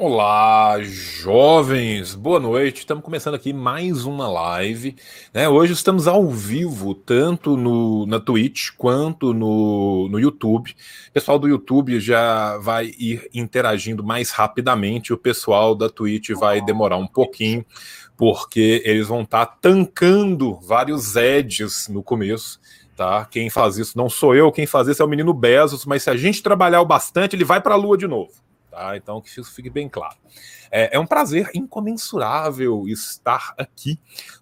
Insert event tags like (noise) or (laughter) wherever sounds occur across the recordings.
Olá, jovens, boa noite. Estamos começando aqui mais uma live. Né? Hoje estamos ao vivo, tanto no, na Twitch quanto no, no YouTube. O pessoal do YouTube já vai ir interagindo mais rapidamente. O pessoal da Twitch vai demorar um pouquinho, porque eles vão estar tá tancando vários edges no começo. Tá? Quem faz isso não sou eu, quem faz isso é o menino Bezos, mas se a gente trabalhar o bastante, ele vai para a lua de novo. Tá? Então, que isso fique bem claro. É, é um prazer incomensurável estar aqui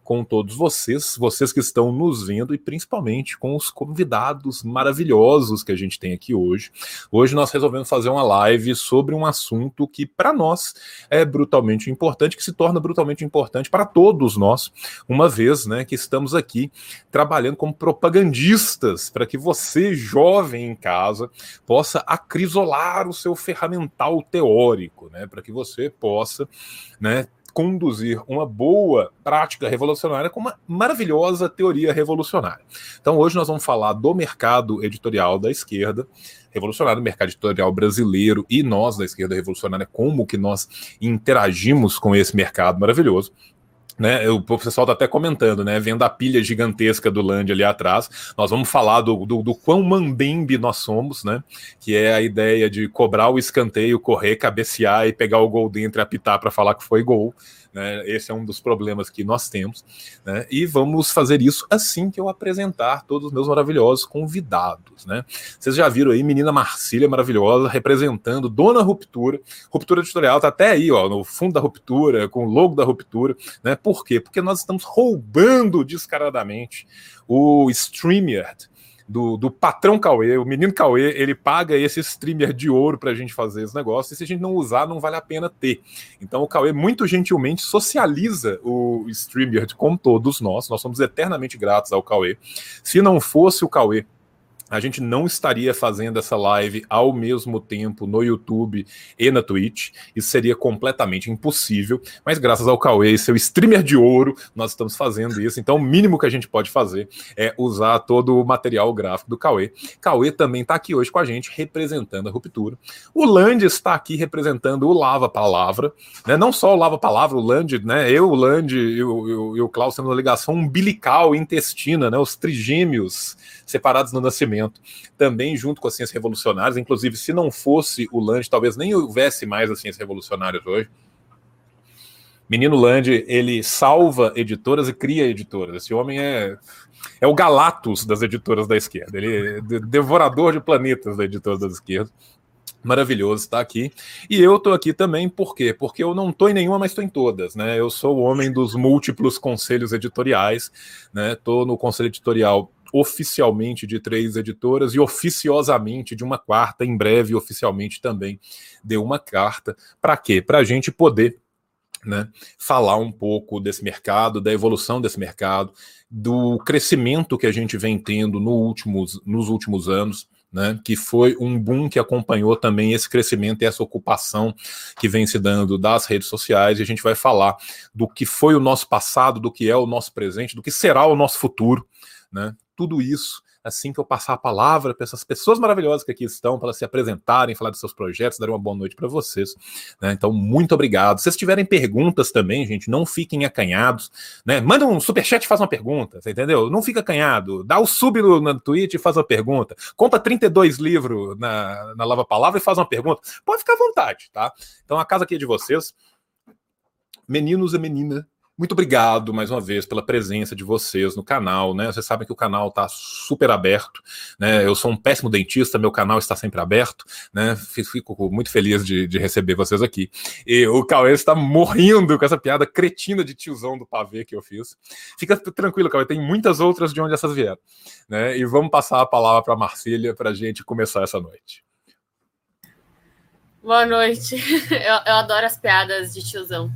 com todos vocês, vocês que estão nos vendo e principalmente com os convidados maravilhosos que a gente tem aqui hoje. Hoje nós resolvemos fazer uma live sobre um assunto que para nós é brutalmente importante, que se torna brutalmente importante para todos nós, uma vez, né, que estamos aqui trabalhando como propagandistas para que você, jovem em casa, possa acrisolar o seu ferramental teórico, né, para que você possa, né, conduzir uma boa prática revolucionária com uma maravilhosa teoria revolucionária. Então, hoje nós vamos falar do mercado editorial da esquerda revolucionário, mercado editorial brasileiro e nós da esquerda revolucionária, como que nós interagimos com esse mercado maravilhoso né, o pessoal está até comentando, né? Vendo a pilha gigantesca do Land ali atrás, nós vamos falar do, do, do, quão mambembe nós somos, né? Que é a ideia de cobrar o escanteio, correr, cabecear e pegar o gol dentro e apitar para falar que foi gol. Né? Esse é um dos problemas que nós temos. Né? E vamos fazer isso assim que eu apresentar todos os meus maravilhosos convidados. Né? Vocês já viram aí, menina Marcília maravilhosa, representando Dona Ruptura. Ruptura Editorial está até aí, ó, no fundo da Ruptura, com o logo da Ruptura. Né? Por quê? Porque nós estamos roubando descaradamente o StreamYard do, do patrão Cauê, o menino Cauê, ele paga esse streamer de ouro para a gente fazer esse negócio, e se a gente não usar, não vale a pena ter. Então o Cauê muito gentilmente socializa o streamer com todos nós, nós somos eternamente gratos ao Cauê. Se não fosse o Cauê a gente não estaria fazendo essa live ao mesmo tempo no YouTube e na Twitch. Isso seria completamente impossível. Mas graças ao Cauê, seu streamer de ouro, nós estamos fazendo isso. Então, o mínimo que a gente pode fazer é usar todo o material gráfico do Cauê. Cauê também está aqui hoje com a gente, representando a ruptura. O Land está aqui representando o Lava Palavra. Né? Não só o Lava Palavra, o Land, né? Eu, o Land e o, e o Klaus temos uma ligação umbilical intestina, né? Os trigêmeos separados no nascimento, também junto com as ciências revolucionárias. Inclusive, se não fosse o Land, talvez nem houvesse mais as ciências revolucionárias hoje. Menino Land, ele salva editoras e cria editoras. Esse homem é, é o Galatos das editoras da esquerda. Ele é devorador de planetas da editora da esquerda. Maravilhoso estar aqui. E eu estou aqui também, por quê? Porque eu não estou em nenhuma, mas estou em todas. Né? Eu sou o homem dos múltiplos conselhos editoriais. Estou né? no conselho editorial oficialmente de três editoras e oficiosamente de uma quarta, em breve oficialmente também de uma carta. Para quê? Para a gente poder né, falar um pouco desse mercado, da evolução desse mercado, do crescimento que a gente vem tendo no últimos, nos últimos anos. Né, que foi um boom que acompanhou também esse crescimento e essa ocupação que vem se dando das redes sociais, e a gente vai falar do que foi o nosso passado, do que é o nosso presente, do que será o nosso futuro, né, tudo isso assim que eu passar a palavra para essas pessoas maravilhosas que aqui estão, para se apresentarem, falar dos seus projetos, dar uma boa noite para vocês. Né? Então, muito obrigado. Se vocês tiverem perguntas também, gente, não fiquem acanhados. Né? Manda um superchat e faz uma pergunta, entendeu? Não fica acanhado. Dá o sub no, no Twitch e faz uma pergunta. Compra 32 livros na, na Lava Palavra e faz uma pergunta. Pode ficar à vontade, tá? Então, a casa aqui é de vocês. Meninos e meninas muito obrigado mais uma vez pela presença de vocês no canal, né? Vocês sabem que o canal está super aberto, né? Eu sou um péssimo dentista, meu canal está sempre aberto, né? Fico muito feliz de, de receber vocês aqui. E o Cauê está morrendo com essa piada cretina de tiozão do pavê que eu fiz. Fica tranquilo, Cauê, tem muitas outras de onde essas vieram, né? E vamos passar a palavra para Marcília para a gente começar essa noite. Boa noite. (laughs) Eu, eu adoro as piadas de tiozão.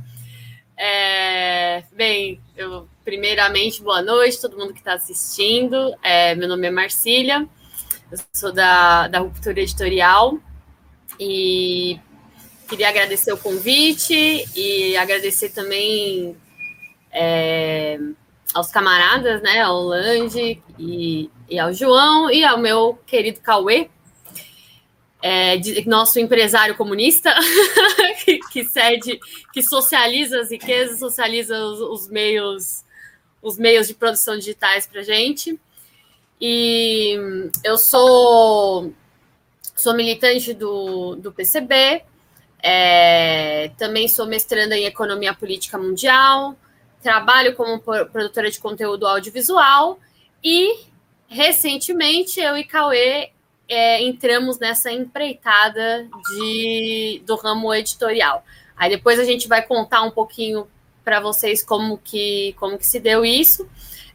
É, bem, eu, primeiramente, boa noite, todo mundo que está assistindo. É, meu nome é Marcília, eu sou da, da Ruptura Editorial e queria agradecer o convite e agradecer também é, aos camaradas, né, ao Lande e, e ao João e ao meu querido Cauê. É, de, nosso empresário comunista, (laughs) que, que, cede, que socializa as riquezas, socializa os, os meios, os meios de produção digitais para gente. E eu sou, sou militante do, do PCB, é, também sou mestranda em Economia Política Mundial, trabalho como produtora de conteúdo audiovisual e, recentemente, eu e Cauê é, entramos nessa empreitada de, do ramo editorial. Aí depois a gente vai contar um pouquinho para vocês como que, como que se deu isso.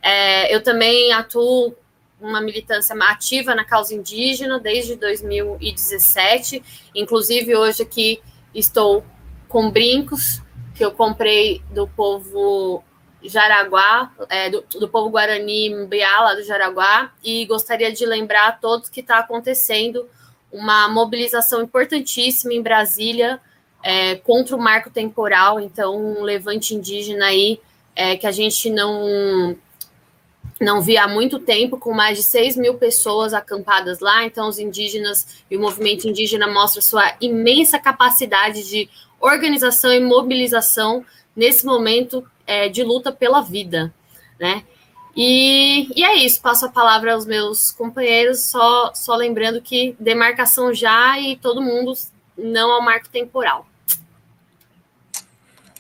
É, eu também atuo uma militância ativa na causa indígena desde 2017. Inclusive, hoje aqui estou com brincos que eu comprei do povo Jaraguá, é, do, do, povo Guarani Mbiá, lá do Jaraguá, e gostaria de lembrar a todos que está acontecendo uma mobilização importantíssima em Brasília é, contra o marco temporal, então um levante indígena aí é, que a gente não não via há muito tempo, com mais de 6 mil pessoas acampadas lá. Então, os indígenas e o movimento indígena mostra sua imensa capacidade de organização e mobilização nesse momento é, de luta pela vida, né? E, e, é isso, passo a palavra aos meus companheiros, só, só lembrando que demarcação já e todo mundo não ao marco temporal.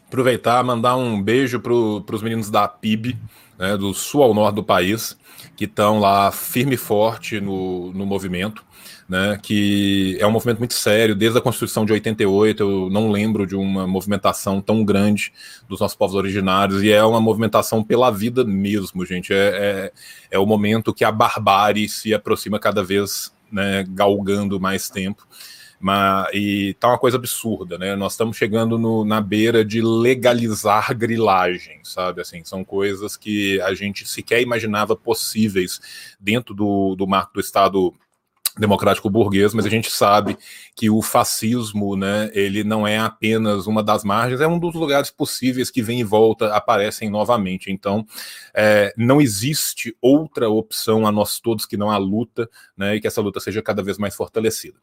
Aproveitar, mandar um beijo para os meninos da PIB, né, do sul ao norte do país, que estão lá firme e forte no, no movimento né, que é um movimento muito sério, desde a Constituição de 88, eu não lembro de uma movimentação tão grande dos nossos povos originários, e é uma movimentação pela vida mesmo, gente. É, é, é o momento que a barbárie se aproxima cada vez, né, galgando mais tempo. Mas, e tá uma coisa absurda, né? Nós estamos chegando no, na beira de legalizar grilagem, sabe? Assim, são coisas que a gente sequer imaginava possíveis dentro do, do marco do Estado democrático burguês, mas a gente sabe que o fascismo, né, ele não é apenas uma das margens, é um dos lugares possíveis que vem e volta, aparecem novamente. Então, é, não existe outra opção a nós todos que não a luta, né, e que essa luta seja cada vez mais fortalecida.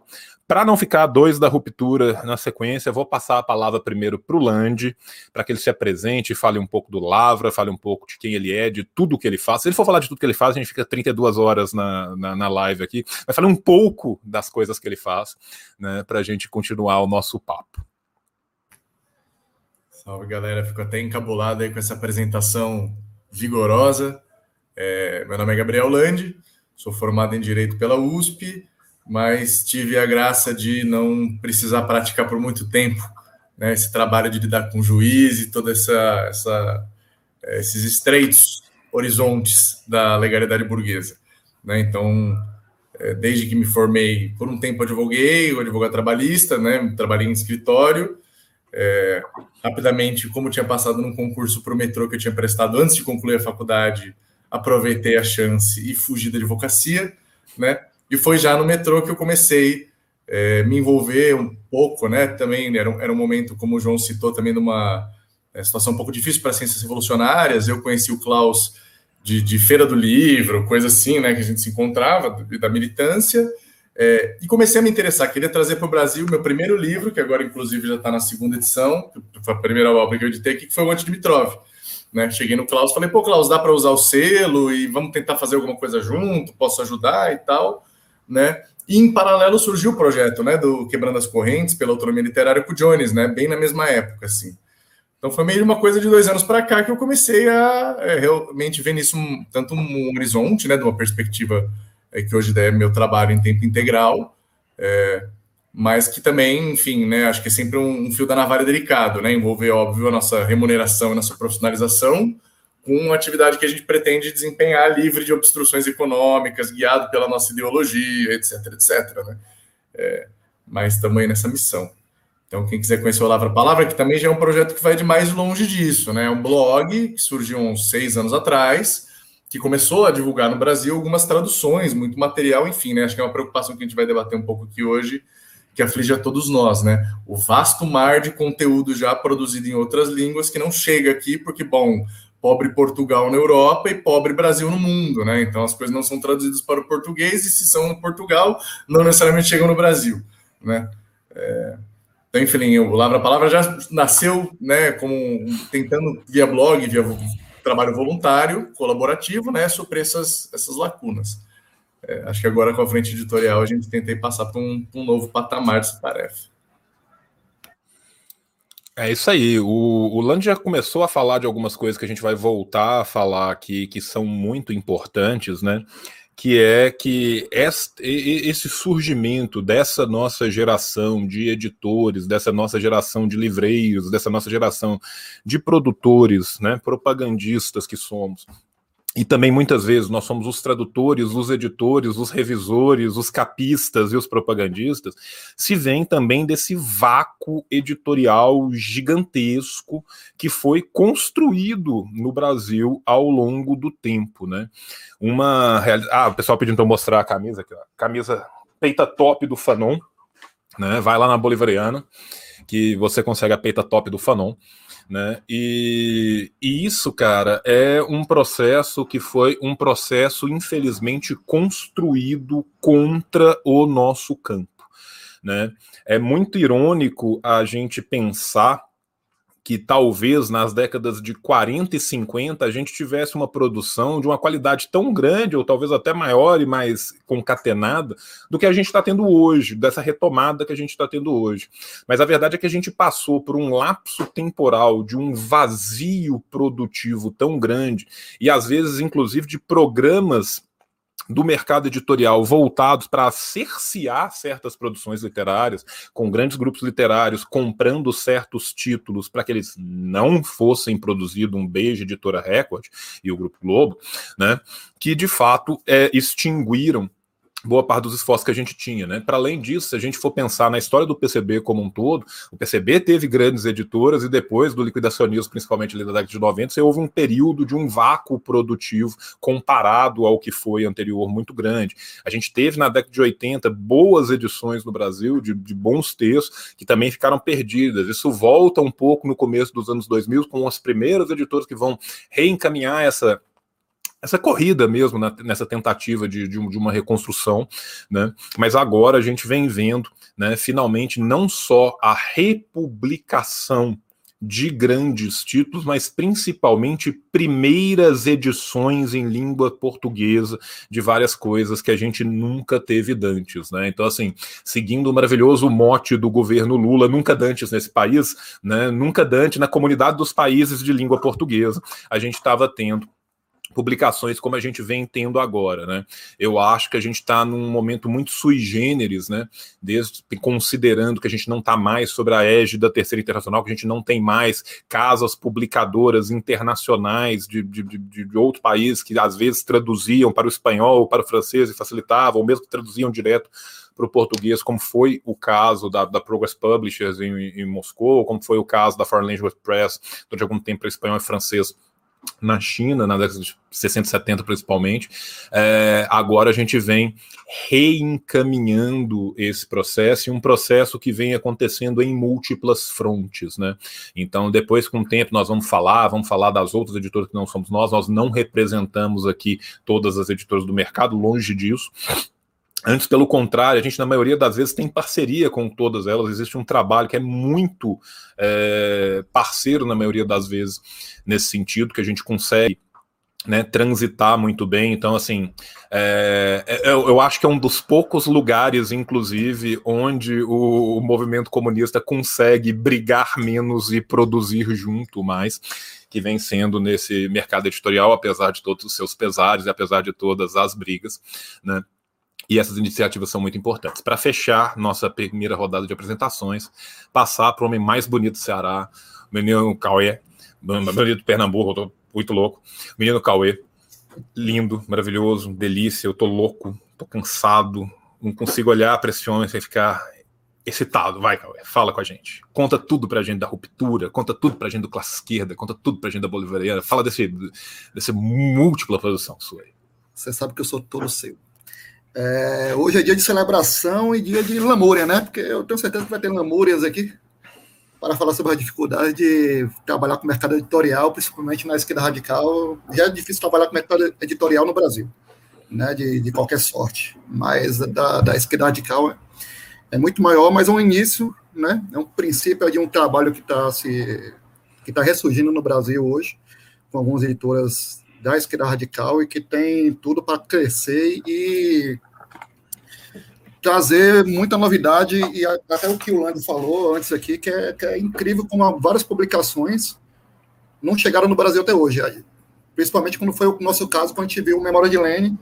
Para não ficar dois da ruptura na sequência, vou passar a palavra primeiro para o Land, para que ele se apresente, fale um pouco do Lavra, fale um pouco de quem ele é, de tudo que ele faz. Se ele for falar de tudo que ele faz, a gente fica 32 horas na, na, na live aqui, vai falar um pouco das coisas que ele faz né, para a gente continuar o nosso papo. Salve, galera. Fico até encabulado aí com essa apresentação vigorosa. É, meu nome é Gabriel Landi, sou formado em Direito pela USP, mas tive a graça de não precisar praticar por muito tempo né, esse trabalho de lidar com juiz e toda essa, essa é, esses estreitos horizontes da legalidade burguesa. Né? Então, é, desde que me formei, por um tempo advoguei, o advogado trabalhista, né? Trabalhei em escritório. É, rapidamente, como tinha passado num concurso para o metrô que eu tinha prestado antes de concluir a faculdade, aproveitei a chance e fugi da advocacia, né? E foi já no metrô que eu comecei é, me envolver um pouco, né? Também era um, era um momento, como o João citou, também numa é, situação um pouco difícil para ciências revolucionárias. Eu conheci o Klaus de, de, feira do livro, coisa assim, né, que a gente se encontrava, da militância, é, e comecei a me interessar. Queria trazer para o Brasil meu primeiro livro, que agora, inclusive, já está na segunda edição, foi a primeira obra que eu editei aqui, que foi o Antidimitrov. Né? Cheguei no Klaus, falei, pô, Klaus, dá para usar o selo e vamos tentar fazer alguma coisa junto, posso ajudar e tal, né? E em paralelo surgiu o projeto, né, do Quebrando as Correntes pela autonomia literária com o Jones, né, bem na mesma época, assim. Então foi meio uma coisa de dois anos para cá que eu comecei a é, realmente ver nisso um, tanto um horizonte, né, de uma perspectiva é, que hoje é meu trabalho em tempo integral, é, mas que também, enfim, né, acho que é sempre um, um, fio da navalha delicado, né, envolver, óbvio, a nossa remuneração e nossa profissionalização com uma atividade que a gente pretende desempenhar livre de obstruções econômicas, guiado pela nossa ideologia, etc, etc, né, é, mas também nessa missão. Então, quem quiser conhecer o Lavra Palavra, que também já é um projeto que vai de mais longe disso, né? É um blog que surgiu uns seis anos atrás, que começou a divulgar no Brasil algumas traduções, muito material, enfim, né? Acho que é uma preocupação que a gente vai debater um pouco aqui hoje, que aflige a todos nós, né? O vasto mar de conteúdo já produzido em outras línguas que não chega aqui, porque, bom, pobre Portugal na Europa e pobre Brasil no mundo, né? Então as coisas não são traduzidas para o português, e se são no Portugal, não necessariamente chegam no Brasil. né? É, então, enfim, o Lavra Palavra já nasceu, né, como tentando via blog, via trabalho voluntário, colaborativo, né, suprir essas, essas lacunas. É, acho que agora com a frente editorial a gente tentei passar para um, um novo patamar dessa tarefa. É isso aí. O, o Land já começou a falar de algumas coisas que a gente vai voltar a falar aqui, que são muito importantes, né? Que é que esse surgimento dessa nossa geração de editores, dessa nossa geração de livreiros, dessa nossa geração de produtores, né, propagandistas que somos, e também muitas vezes nós somos os tradutores, os editores, os revisores, os capistas e os propagandistas, se vem também desse vácuo editorial gigantesco que foi construído no Brasil ao longo do tempo, né? Uma ah, o pessoal pedindo para mostrar a camisa aqui, ó. camisa peita top do Fanon, né? Vai lá na Bolivariana que você consegue a peita top do Fanon. Né? E, e, isso, cara, é um processo que foi um processo, infelizmente, construído contra o nosso campo. Né? É muito irônico a gente pensar que talvez nas décadas de 40 e 50 a gente tivesse uma produção de uma qualidade tão grande, ou talvez até maior e mais concatenada, do que a gente está tendo hoje, dessa retomada que a gente está tendo hoje. Mas a verdade é que a gente passou por um lapso temporal de um vazio produtivo tão grande, e às vezes, inclusive, de programas do mercado editorial voltados para cercear certas produções literárias, com grandes grupos literários comprando certos títulos para que eles não fossem produzidos, um beijo editora Record e o Grupo Globo, né, que de fato é, extinguiram boa parte dos esforços que a gente tinha, né? Para além disso, se a gente for pensar na história do PCB como um todo, o PCB teve grandes editoras e depois do liquidacionismo, principalmente ali da década de 90, houve um período de um vácuo produtivo comparado ao que foi anterior muito grande. A gente teve na década de 80 boas edições no Brasil, de, de bons textos, que também ficaram perdidas. Isso volta um pouco no começo dos anos 2000, com as primeiras editoras que vão reencaminhar essa essa corrida mesmo na, nessa tentativa de, de, de, uma reconstrução, né? Mas agora a gente vem vendo, né, finalmente, não só a republicação de grandes títulos, mas principalmente primeiras edições em língua portuguesa de várias coisas que a gente nunca teve dantes, né? Então, assim, seguindo o maravilhoso mote do governo Lula, nunca dantes nesse país, né? Nunca dante na comunidade dos países de língua portuguesa, a gente estava tendo publicações como a gente vem tendo agora, né? Eu acho que a gente está num momento muito sui generis, né? Desde, considerando que a gente não está mais sobre a égide da Terceira Internacional, que a gente não tem mais casas publicadoras internacionais de, de, de, de outro país que às vezes traduziam para o espanhol ou para o francês e facilitavam, ou mesmo traduziam direto para o português, como foi o caso da, da Progress Publishers em, em Moscou, como foi o caso da Foreign Language Press durante algum tempo para espanhol e francês na China, na década de 60 e 70 principalmente, é, agora a gente vem reencaminhando esse processo, e um processo que vem acontecendo em múltiplas frontes, né? Então, depois, com o tempo, nós vamos falar, vamos falar das outras editoras que não somos nós, nós não representamos aqui todas as editoras do mercado, longe disso, Antes, pelo contrário, a gente, na maioria das vezes, tem parceria com todas elas. Existe um trabalho que é muito é, parceiro, na maioria das vezes, nesse sentido, que a gente consegue né, transitar muito bem. Então, assim, é, é, eu, eu, acho que é um dos poucos lugares, inclusive, onde o, o, movimento comunista consegue brigar menos e produzir junto mais, que vem sendo nesse mercado editorial, apesar de todos os seus pesares e apesar de todas as brigas, né? E essas iniciativas são muito importantes. Para fechar nossa primeira rodada de apresentações, passar para o homem mais bonito do Ceará, o menino Cauê, bonito do Pernambuco, eu tô muito louco. Menino Cauê, lindo, maravilhoso, delícia, eu tô louco, tô cansado, não consigo olhar para esse homem sem ficar excitado. Vai, Cauê, fala com a gente. Conta tudo pra gente da ruptura, conta tudo pra gente do classe esquerda, conta tudo pra gente da bolivariana, fala desse, desse múltipla produção sua aí. Você sabe que eu sou todo seu. É, hoje é dia de celebração e dia de lamúria, né? Porque eu tenho certeza que vai ter lamúrias aqui para falar sobre a dificuldade de trabalhar com o mercado editorial, principalmente na esquerda radical. Já é difícil trabalhar com o mercado editorial no Brasil, né? De, de qualquer sorte. Mas da, da esquerda radical é muito maior, mas é um início, né? É um princípio de um trabalho que está se que está ressurgindo no Brasil hoje, com algumas editoras da esquerda radical e que tem tudo para crescer e trazer muita novidade e até o que o Lando falou antes aqui, que é, que é incrível como várias publicações não chegaram no Brasil até hoje. Principalmente quando foi o nosso caso, quando a gente viu Memória de Lênin,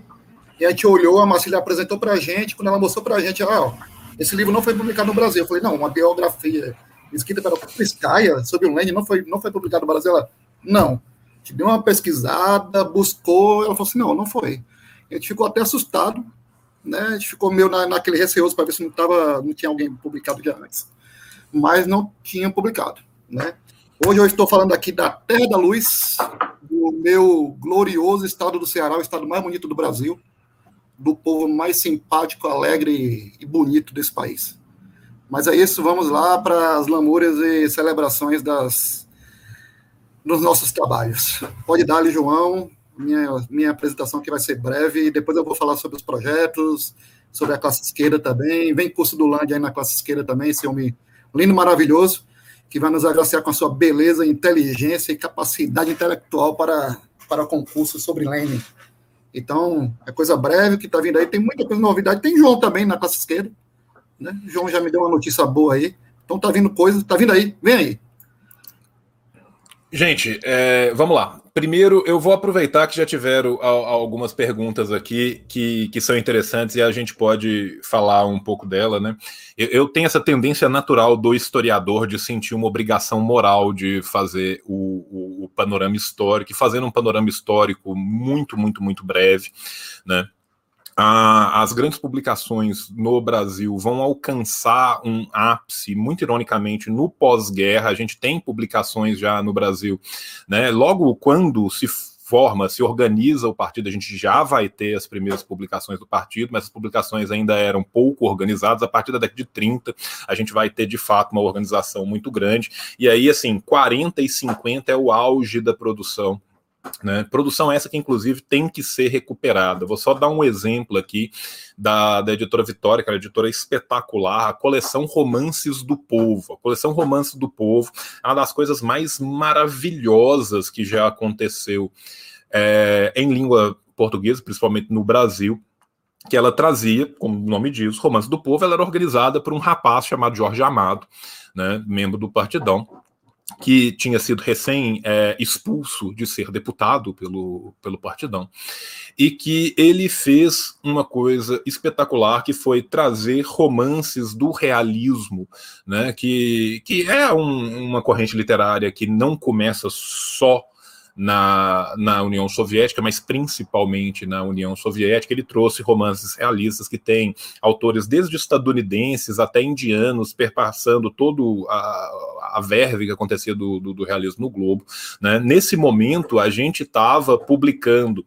e a gente olhou, a Marcília apresentou para a gente, quando ela mostrou para a gente, ah, ó, esse livro não foi publicado no Brasil. Eu falei, não, uma biografia escrita pela Piscaia sobre o Lênin não foi, não foi publicado no Brasil. Ela, não. Gente deu uma pesquisada, buscou, ela falou assim, não, não foi. A gente ficou até assustado, né? A gente ficou meio na, naquele receoso para ver se não, tava, não tinha alguém publicado de antes. Mas não tinha publicado, né? Hoje eu estou falando aqui da Terra da Luz, do meu glorioso estado do Ceará, o estado mais bonito do Brasil, do povo mais simpático, alegre e bonito desse país. Mas é isso, vamos lá para as lamúrias e celebrações das, dos nossos trabalhos. Pode dar ali, João, minha, minha apresentação que vai ser breve, e depois eu vou falar sobre os projetos, sobre a classe esquerda também. Vem curso do Land aí na classe esquerda também, esse homem lindo, maravilhoso que vai nos agraciar com a sua beleza, inteligência e capacidade intelectual para, para concurso sobre Lenin. Então, é coisa breve que está vindo aí. Tem muita coisa novidade. Tem João também na classe esquerda. Né? João já me deu uma notícia boa aí. Então tá vindo coisa, tá vindo aí. Vem aí. Gente, é, vamos lá. Primeiro, eu vou aproveitar que já tiveram algumas perguntas aqui que, que são interessantes e a gente pode falar um pouco dela, né? Eu, eu, tenho essa tendência natural do historiador de sentir uma obrigação moral de fazer o, o, o panorama histórico, fazendo um panorama histórico muito, muito, muito breve, né? As grandes publicações no Brasil vão alcançar um ápice, muito ironicamente, no pós-guerra. A gente tem publicações já no Brasil, né? Logo quando se forma, se organiza o partido, a gente já vai ter as primeiras publicações do partido, mas as publicações ainda eram pouco organizadas. A partir da década de 30, a gente vai ter de fato uma organização muito grande. E aí, assim, 40 e 50 é o auge da produção né? Produção essa que, inclusive, tem que ser recuperada. Vou só dar um exemplo aqui da, da editora Vitória, que é uma editora espetacular, a coleção Romances do Povo. A coleção Romances do Povo é uma das coisas mais maravilhosas que já aconteceu é, em língua portuguesa, principalmente no Brasil que ela trazia, como o nome diz, Romances do Povo, ela era organizada por um rapaz chamado Jorge Amado, né, membro do Partidão, que tinha sido recém é, expulso de ser deputado pelo, pelo Partidão, e que ele fez uma coisa espetacular que foi trazer romances do realismo, né, que, que é um, uma corrente literária que não começa só na, na União Soviética, mas principalmente na União Soviética. Ele trouxe romances realistas que têm autores desde estadunidenses até indianos, perpassando todo a, a verve que acontecia do, do, do realismo no globo. Né? Nesse momento, a gente estava publicando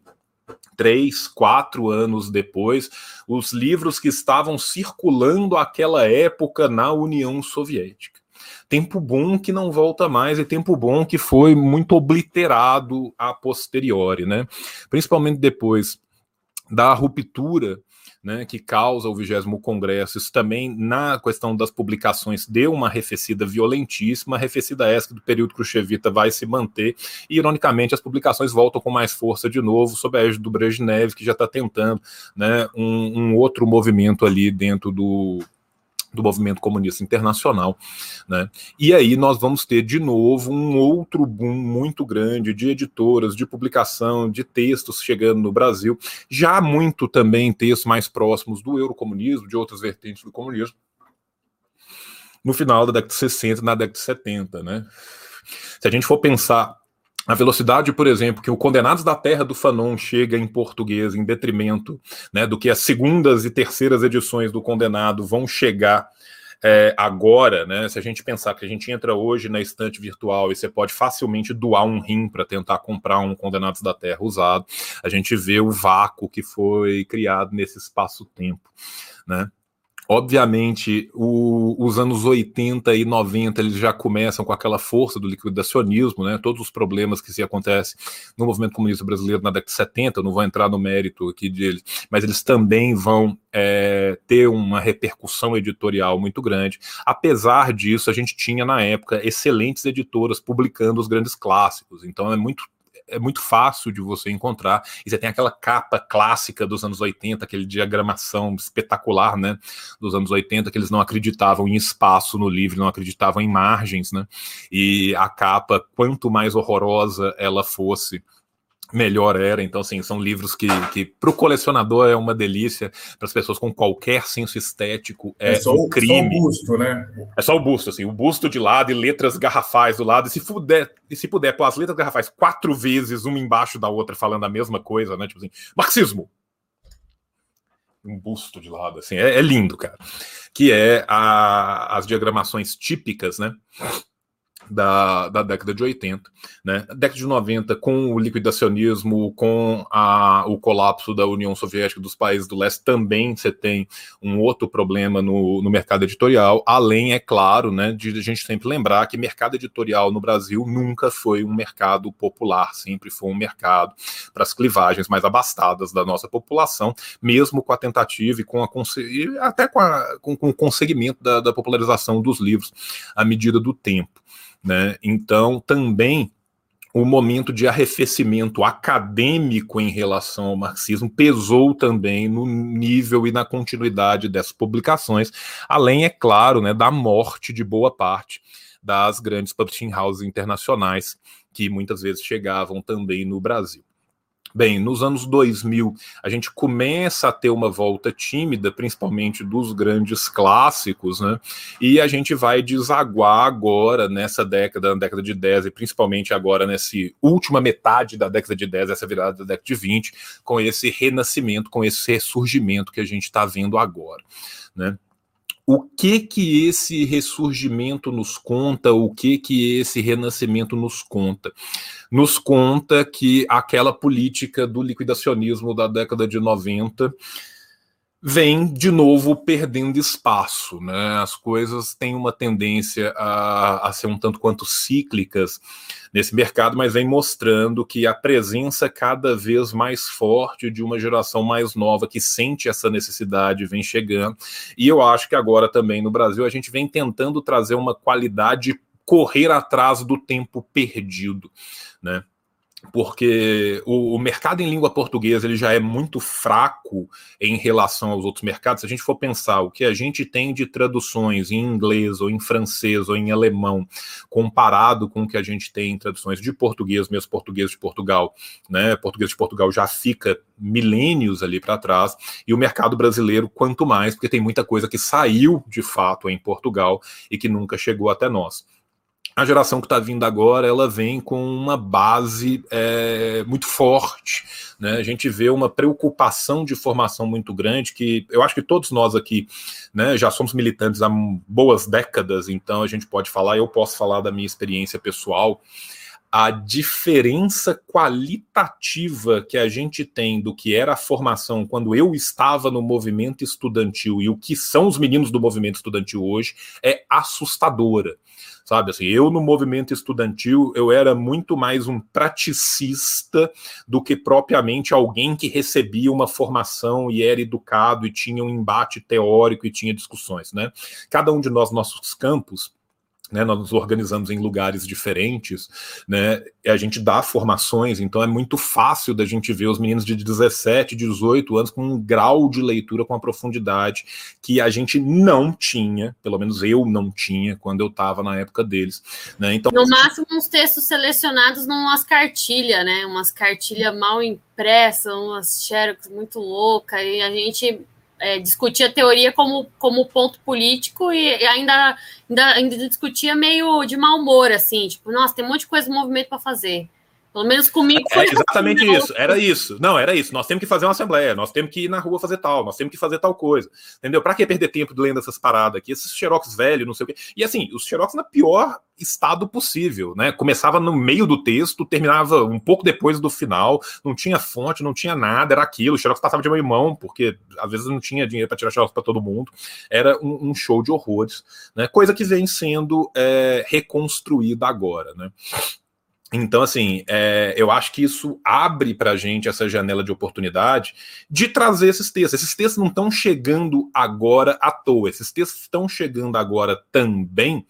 três, quatro anos depois, os livros que estavam circulando aquela época na União Soviética tempo bom que não volta mais e tempo bom que foi muito obliterado a posteriori, né? Principalmente depois da ruptura né, que causa o vigésimo congresso, isso também na questão das publicações deu uma arrefecida violentíssima, arrefecida essa que do período Khrushchevita vai se manter, e ironicamente as publicações voltam com mais força de novo, sob a égide do Brezhnev, que já está tentando né, um, um outro movimento ali dentro do, do movimento comunista internacional, né? E aí nós vamos ter de novo um outro boom muito grande de editoras, de publicação, de textos chegando no Brasil, já muito também textos mais próximos do eurocomunismo, de outras vertentes do comunismo, no final da década de 60, na década de 70, né? Se a gente for pensar a velocidade, por exemplo, que o Condenados da Terra do Fanon chega em português em detrimento né, do que as segundas e terceiras edições do Condenado vão chegar é, agora, né? Se a gente pensar que a gente entra hoje na estante virtual e você pode facilmente doar um rim para tentar comprar um Condenados da Terra usado, a gente vê o vácuo que foi criado nesse espaço-tempo, né? Obviamente, o, os anos 80 e 90 eles já começam com aquela força do liquidacionismo, né? Todos os problemas que se acontecem no movimento comunista brasileiro na década de 70, não vou entrar no mérito aqui deles, mas eles também vão é, ter uma repercussão editorial muito grande. Apesar disso, a gente tinha na época excelentes editoras publicando os grandes clássicos, então é muito é muito fácil de você encontrar. E você tem aquela capa clássica dos anos 80, aquele diagramação espetacular, né? Dos anos 80, que eles não acreditavam em espaço no livro, não acreditavam em margens, né? E a capa, quanto mais horrorosa ela fosse, melhor era. Então, assim, são livros que, que para o colecionador é uma delícia, para as pessoas com qualquer senso estético é, é só, um crime. Só o busto, né? É só o busto, assim, o busto de lado e letras garrafais do lado. E se puder, e se puder pôr as letras garrafais quatro vezes, uma embaixo da outra, falando a mesma coisa, né? Tipo assim, marxismo. Um busto de lado, assim, é, é lindo, cara. Que é a, as diagramações típicas, né? Da, da década de 80. Né? Década de 90, com o liquidacionismo, com a, o colapso da União Soviética dos países do leste, também você tem um outro problema no, no mercado editorial, além, é claro, né, de a gente sempre lembrar que mercado editorial no Brasil nunca foi um mercado popular, sempre foi um mercado para as clivagens mais abastadas da nossa população, mesmo com a tentativa e com a e até com, a, com, com o conseguimento da, da popularização dos livros à medida do tempo. Né? Então, também o momento de arrefecimento acadêmico em relação ao marxismo pesou também no nível e na continuidade dessas publicações, além, é claro, né, da morte de boa parte das grandes publishing houses internacionais que muitas vezes chegavam também no Brasil. Bem, nos anos 2000, a gente começa a ter uma volta tímida, principalmente dos grandes clássicos, né? E a gente vai desaguar agora nessa década, na década de 10, e principalmente agora nessa última metade da década de 10, essa virada da década de 20, com esse renascimento, com esse ressurgimento que a gente está vendo agora, né? O que que esse ressurgimento nos conta, o que que esse renascimento nos conta? Nos conta que aquela política do liquidacionismo da década de 90 vem de novo perdendo espaço, né? As coisas têm uma tendência a, a, ser um tanto quanto cíclicas nesse mercado, mas vem mostrando que a presença cada vez mais forte de uma geração mais nova que sente essa necessidade vem chegando. E eu acho que agora também no Brasil a gente vem tentando trazer uma qualidade correr atrás do tempo perdido, né? Porque o, o, mercado em língua portuguesa ele já é muito fraco em relação aos outros mercados. Se a gente for pensar o que a gente tem de traduções em inglês ou em francês ou em alemão, comparado com o que a gente tem em traduções de português, mesmo português de Portugal, né? Português de Portugal já fica milênios ali para trás, e o mercado brasileiro, quanto mais, porque tem muita coisa que saiu de fato em Portugal e que nunca chegou até nós a geração que está vindo agora, ela vem com uma base é, muito forte. Né? A gente vê uma preocupação de formação muito grande, que eu acho que todos nós aqui né, já somos militantes há boas décadas, então a gente pode falar, eu posso falar da minha experiência pessoal. A diferença qualitativa que a gente tem do que era a formação quando eu estava no movimento estudantil e o que são os meninos do movimento estudantil hoje é assustadora sabe? Assim, eu no movimento estudantil eu era muito mais um praticista do que propriamente alguém que recebia uma formação e era educado e tinha um embate teórico e tinha discussões, né? Cada um de nós nossos campos né, nós nos organizamos em lugares diferentes, né, a gente dá formações, então é muito fácil da gente ver os meninos de 17, 18 anos com um grau de leitura com a profundidade que a gente não tinha, pelo menos eu não tinha quando eu estava na época deles. Né, então, no máximo uns textos selecionados numas cartilhas, né, umas cartilhas mal impressas, umas xerox muito loucas, e a gente é, discutia teoria como, como ponto político e, e ainda, ainda, ainda discutia meio de mau humor, assim, tipo, nossa, tem um monte de coisa do movimento para fazer. Pelo menos comigo é foi. É exatamente assim, isso, era isso. Não, era isso. Nós temos que fazer uma assembleia, nós temos que ir na rua fazer tal, nós temos que fazer tal coisa. Entendeu? Para que perder tempo lendo essas paradas aqui? Esses xerox velhos, não sei o quê. E assim, os xerox na pior estado possível, né? Começava no meio do texto, terminava um pouco depois do final, não tinha fonte, não tinha nada, era aquilo. O xerox passava de mão em mão, porque às vezes não tinha dinheiro para tirar xerox para todo mundo. Era um, um, show de horrores, né? Coisa que vem sendo é, reconstruída agora, né? Então, assim, é, eu acho que isso abre para a gente essa janela de oportunidade de trazer esses textos. Esses textos não estão chegando agora à toa, esses textos estão chegando agora também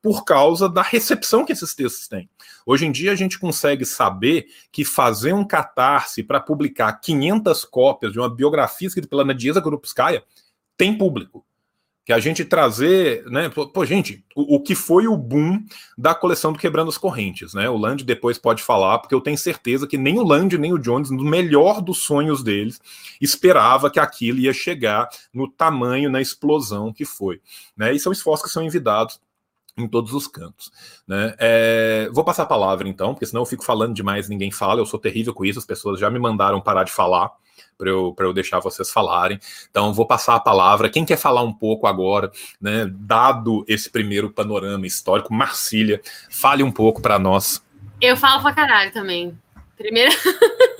por causa da recepção que esses textos têm. Hoje em dia, a gente consegue saber que fazer um catarse para publicar 500 cópias de uma biografia escrita pela Nadiesa Grupskaya tem público que a gente trazer, né? Pô, gente, o, o, que foi o boom da coleção do Quebrando as Correntes, né? O Land depois pode falar, porque eu tenho certeza que nem o Land nem o Jones, no melhor dos sonhos deles, esperava que aquilo ia chegar no tamanho, na explosão que foi, né? E são esforços que são envidados em todos os cantos. Né? É, vou passar a palavra então, porque senão eu fico falando demais, ninguém fala, eu sou terrível com isso, as pessoas já me mandaram parar de falar para eu, eu deixar vocês falarem. Então, vou passar a palavra. Quem quer falar um pouco agora, né, dado esse primeiro panorama histórico, Marcília, fale um pouco para nós. Eu falo pra caralho também. Primeiro,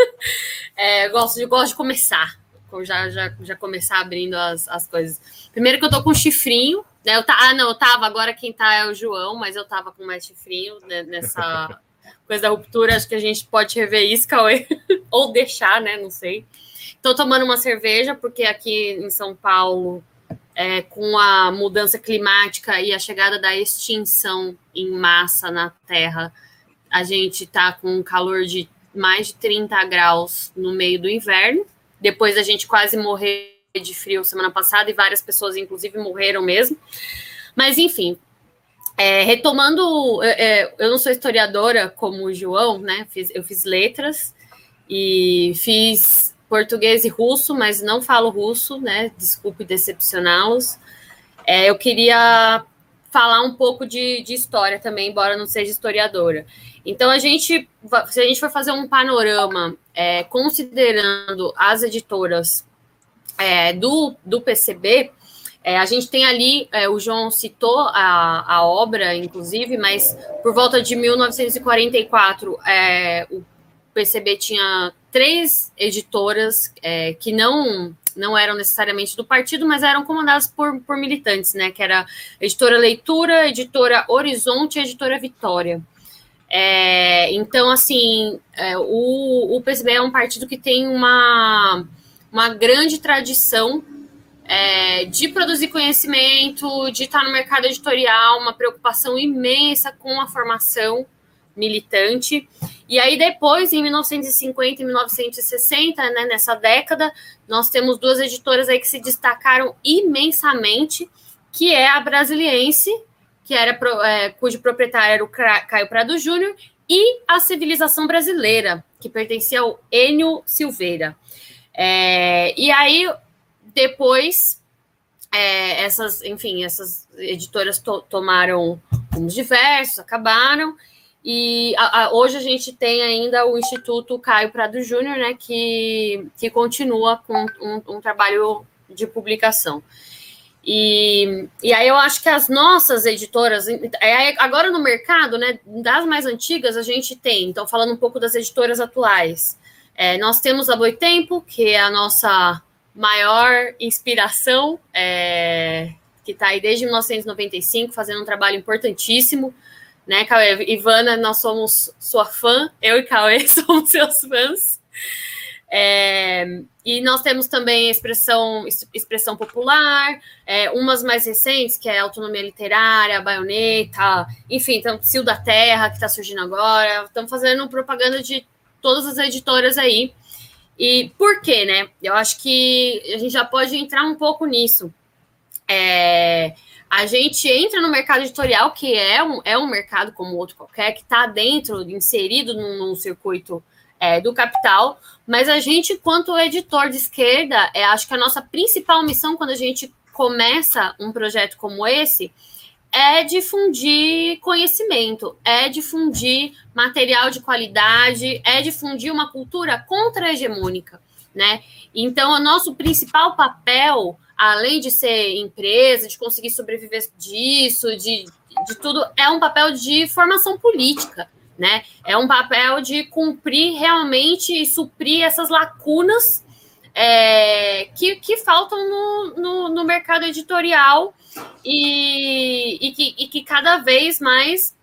(laughs) é, gosto, de, gosto de começar. Já, já, já começar abrindo as, as coisas. Primeiro que eu tô com chifrinho, né? Eu tá, ah, não, eu tava, agora quem tá é o João, mas eu tava com mais chifrinho né, nessa (laughs) coisa da ruptura. Acho que a gente pode rever isso, Cauê, (laughs) ou deixar, né? Não sei. Estou tomando uma cerveja, porque aqui em São Paulo, é, com a mudança climática e a chegada da extinção em massa na Terra, a gente está com um calor de mais de 30 graus no meio do inverno. Depois a gente quase morrer de frio semana passada e várias pessoas, inclusive, morreram mesmo. Mas, enfim, é, retomando, é, é eu não sou historiadora como o João, né? Fiz, eu fiz letras e fiz português e russo, mas não falo russo, né? Desculpe decepcioná-los. É, eu queria falar um pouco de, de, história também, embora não seja historiadora. Então, a gente, se a gente for fazer um panorama é, considerando as editoras é, do, do PCB, é, a gente tem ali, é, o João citou a, a obra, inclusive, mas por volta de 1944, é, o PCB tinha três editoras é, que não não eram necessariamente do partido, mas eram comandadas por, por militantes, né? Que era editora Leitura, editora Horizonte e editora Vitória. É, então, assim, é, o, o PSB é um partido que tem uma, uma grande tradição é, de produzir conhecimento, de estar no mercado editorial, uma preocupação imensa com a formação militante. E aí depois, em 1950 e 1960, né, nessa década, nós temos duas editoras aí que se destacaram imensamente, que é a Brasiliense, que era é, cujo proprietário era o Caio Prado Júnior, e a Civilização Brasileira, que pertencia ao Enio Silveira. É, e aí, depois, é, essas, enfim, essas editoras to tomaram rumos diversos, acabaram, e a, a, hoje a gente tem ainda o Instituto Caio Prado Júnior, né, que, que continua com um, um trabalho de publicação. E, e aí eu acho que as nossas editoras, agora no mercado, né, das mais antigas, a gente tem, então falando um pouco das editoras atuais, é, nós temos a Boitempo, que é a nossa maior inspiração, é, que está aí desde 1995, fazendo um trabalho importantíssimo, né, Cauê? Ivana, nós somos sua fã, eu e Cauê (laughs) somos seus fãs. É, e nós temos também expressão, expressão popular, é, umas mais recentes, que é autonomia literária, baioneta, enfim, então, Cio da Terra, que está surgindo agora. Estamos fazendo propaganda de todas as editoras aí. E por quê, né? Eu acho que a gente já pode entrar um pouco nisso. É, a gente entra no mercado editorial, que é um, é um mercado como outro qualquer, que está dentro, inserido num, num circuito é, do capital, mas a gente, quanto editor de esquerda, é, acho que a nossa principal missão quando a gente começa um projeto como esse é difundir conhecimento, é difundir material de qualidade, é difundir uma cultura contra-hegemônica, né? Então, o nosso principal papel, além de ser empresa, de conseguir sobreviver disso, de, de tudo, é um papel de formação política, né? É um papel de cumprir realmente e suprir essas lacunas é, que, que faltam no, no, no mercado editorial e, e, que, e que cada vez mais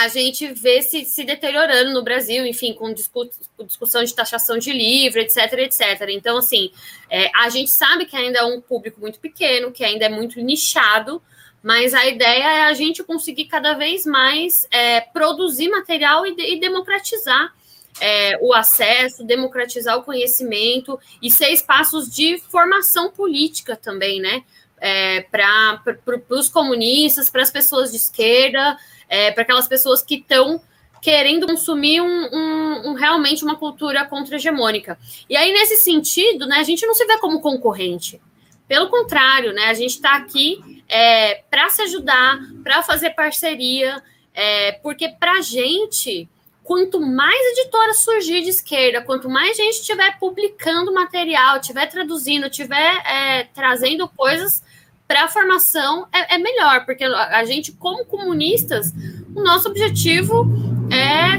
a gente vê se, se deteriorando no Brasil, enfim, com discussão de taxação de livro, etc, etc. Então, assim, é, a gente sabe que ainda é um público muito pequeno, que ainda é muito nichado, mas a ideia é a gente conseguir cada vez mais é, produzir material e, e democratizar é, o acesso, democratizar o conhecimento e ser espaços de formação política também, né? é, para os comunistas, para as pessoas de esquerda, é, para aquelas pessoas que estão querendo consumir um, um, um, realmente uma cultura contra-hegemônica. E aí, nesse sentido, né, a gente não se vê como concorrente. Pelo contrário, né, a gente está aqui é, para se ajudar, para fazer parceria, é, porque para a gente, quanto mais editoras surgir de esquerda, quanto mais gente estiver publicando material, estiver traduzindo, estiver é, trazendo coisas para a formação é, é, melhor, porque a gente, como comunistas, o nosso objetivo é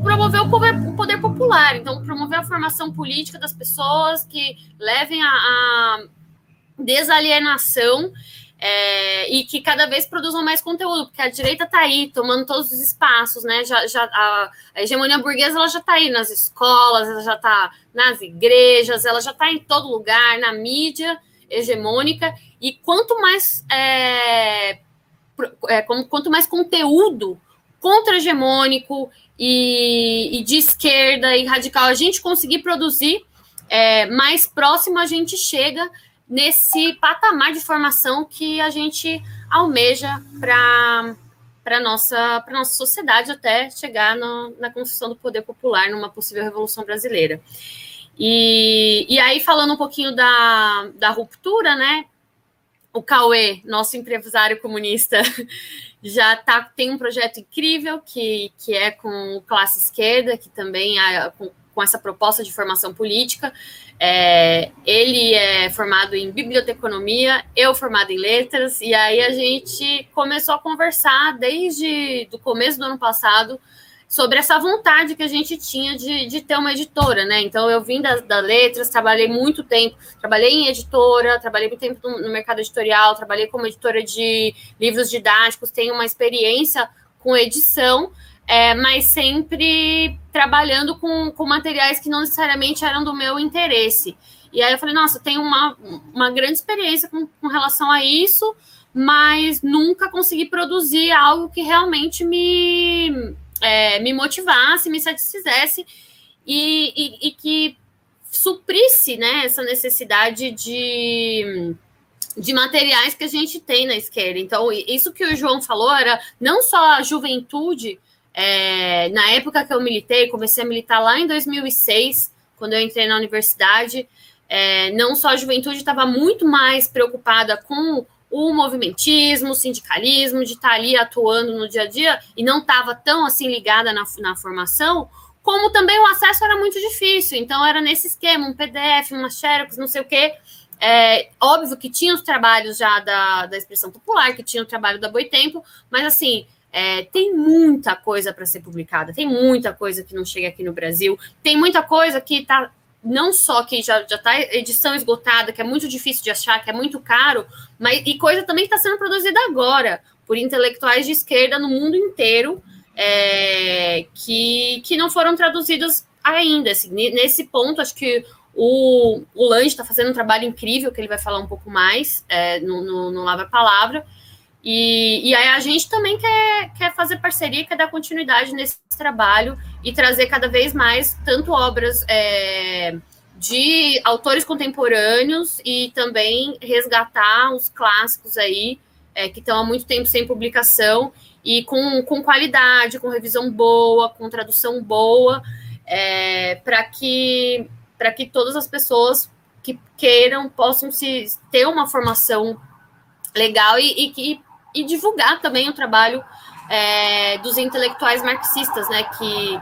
promover o poder, o poder popular, então promover a formação política das pessoas que levem a, a desalienação é, e que cada vez produzam mais conteúdo, porque a direita está aí tomando todos os espaços, né? Já, já a, a hegemonia burguesa ela já está aí nas escolas, ela já está nas igrejas, ela já está em todo lugar, na mídia hegemônica, e quanto mais é, é, quanto mais conteúdo contra-hegemônico e, e, de esquerda e radical a gente conseguir produzir, é, mais próximo a gente chega nesse patamar de formação que a gente almeja para para nossa para nossa sociedade até chegar no, na construção do poder popular numa possível revolução brasileira. E, e aí falando um pouquinho da, da ruptura, né? O Cauê, nosso empresário comunista, (laughs) já tá, tem um projeto incrível que, que é com classe esquerda, que também é com, com essa proposta de formação política. É, ele é formado em biblioteconomia, eu formado em letras, e aí a gente começou a conversar desde o começo do ano passado sobre essa vontade que a gente tinha de, de ter uma editora, né? Então eu vim da, da, letras, trabalhei muito tempo, trabalhei em editora, trabalhei muito tempo no, no, mercado editorial, trabalhei como editora de livros didáticos, tenho uma experiência com edição, é, mas sempre trabalhando com, com materiais que não necessariamente eram do meu interesse. E aí eu falei, nossa, tenho uma, uma grande experiência com, com relação a isso, mas nunca consegui produzir algo que realmente me é, me motivasse, me satisfizesse e, e, e, que suprisse né, essa necessidade de, de materiais que a gente tem na esquerda. Então, isso que o João falou era não só a juventude. É, na época que eu militei, comecei a militar lá em 2006, quando eu entrei na universidade, é, não só a juventude estava muito mais preocupada com o movimentismo, o sindicalismo, de estar tá ali atuando no dia a dia e não estava tão assim ligada na, na formação, como também o acesso era muito difícil. Então, era nesse esquema, um PDF, uma Xerox, não sei o quê. É, óbvio que tinha os trabalhos já da, da expressão popular, que tinha o trabalho da Boitempo, mas assim, é, tem muita coisa para ser publicada, tem muita coisa que não chega aqui no Brasil, tem muita coisa que está não só que já está edição esgotada, que é muito difícil de achar, que é muito caro, mas e coisa também está sendo produzida agora por intelectuais de esquerda no mundo inteiro é, que, que não foram traduzidas ainda. Assim, nesse ponto, acho que o, o Lange está fazendo um trabalho incrível, que ele vai falar um pouco mais é, no, no, no Lava Palavra. E, e aí a gente também quer, quer fazer parceria, quer dar continuidade nesse trabalho e trazer cada vez mais tanto obras é, de autores contemporâneos e também resgatar os clássicos aí é, que estão há muito tempo sem publicação e com, com qualidade, com revisão boa, com tradução boa, é, para que para que todas as pessoas que queiram possam se ter uma formação legal e, e e divulgar também o trabalho é, dos intelectuais marxistas, né, que,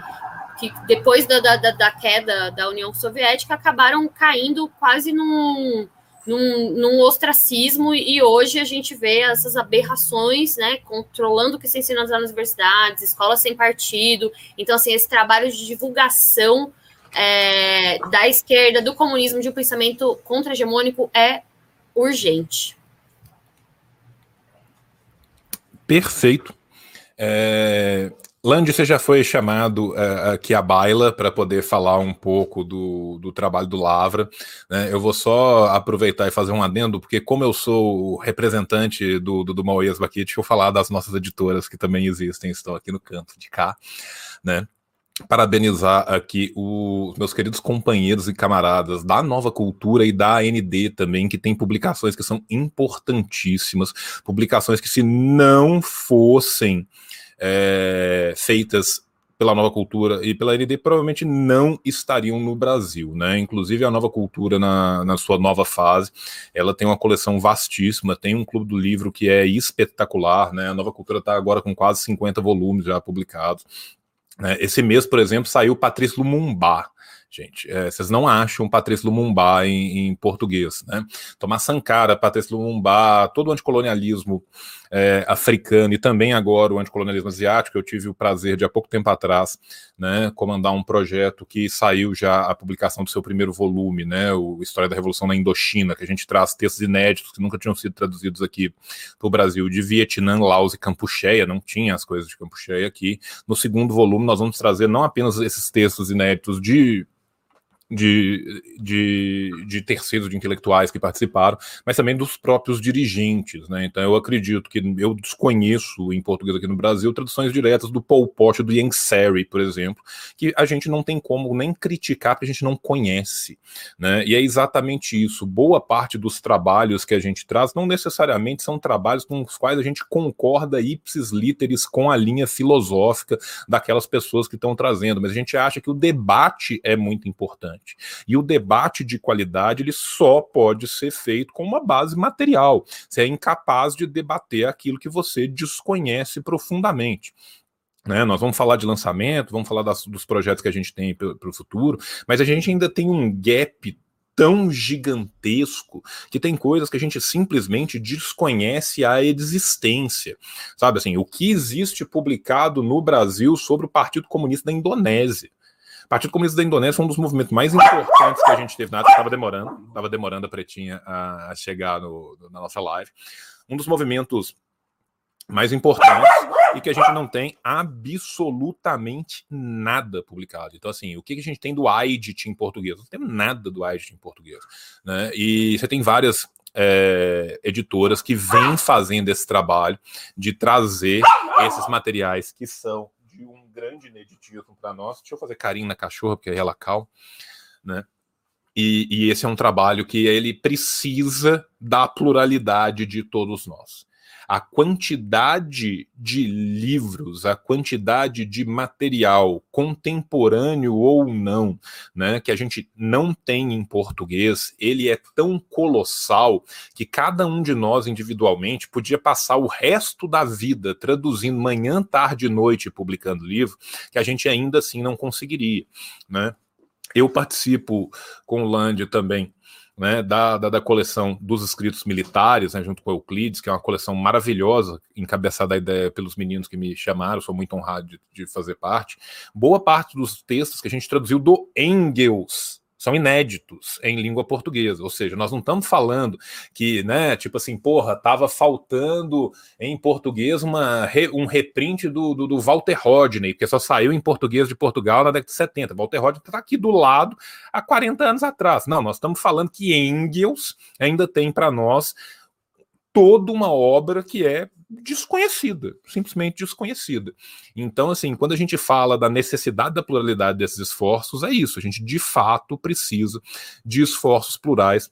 que depois da, da, da, queda da União Soviética acabaram caindo quase num, num, num, ostracismo e hoje a gente vê essas aberrações, né, controlando o que se ensina nas universidades, escolas sem partido. Então, assim, esse trabalho de divulgação é, da esquerda, do comunismo, de um pensamento contra-hegemônico é urgente. Perfeito. É, Land, você já foi chamado uh, aqui à baila para poder falar um pouco do, do trabalho do Lavra. Né? Eu vou só aproveitar e fazer um adendo, porque como eu sou o representante do, do, do deixa eu falar das nossas editoras que também existem, estão aqui no canto de cá. Né? parabenizar aqui os meus queridos companheiros e camaradas da Nova Cultura e da AND também, que tem publicações que são importantíssimas, publicações que se não fossem é, feitas pela Nova Cultura e pela ND provavelmente não estariam no Brasil, né? Inclusive a Nova Cultura na, na sua nova fase, ela tem uma coleção vastíssima, tem um clube do livro que é espetacular, né? A Nova Cultura está agora com quase 50 volumes já publicados. Né? Esse mês, por exemplo, saiu Patrício Lumumba, gente. É, vocês não acham Patrício Lumumba em, em, português, né? Tomás Sankara, Patrício Lumumba, todo o anticolonialismo é, africano e também agora o anticolonialismo asiático. Eu tive o prazer de há pouco tempo atrás, né, comandar um projeto que saiu já a publicação do seu primeiro volume, né, o História da Revolução na Indochina, que a gente traz textos inéditos que nunca tinham sido traduzidos aqui para o Brasil, de Vietnã, Laos e Campucheia, não tinha as coisas de Campucheia aqui. No segundo volume nós vamos trazer não apenas esses textos inéditos de de, de, de, terceiros, de intelectuais que participaram, mas também dos próprios dirigentes. Né? Então, eu acredito que eu desconheço em português aqui no Brasil traduções diretas do Paul Pot, do Yancey, por exemplo, que a gente não tem como nem criticar porque a gente não conhece. Né? E é exatamente isso. Boa parte dos trabalhos que a gente traz não necessariamente são trabalhos com os quais a gente concorda ipsis literis com a linha filosófica daquelas pessoas que estão trazendo, mas a gente acha que o debate é muito importante importante. E o debate de qualidade ele só pode ser feito com uma base material. Você é incapaz de debater aquilo que você desconhece profundamente. Né, nós vamos falar de lançamento, vamos falar das, dos projetos que a gente tem para o futuro, mas a gente ainda tem um gap tão gigantesco que tem coisas que a gente simplesmente desconhece a existência. Sabe assim, o que existe publicado no Brasil sobre o Partido Comunista da Indonésia? O Partido Comunista da Indonésia foi um dos movimentos mais importantes que a gente teve na época. Estava demorando, estava demorando a Pretinha a, chegar no, na nossa live. Um dos movimentos mais importantes e que a gente não tem absolutamente nada publicado. Então, assim, o que a gente tem do AIDIT em português? Não tem nada do AIDIT em português. Né? E você tem várias é, editoras que vêm fazendo esse trabalho de trazer esses materiais que são grande ineditismo para nós. Deixa eu fazer carinho na cachorra, porque aí ela calma, né? E, e, esse é um trabalho que ele precisa da pluralidade de todos nós a quantidade de livros, a quantidade de material contemporâneo ou não, né, que a gente não tem em português, ele é tão colossal que cada um de nós individualmente podia passar o resto da vida traduzindo manhã, tarde e noite publicando livro, que a gente ainda assim não conseguiria, né? Eu participo com o Land também né, da, da, da, coleção dos escritos militares, né, junto com Euclides, que é uma coleção maravilhosa, encabeçada pelos meninos que me chamaram, sou muito honrado de, de fazer parte. Boa parte dos textos que a gente traduziu do Engels, são inéditos em língua portuguesa, ou seja, nós não estamos falando que, né, tipo assim, porra, tava faltando em português uma, um reprint do, do, do, Walter Rodney, que só saiu em português de Portugal na década de 70. Walter Rodney está aqui do lado há 40 anos atrás. Não, nós estamos falando que Engels ainda tem para nós toda uma obra que é desconhecida, simplesmente desconhecida. Então, assim, quando a gente fala da necessidade da pluralidade desses esforços, é isso, a gente de fato precisa de esforços plurais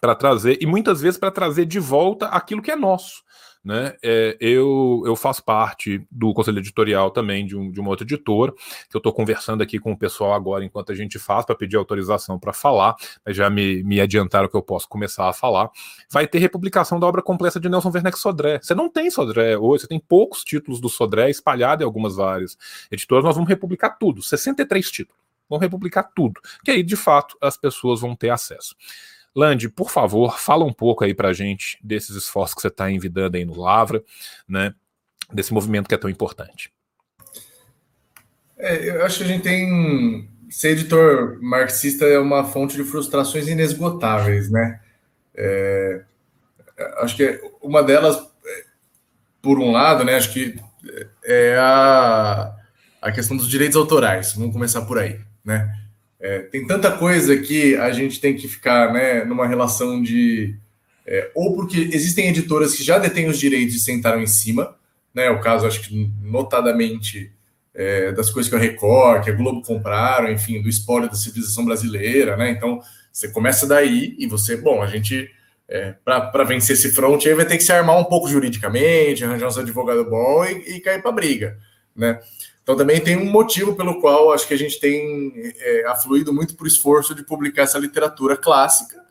para trazer, e muitas vezes para trazer de volta aquilo que é nosso. Né? É, eu, eu faço parte do conselho editorial também de, um, de uma outra editora, que eu estou conversando aqui com o pessoal agora enquanto a gente faz para pedir autorização para falar, mas já me, me adiantaram que eu posso começar a falar. Vai ter republicação da obra completa de Nelson Werneck Sodré. Você não tem Sodré hoje, você tem poucos títulos do Sodré espalhado em algumas várias editoras, nós vamos republicar tudo, 63 títulos. Vamos republicar tudo, que aí de fato as pessoas vão ter acesso. Lande, por favor, fala um pouco aí para gente desses esforços que você está envidando aí no Lavra, né? Desse movimento que é tão importante. É, eu acho que a gente tem. Ser editor marxista é uma fonte de frustrações inesgotáveis, né? É, acho que uma delas, por um lado, né? Acho que é a, a questão dos direitos autorais. Vamos começar por aí, né? É, tem tanta coisa que a gente tem que ficar né, numa relação de. É, ou porque existem editoras que já detêm os direitos e sentaram em cima, né? O caso, acho que notadamente, é, das coisas que a Record, que a Globo compraram, enfim, do espólio da civilização brasileira, né? Então, você começa daí e você, bom, a gente, é, para vencer esse front, aí vai ter que se armar um pouco juridicamente, arranjar uns advogados bons e, e cair para briga, né? Então também tem um motivo pelo qual acho que a gente tem é, afluído muito por esforço de publicar essa literatura clássica,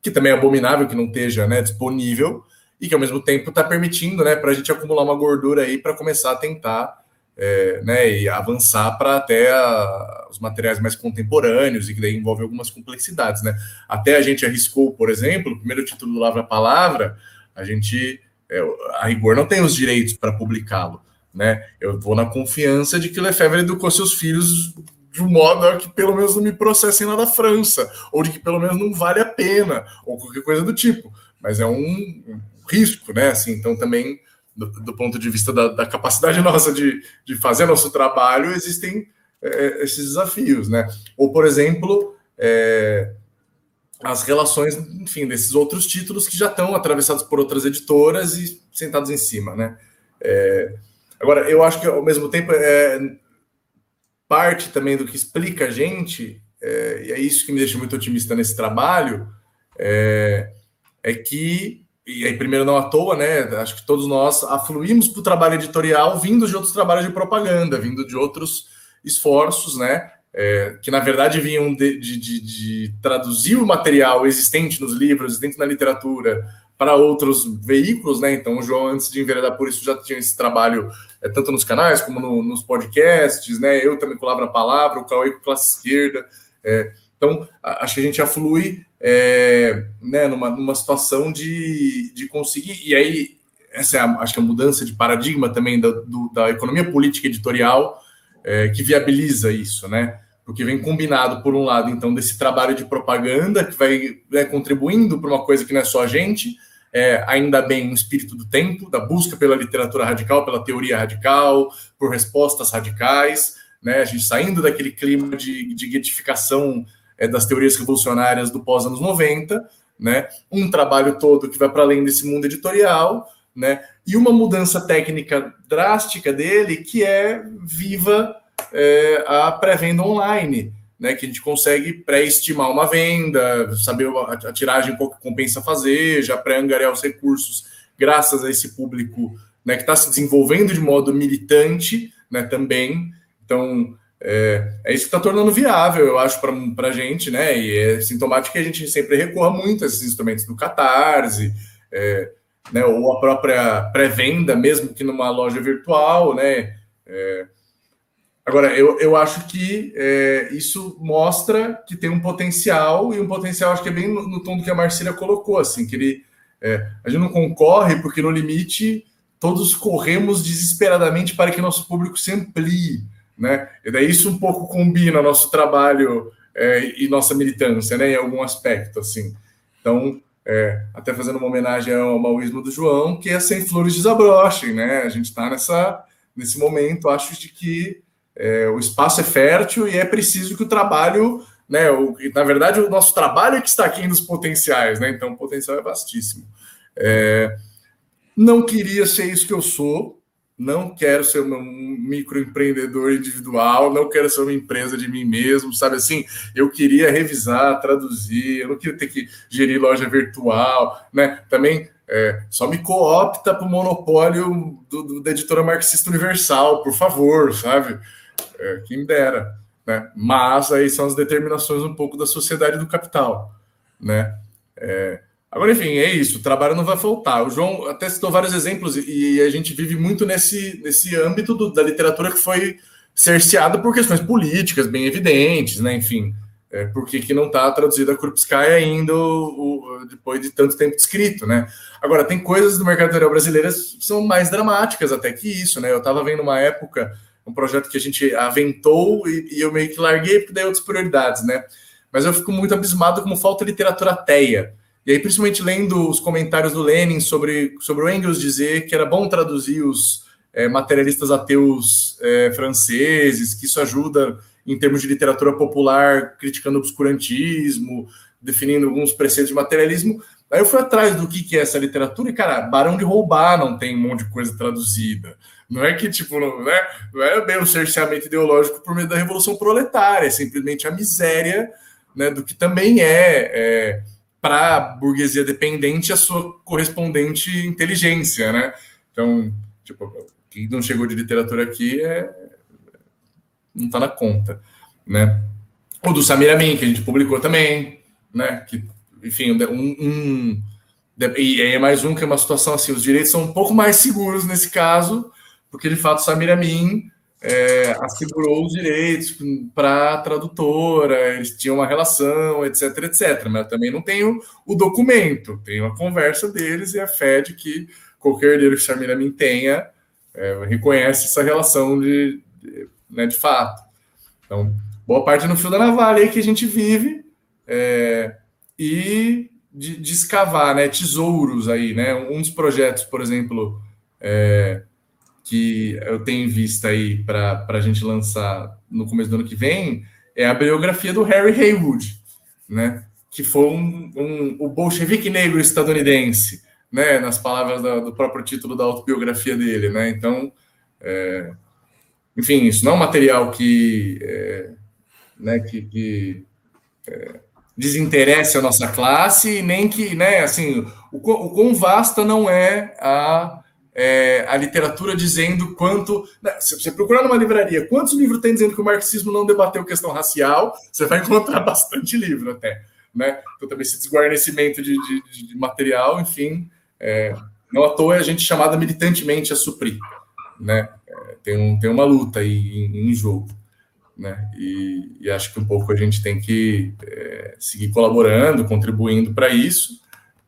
que também é abominável que não esteja né, disponível, e que ao mesmo tempo está permitindo né, para a gente acumular uma gordura aí para começar a tentar é, né, e avançar para até a, os materiais mais contemporâneos e que daí envolve algumas complexidades. Né? Até a gente arriscou, por exemplo, o primeiro título do Lavra Palavra, a gente, é, a rigor, não tem os direitos para publicá-lo né? Eu vou na confiança de que Lefebvre educou seus filhos de um modo que pelo menos não me processem lá da França, ou de que pelo menos não vale a pena, ou qualquer coisa do tipo. Mas é um, risco, né? Assim, então também, do, do ponto de vista da, da, capacidade (laughs) nossa de, de fazer nosso trabalho, existem é, esses desafios, né? Ou, por exemplo, é, as relações, enfim, desses outros títulos que já estão atravessados por outras editoras e sentados em cima, né? É, Agora, eu acho que ao mesmo tempo é parte também do que explica a gente, é, e é isso que me deixa muito otimista nesse trabalho, é, é que, e aí primeiro não à toa, né? Acho que todos nós afluímos para o trabalho editorial vindo de outros trabalhos de propaganda, vindo de outros esforços, né? É, que na verdade vinham de, de, de, de, traduzir o material existente nos livros, existente na literatura, para outros veículos, né? Então, o João, antes de enveredar por isso, já tinha esse trabalho é, tanto nos canais como no, nos podcasts, né? Eu também com a Palavra, o Cauê com Classe Esquerda. É, então, acho que a gente aflui é, né, numa, numa situação de, de conseguir. E aí, essa é a, acho que a mudança de paradigma também da, do, da economia política editorial é, que viabiliza isso, né? Porque vem combinado, por um lado, então, desse trabalho de propaganda que vai né, contribuindo para uma coisa que não é só a gente, é, ainda bem, um espírito do tempo, da busca pela literatura radical, pela teoria radical, por respostas radicais, né? A gente saindo daquele clima de, de guetificação é, das teorias revolucionárias do pós-anos 90, né? Um trabalho todo que vai para além desse mundo editorial, né? E uma mudança técnica drástica dele, que é viva é, a pré-venda online né, que a gente consegue pré-estimar uma venda, saber a, tiragem qual que compensa fazer, já pré-angariar os recursos, graças a esse público né, que está se desenvolvendo de modo militante né, também. Então, é, é isso que está tornando viável, eu acho, para a gente, né? E é sintomático que a gente sempre recorra muito a esses instrumentos do Catarse, é, né, ou a própria pré-venda, mesmo que numa loja virtual, né? É, Agora, eu, eu acho que é, isso mostra que tem um potencial, e um potencial, acho que é bem no, no tom do que a Marcília colocou, assim, que ele, é, a gente não concorre porque, no limite, todos corremos desesperadamente para que nosso público se amplie, né? E daí isso um pouco combina nosso trabalho é, e nossa militância, né, em algum aspecto, assim. Então, é, até fazendo uma homenagem ao maoísmo do João, que é sem flores desabrochem, né? A gente está nessa nesse momento, acho, de que é, o espaço é fértil e é preciso que o trabalho, né? O, na verdade, o nosso trabalho é que está aqui nos potenciais, né? Então, o potencial é vastíssimo. É, não queria ser isso que eu sou, não quero ser um microempreendedor individual, não quero ser uma empresa de mim mesmo, sabe assim? Eu queria revisar, traduzir, eu não queria ter que gerir loja virtual, né? Também É, só me coopta para o monopólio do, do, da editora marxista universal, por favor, sabe? É, quem dera. Né? Mas aí são as determinações um pouco da sociedade do capital. Né? É, agora, enfim, é isso. O trabalho não vai faltar. O João até citou vários exemplos e, a gente vive muito nesse, nesse âmbito do, da literatura que foi cerceada por questões políticas bem evidentes, né? Enfim, é, por que não está traduzida a Krupskaya ainda o, o, depois de tanto tempo escrito, né? Agora, tem coisas do mercado editorial brasileiro que são mais dramáticas até que isso, né? Eu estava vendo uma época um projeto que a gente aventou e, e, eu meio que larguei porque daí outras prioridades, né? Mas eu fico muito abismado como falta literatura ateia. E aí, principalmente lendo os comentários do Lenin sobre, sobre o Engels dizer que era bom traduzir os é, materialistas ateus é, franceses, que isso ajuda em termos de literatura popular, criticando o obscurantismo, definindo alguns preceitos de materialismo. Aí eu fui atrás do que, que é essa literatura e, cara, Barão de Roubar não tem um monte de coisa traduzida. Não é que, tipo, não, né, não é bem o cerceamento ideológico por meio da Revolução Proletária, é simplesmente a miséria né, do que também é, é para a burguesia dependente a sua correspondente inteligência, né? Então, tipo, quem não chegou de literatura aqui é, não está na conta, né? O do Samir Amin, que a gente publicou também, né? Que, enfim, um, um e aí é mais um que é uma situação assim, os direitos são um pouco mais seguros nesse caso, porque de fato Samir Amin é, assegurou os direitos para a tradutora, eles tinham uma relação, etc, etc. Mas também não tenho o documento, tenho a conversa deles e a fé de que qualquer herdeiro que Samir Amin tenha é, reconhece essa relação de, de né, de fato. Então, boa parte no fio da navalha aí que a gente vive é, e de, de, escavar né, tesouros aí, né? Um dos projetos, por exemplo, é, que eu tenho em vista aí para a gente lançar no começo do ano que vem é a biografia do Harry Haywood, né? Que foi um, um, o bolchevique negro estadunidense, né? Nas palavras do, próprio título da autobiografia dele, né? Então, é, enfim, isso não é um material que, é, né, que, que é, desinteresse a nossa classe, nem que, né, assim, o, o quão vasta não é a, é, a literatura dizendo quanto. Né, se você procurar numa livraria, quantos livros tem dizendo que o marxismo não debateu questão racial, você vai (laughs) encontrar bastante livro até. Né? Então, também esse desguarnecimento de, de, de material, enfim, é, não à toa é a gente chamada militantemente a suprir. Né? tem, um, tem uma luta aí em, em jogo. Né? E, e, acho que um pouco a gente tem que é, seguir colaborando, contribuindo para isso.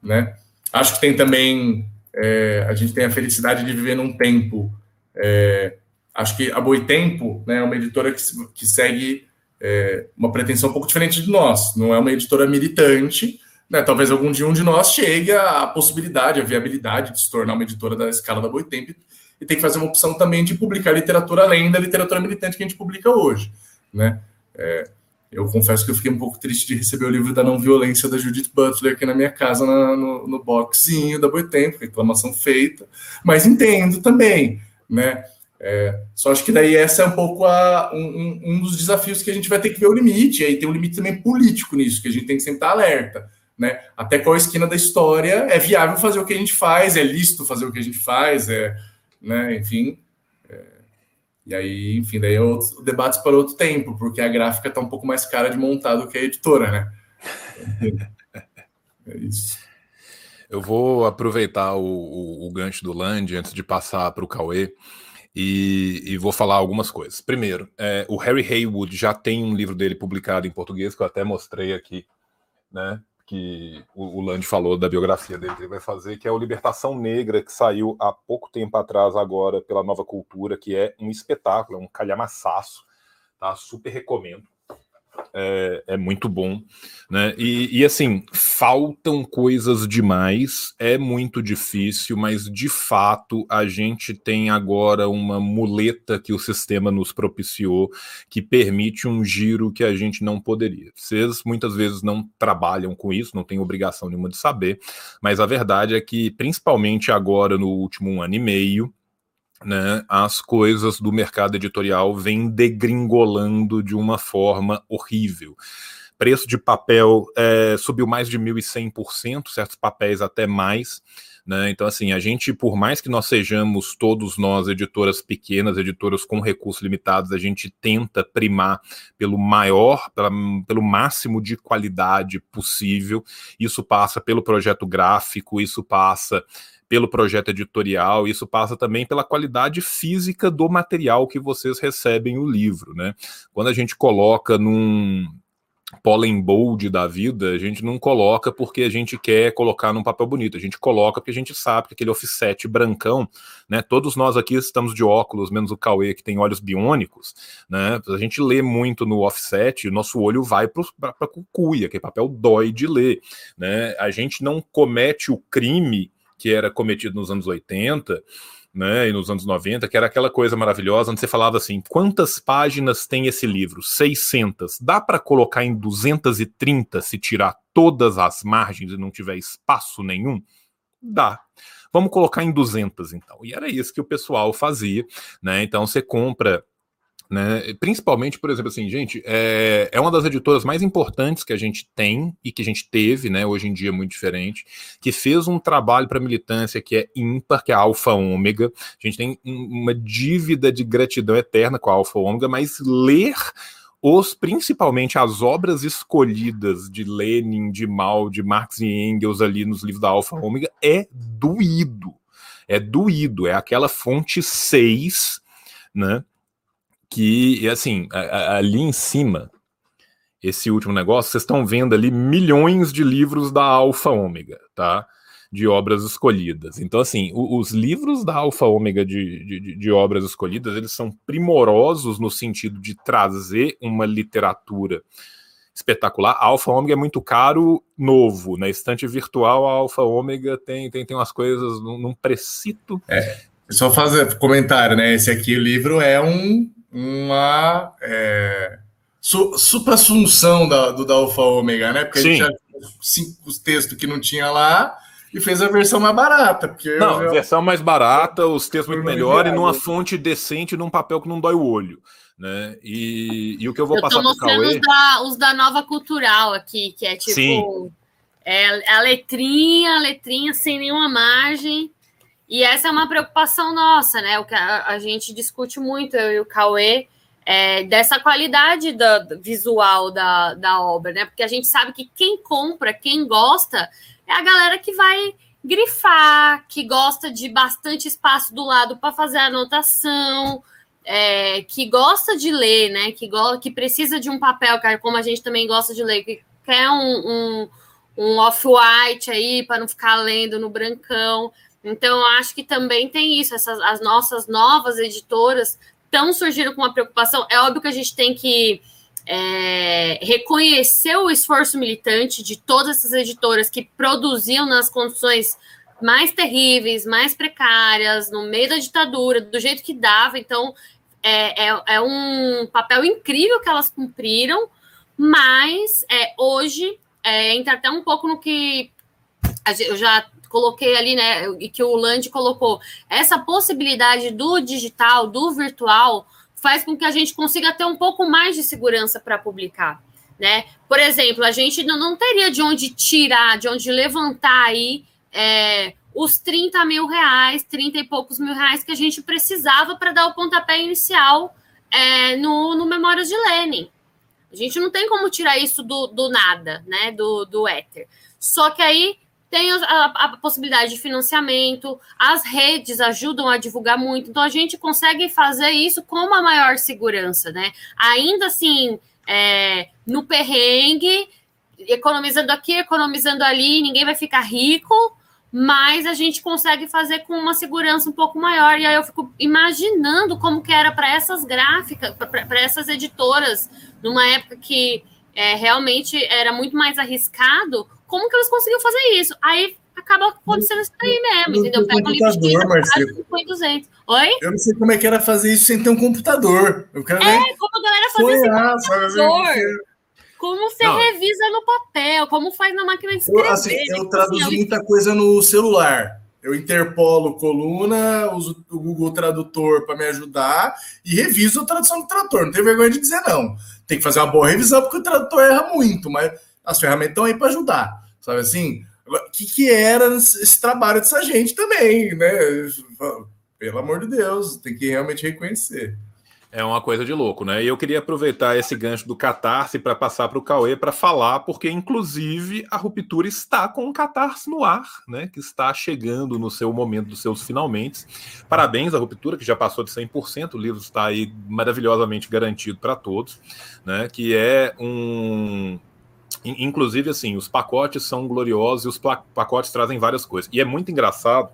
Né? Acho que tem também, é, a gente tem a felicidade de viver num tempo. É, acho que a Boitempo né, é uma editora que, que segue é, uma pretensão um pouco diferente de nós. Não é uma editora militante. Né? Talvez algum dia um de nós chegue à possibilidade, à viabilidade de se tornar uma editora da escala da Boitempo e tem que fazer uma opção também de publicar literatura além da literatura militante que a gente publica hoje, né? É, eu confesso que eu fiquei um pouco triste de receber o livro da não violência da Judith Butler aqui na minha casa, na, no, no boxzinho da Boitempo, reclamação feita, mas entendo também, né? É, só acho que daí essa é um pouco a, um, um, dos desafios que a gente vai ter que ver o limite, e aí tem um limite também político nisso, que a gente tem que sempre estar alerta, né? Até qual esquina da história é viável fazer o que a gente faz, é lícito fazer o que a gente faz, é né? Enfim. E aí, enfim, daí é outros debates para outro tempo, porque a gráfica está um pouco mais cara de montar do que a editora, né? (laughs) É isso. Eu vou aproveitar o, o, o gancho do Land antes de passar para o Cauê. E, e, vou falar algumas coisas. Primeiro, é, o Harry Haywood já tem um livro dele publicado em português, que eu até mostrei aqui, né? Que o, o Land falou da biografia dele que ele vai fazer, que é o Libertação Negra, que saiu há pouco tempo atrás agora pela Nova Cultura, que é um espetáculo, é um calhamaçaço, tá? Super recomendo é, é muito bom, né? E, e, assim, faltam coisas demais, é muito difícil, mas de fato a gente tem agora uma muleta que o sistema nos propiciou que permite um giro que a gente não poderia. Vocês muitas vezes não trabalham com isso, não têm obrigação nenhuma de saber, mas a verdade é que, principalmente agora no último ano e meio, né, as coisas do mercado editorial vêm degringolando de uma forma horrível. Preço de papel é, subiu mais de 1.100%, certos papéis até mais. Né? Então, assim, a gente, por mais que nós sejamos todos nós editoras pequenas, editoras com recursos limitados, a gente tenta primar pelo maior, pela, pelo máximo de qualidade possível. Isso passa pelo projeto gráfico, isso passa pelo projeto editorial, isso passa também pela qualidade física do material que vocês recebem o livro, né? Quando a gente coloca num pólen bold da vida, a gente não coloca porque a gente quer colocar num papel bonito, a gente coloca porque a gente sabe que aquele offset brancão, né? Todos nós aqui estamos de óculos, menos o Cauê que tem olhos biônicos, né? A gente lê muito no offset, o nosso olho vai para a cucuia, que papel dói de ler, né? A gente não comete o crime que era cometido nos anos 80, né, e nos anos 90, que era aquela coisa maravilhosa onde você falava assim: quantas páginas tem esse livro? 600. Dá para colocar em 230 se tirar todas as margens e não tiver espaço nenhum? Dá. Vamos colocar em 200 então. E era isso que o pessoal fazia, né? Então você compra né? Principalmente, por exemplo, assim, gente, é, é uma das editoras mais importantes que a gente tem e que a gente teve, né? Hoje em dia é muito diferente, que fez um trabalho para militância que é ímpar, que é a Alfa Ômega. A gente tem uma dívida de gratidão eterna com a Alfa Ômega, mas ler os principalmente as obras escolhidas de Lenin, de Mao, de Marx e Engels ali nos livros da Alfa Ômega é doído. É doído, é aquela fonte 6, né? Que, assim, ali em cima, esse último negócio, vocês estão vendo ali milhões de livros da Alfa Ômega, tá? De obras escolhidas. Então, assim, os livros da Alfa Ômega de, de, de, obras escolhidas, eles são primorosos no sentido de trazer uma literatura espetacular. A Alfa Ômega é muito caro, novo. Na estante virtual, a Alfa Ômega tem, tem, tem umas coisas num, num precito. É, só fazer comentário, né? Esse aqui, o livro é um uma é, su, supra-assunção da, do da Alfa Ômega, né? Porque Sim. a gente já cinco textos que não tinha lá e fez a versão mais barata. Porque não, já... versão mais barata, os textos muito melhor e numa fonte decente, num papel que não dói o olho. Né? E, e o que eu vou eu passar para o Cauê... Os da, os da Nova Cultural aqui, que é tipo... Sim. É a letrinha, a letrinha sem nenhuma margem. E essa é uma preocupação nossa, né? O que a, a gente discute muito, eu e o Cauê, é, dessa qualidade da, visual da, da obra, né? Porque a gente sabe que quem compra, quem gosta, é a galera que vai grifar, que gosta de bastante espaço do lado para fazer anotação, é, que gosta de ler, né? Que, go que precisa de um papel, como a gente também gosta de ler, que quer um, um, um off-white aí para não ficar lendo no brancão. Então, acho que também tem isso. Essas, as nossas novas editoras estão surgindo com uma preocupação. É óbvio que a gente tem que é, reconhecer o esforço militante de todas essas editoras que produziam nas condições mais terríveis, mais precárias, no meio da ditadura, do jeito que dava. Então, é, é, é um papel incrível que elas cumpriram, mas é, hoje é, entra até um pouco no que eu já coloquei ali, né, e que o Land colocou, essa possibilidade do digital, do virtual, faz com que a gente consiga ter um pouco mais de segurança para publicar. Né? Por exemplo, a gente não, teria de onde tirar, de onde levantar aí é, os 30 mil reais, 30 e poucos mil reais que a gente precisava para dar o pontapé inicial é, no, no Memórias de Lenin. A gente não tem como tirar isso do, do nada, né? Do, do éter. Só que aí tem a, a, possibilidade de financiamento, as redes ajudam a divulgar muito, então a gente consegue fazer isso com uma maior segurança, né? Ainda assim, é, no perrengue, economizando aqui, economizando ali, ninguém vai ficar rico, mas a gente consegue fazer com uma segurança um pouco maior. E aí eu fico imaginando como que era para essas gráficas, para essas editoras, numa época que é, realmente era muito mais arriscado como que eles conseguiam fazer isso? Aí acaba acontecendo isso aí mesmo, entendeu? Pega um livro Marcelo. 200. Oi? Eu não sei como é que era fazer isso sem ter um computador. Eu quero é, ver... como a galera fazia sem computador. Como você não. revisa no papel, como faz na máquina de escrever. Assim, eu tipo traduzo assim, muita coisa no celular. Eu interpolo coluna, uso o Google Tradutor para me ajudar e reviso a tradução do tradutor. Não tem vergonha de dizer não. Tem que fazer uma boa revisão porque o tradutor erra muito, mas as ferramentas estão aí para ajudar sabe assim? O que, que era esse trabalho dessa gente também, né? Pelo amor de Deus, tem que realmente reconhecer. É uma coisa de louco, né? E eu queria aproveitar esse gancho do Catarse para passar para o Cauê para falar, porque inclusive a ruptura está com o Catarse no ar, né? Que está chegando no seu momento dos seus finalmente. Parabéns à ruptura, que já passou de 100%, o livro está aí maravilhosamente garantido para todos, né? Que é um. Inclusive, assim, os pacotes são gloriosos e os pacotes trazem várias coisas. E é muito engraçado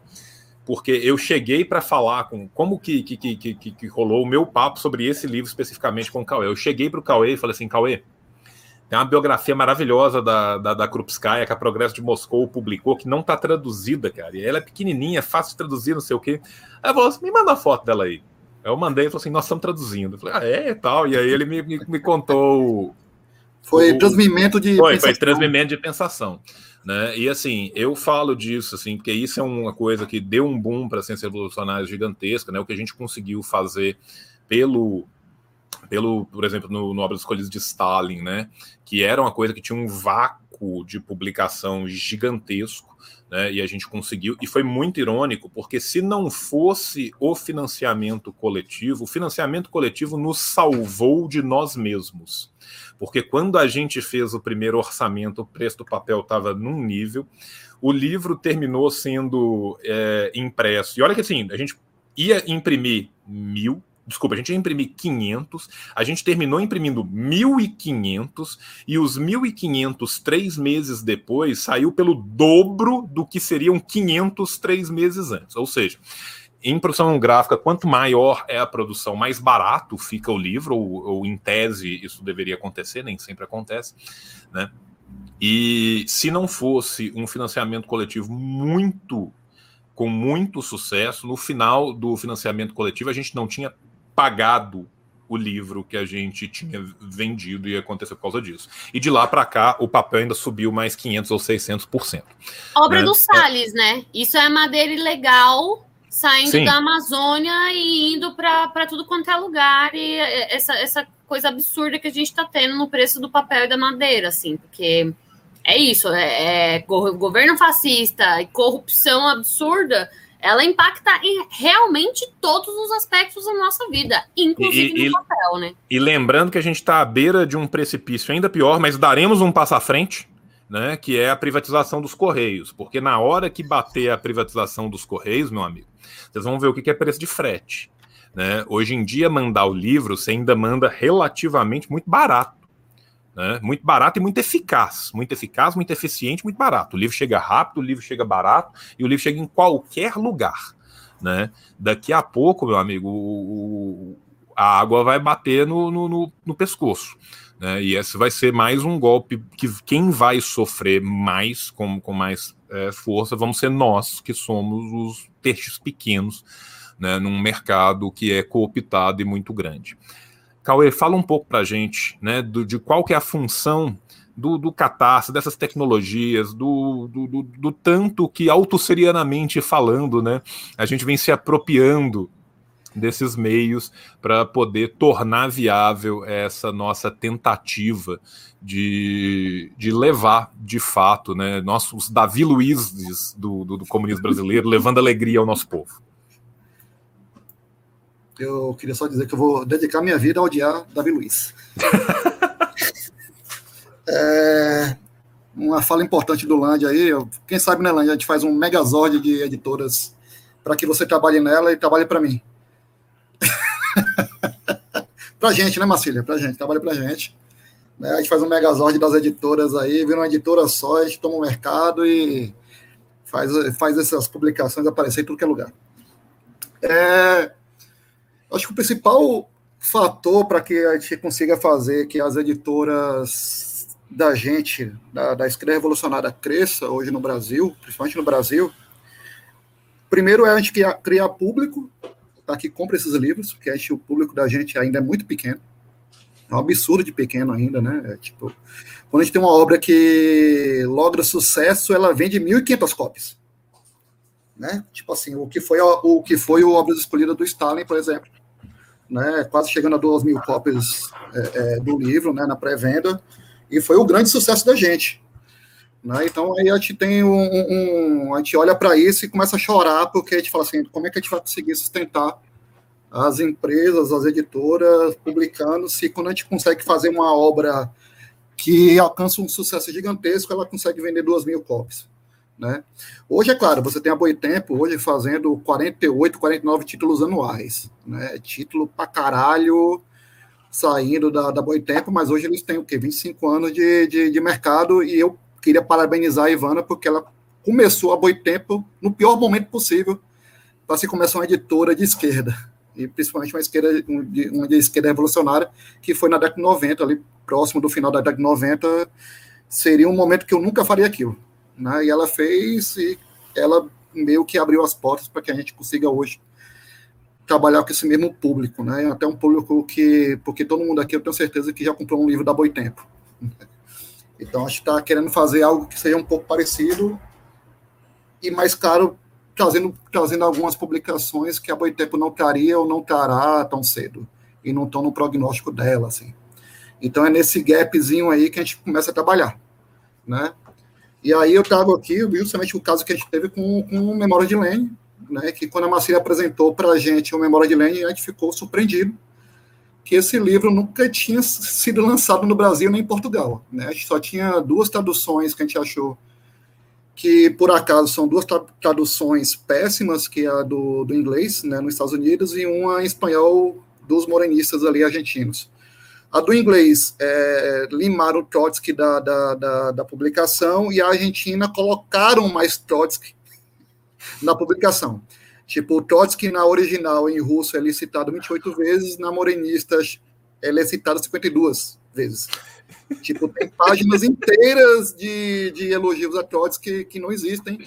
porque eu cheguei para falar com como que, que, que, que, que rolou o meu papo sobre esse livro especificamente com o Cauê. Eu cheguei para o Cauê e falei assim, Cauê, tem uma biografia maravilhosa da, da, da Krupskaya que a Progresso de Moscou publicou, que não está traduzida, cara. E ela é pequenininha, fácil de traduzir, não sei o quê. Aí eu falei assim, me manda a foto dela aí. Eu mandei e falou assim, nós estamos traduzindo. Eu falei, ah, é, tal. E aí ele me, me, me contou... Foi o, transmimento de Foi, pensação. foi transmimento de pensação. Né? E assim, eu falo disso, assim, porque isso é uma coisa que deu um boom para a ciência revolucionária gigantesca, né? O que a gente conseguiu fazer pelo, pelo por exemplo, no, no Obras Escolhidas de Stalin, né? Que era uma coisa que tinha um vácuo de publicação gigantesco, né? E a gente conseguiu, e foi muito irônico, porque se não fosse o financiamento coletivo, o financiamento coletivo nos salvou de nós mesmos porque quando a gente fez o primeiro orçamento, o preço do papel estava num nível, o livro terminou sendo é, impresso. E olha que assim, a gente ia imprimir mil, desculpa, a gente ia imprimir 500, a gente terminou imprimindo 1.500, e os 1.500, três meses depois, saiu pelo dobro do que seriam 500 três meses antes. Ou seja, em produção gráfica, quanto maior é a produção, mais barato fica o livro, ou, ou, em tese isso deveria acontecer, nem sempre acontece, né? E se não fosse um financiamento coletivo muito, com muito sucesso, no final do financiamento coletivo a gente não tinha pagado o livro que a gente tinha vendido e aconteceu por causa disso. E de lá para cá, o papel ainda subiu mais 500 ou 600%. Obra né? do Salles, é. né? Isso é madeira ilegal saindo Sim. da Amazônia e indo para tudo quanto é lugar e essa, essa coisa absurda que a gente está tendo no preço do papel e da madeira, assim, porque é isso, é, é governo fascista e corrupção absurda, ela impacta em realmente todos os aspectos da nossa vida, inclusive e, no e, papel, né? E lembrando que a gente está à beira de um precipício ainda pior, mas daremos um passo à frente né, que é a privatização dos Correios. Porque na hora que bater a privatização dos Correios, meu amigo, vocês vão ver o que é preço de frete. Né? Hoje em dia, mandar o livro, você ainda manda relativamente muito barato. Né? Muito barato e muito eficaz. Muito eficaz, muito eficiente, muito barato. O livro chega rápido, o livro chega barato e o livro chega em qualquer lugar. Né? Daqui a pouco, meu amigo, o, a água vai bater no, no, no, no pescoço. Né? E esse vai ser mais um golpe que quem vai sofrer mais, com, com mais é, força, vamos ser nós, que somos os peixes pequenos, né, num mercado que é cooptado e muito grande. Cauê, fala um pouco para a gente né, do, de qual que é a função do, do catarse, dessas tecnologias, do, do, do, do tanto que autosserianamente falando, né, a gente vem se apropriando desses meios para poder tornar viável essa nossa tentativa de, de levar de fato, né, nossos Davi Luizes do, do, do comunismo brasileiro, (laughs) levando alegria ao nosso povo. Eu queria só dizer que eu vou dedicar minha vida a odiar Davi Luiz. (laughs) é, uma fala importante do Land aí, quem sabe, né, Land, a gente faz um megazord de editoras para que você trabalhe nela e trabalhe para mim. (laughs) pra gente, né, Marcília? Pra gente, trabalha pra gente. Né? A gente faz um megazord das editoras aí, vira uma editora só, a gente toma o mercado e faz, faz essas publicações aparecer em tudo que é lugar. É, acho que o principal fator para que a gente consiga fazer que as editoras da gente, da, da esquerda revolucionária, cresça hoje no Brasil, principalmente no Brasil, primeiro é a gente criar, criar público tá, que compra esses livros, porque acho que o público da gente ainda é muito pequeno. É um absurdo de pequeno ainda, né? É, tipo, quando a gente tem uma obra que logra sucesso, ela vende 1.500 cópias. Né? Tipo assim, o que foi o que foi o Obras Escolhidas do Stalin, por exemplo. Né? Quase chegando a 2 mil cópias é, é, do livro, né? Na pré-venda. E foi o grande sucesso da gente. Né? Então aí a gente tem um, um a gente olha para isso e começa a chorar porque a gente fala assim, como é que a gente vai conseguir sustentar as empresas, as editoras publicando se quando a gente consegue fazer uma obra que alcança um sucesso gigantesco, ela consegue vender duas mil cópias. Né? Hoje, é claro, você tem a Boitempo hoje fazendo 48, 49 títulos anuais. Né? Título pra caralho saindo da, da Boitempo, mas hoje eles têm o quê? 25 anos de, de, de mercado e eu queria parabenizar a Ivana porque ela começou a Boitempo no pior momento possível para se começar uma editora de esquerda e principalmente uma esquerda, uma de esquerda revolucionária, que foi na década de 90, ali próximo do final da década de 90, seria um momento que eu nunca faria aquilo. Né? E ela fez, e ela meio que abriu as portas para que a gente consiga hoje trabalhar com esse mesmo público, né? Até um público que, porque todo mundo aqui eu tenho certeza que já comprou um livro da Boitempo. Então a gente está querendo fazer algo que seja um pouco parecido e mais caro trazendo, trazendo algumas publicações que a Boitempo não estaria ou não estará tão cedo, e não estão no prognóstico dela, assim. Então é nesse gapzinho aí que a gente começa a trabalhar, né? E aí eu trago aqui justamente o caso que a gente teve com, com o Memória de Lene, né, que quando a Marcília apresentou para a gente o Memória de Lene, a gente ficou surpreendido que esse livro nunca tinha sido lançado no Brasil nem em Portugal. Né? Só tinha duas traduções que a gente achou que por acaso são duas traduções péssimas, que é a do, do inglês, né, nos Estados Unidos, e uma em espanhol dos morenistas ali argentinos. A do inglês é, limaram o Trotsky da, da, da, da, publicação e a Argentina colocaram mais Trotsky na publicação. Tipo, o Trotsky na original em russo ele é citado 28 vezes, na morenista ele é citado 52 vezes. Tipo, tem páginas inteiras de, de elogios a Trotsky que, que não existem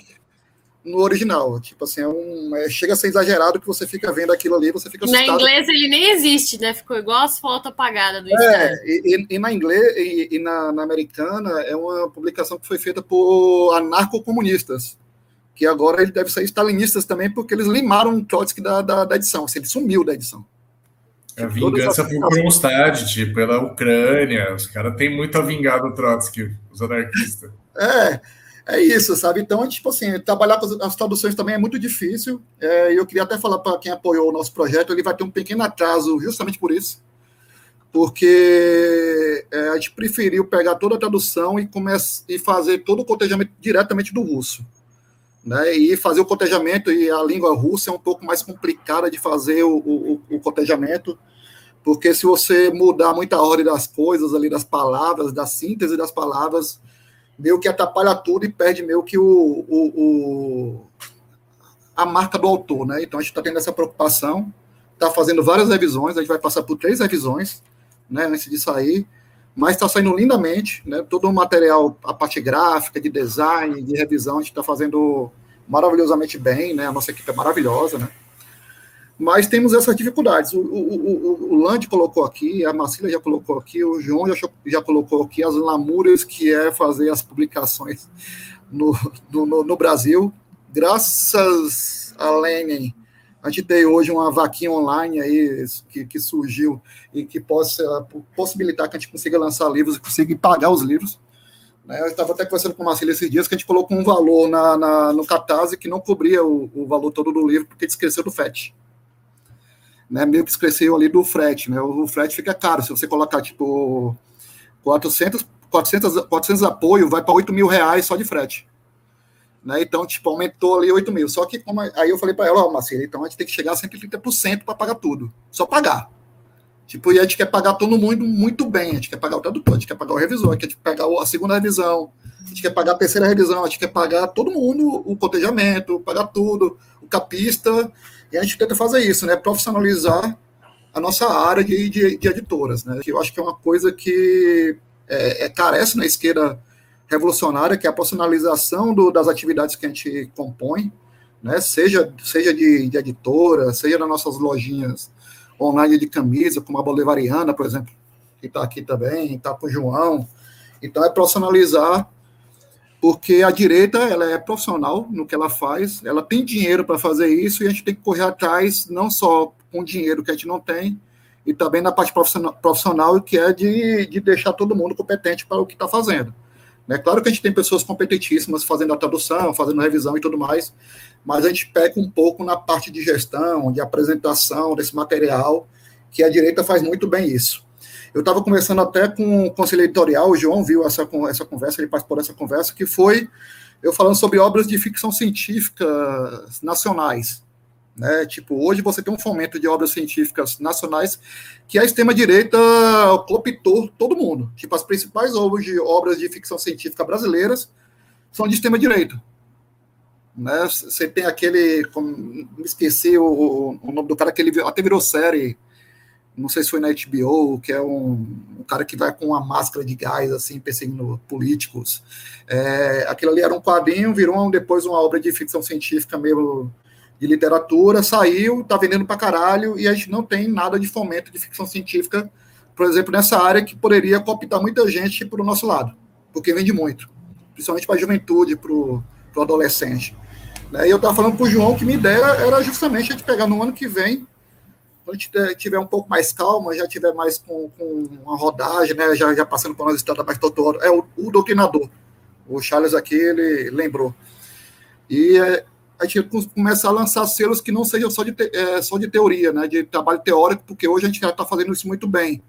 no original. Tipo assim, é um, é, chega a ser exagerado que você fica vendo aquilo ali, você fica assustado. Na inglês ele nem existe, né? Ficou igual as fotos apagadas do É, e, e, na inglês e, e na, na, americana é uma publicação que foi feita por anarcocomunistas, que agora ele deve ser stalinistas também, porque eles limaram o Trotsky da, da, da edição, assim, ele sumiu da edição. É a vingança por Kronstadt, tipo, pela Ucrânia. Os caras têm muito a vingar do Trotsky, os anarquistas. (laughs) É, é isso, sabe? Então, tipo assim, trabalhar com as traduções também é muito difícil. É, eu queria até falar para quem apoiou o nosso projeto, ele vai ter um pequeno atraso justamente por isso. Porque é, a gente preferiu pegar toda a tradução e, comece, e fazer todo o cotejamento diretamente do russo. Né, e fazer o cotejamento, e a língua russa é um pouco mais complicada de fazer o, o, o cotejamento, porque se você mudar muita ordem das coisas ali, das palavras, da síntese das palavras, meio que atrapalha tudo e perde meio que o, o, o a marca do autor, né? Então a gente está tendo essa preocupação, está fazendo várias revisões, a gente vai passar por três revisões, né, antes de sair, mas está saindo lindamente, né? Todo o material, a parte gráfica, de design, de revisão, a gente está fazendo maravilhosamente bem, né? A nossa equipe é maravilhosa, né? Mas temos essas dificuldades. O, o, o, o Land colocou aqui, a Marcília já colocou aqui, o João já, já colocou aqui as lamúrias que é fazer as publicações no, no, no Brasil. Graças a Lenin, a gente tem hoje uma vaquinha online aí que, que surgiu e que possa possibilitar que a gente consiga lançar livros e consiga pagar os livros. Né? Eu estava até conversando com o Marcelo esses dias que a gente colocou um valor na, na no Catarse que não cobria o, o, valor todo do livro porque esqueceu do FET. Né? Meio que esqueceu ali do frete. Né? O, o frete fica caro. Se você colocar tipo 400, 400, 400 apoio, vai para 8 mil reais só de frete. Né? Então, tipo, aumentou ali 8 mil. Só que, como, aí eu falei para ela, ó, oh, Marcelo, então a gente tem que chegar a 130% para pagar tudo. Só pagar. Tipo, e a gente quer pagar todo mundo muito bem. A gente quer pagar o tradutor, a gente quer pagar o revisor, a gente quer pagar a segunda revisão, a gente quer pagar a terceira revisão, a gente quer pagar todo mundo o cotejamento, pagar tudo, o capista. E a gente tenta fazer isso, né? Profissionalizar a nossa área de, de, de editoras, né? Que eu acho que é uma coisa que é, é carece na esquerda revolucionária, que é a profissionalização do, das atividades que a gente compõe, né? seja, seja de, de editora, seja nas nossas lojinhas online de camisa, como a Bolivariana, por exemplo, que está aqui também, está com o João. Então, é profissionalizar, porque a direita ela é profissional no que ela faz, ela tem dinheiro para fazer isso, e a gente tem que correr atrás, não só com dinheiro que a gente não tem, e também na parte profissional, profissional que é de, de deixar todo mundo competente para o que está fazendo. Né? Claro que a gente tem pessoas competentíssimas fazendo a tradução, fazendo a revisão e tudo mais, mas a gente peca um pouco na parte de gestão, de apresentação desse material, que a direita faz muito bem isso. Eu estava conversando até com o conselho editorial, o João viu essa, essa conversa, ele participou dessa conversa, que foi eu falando sobre obras de ficção científica nacionais. Né? Tipo, hoje você tem um fomento de obras científicas nacionais que a extrema-direita cooptou todo mundo. Tipo, as principais obras de, obras de ficção científica brasileiras são de extrema-direita. Né? Você tem aquele, como, esqueci o, o, nome do cara, que ele até virou série, não sei se foi na HBO, que é um, um cara que vai com uma máscara de gás, assim, perseguindo políticos. É, aquilo ali era um quadrinho, virou depois uma obra de ficção científica meio de literatura, saiu, tá vendendo para caralho, e a gente não tem nada de fomento de ficção científica, por exemplo, nessa área que poderia cooptar muita gente para o nosso lado, porque vende muito, principalmente para a juventude, para o adolescente. Né? E eu estava falando para o João que minha ideia era justamente a gente pegar no ano que vem, quando a gente tiver um pouco mais calma, já tiver mais com, com uma rodagem, né, já, já passando por umas estradas mais doutor, é o, o doutrinador. O Charles aqui, ele lembrou. E é, a gente começa a lançar selos que não sejam só de, te, é, só de teoria, né, de trabalho teórico, porque hoje a gente já está fazendo isso muito bem.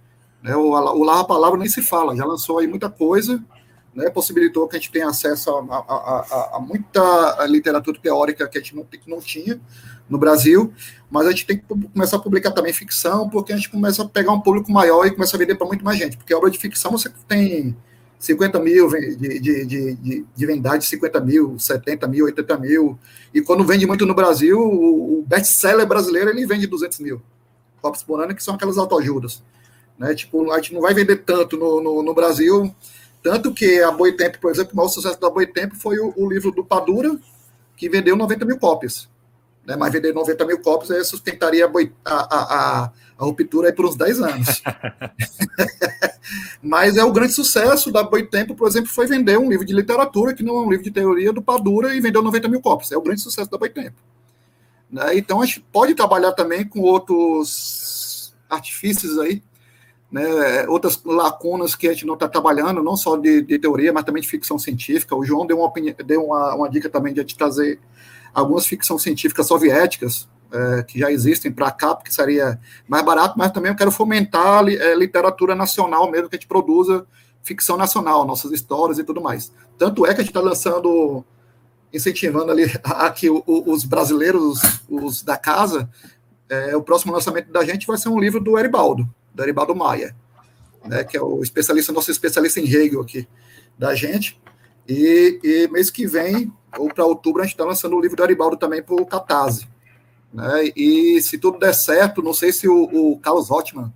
Né, o, o Larra Palavra nem se fala, já lançou aí muita coisa, né, possibilitou que a gente tenha acesso a, a, a, a muita literatura teórica que a gente não, não tinha no Brasil, mas a gente tem que começar a publicar também ficção, porque a gente começa a pegar um público maior e começa a vender para muito mais gente, porque obra de ficção você tem 50 mil de, de, de, de, vendagem, 50 mil, 70 mil, 80 mil, e quando vende muito no Brasil, o, o best-seller brasileiro, ele vende 200 mil copos por ano, que são aquelas autoajudas. Né? Tipo, a gente não vai vender tanto no, no, no Brasil, tanto que a Boitempo, por exemplo, o maior sucesso da Boitempo foi o, o, livro do Padura, que vendeu 90 mil cópias. Né? Mas vender 90 mil cópias aí sustentaria a, a, a, a ruptura aí por uns 10 anos. (laughs) Mas é o grande sucesso da Boitempo, por exemplo, foi vender um livro de literatura, que não é um livro de teoria, do Padura, e vendeu 90 mil cópias. É o grande sucesso da Boitempo. Né? Então a gente pode trabalhar também com outros artifícios aí, né, outras lacunas que a gente não está trabalhando, não só de, de, teoria, mas também de ficção científica. O João deu uma, opinião, deu uma, uma dica também de a gente trazer algumas ficção científicas soviéticas, é, que já existem para cá, porque seria mais barato, mas também eu quero fomentar é, literatura nacional mesmo, que a gente produza ficção nacional, nossas histórias e tudo mais. Tanto é que a gente está lançando, incentivando ali aqui os brasileiros, os da casa, é, o próximo lançamento da gente vai ser um livro do Eribaldo, do Eribaldo Maia, né, que é o especialista, nosso especialista em Hegel aqui da gente. E, e mês que vem, ou para outubro, a gente está lançando o livro do Eribaldo também para o Catarse. Né? E se tudo der certo, não sei se o, o Carlos Rottman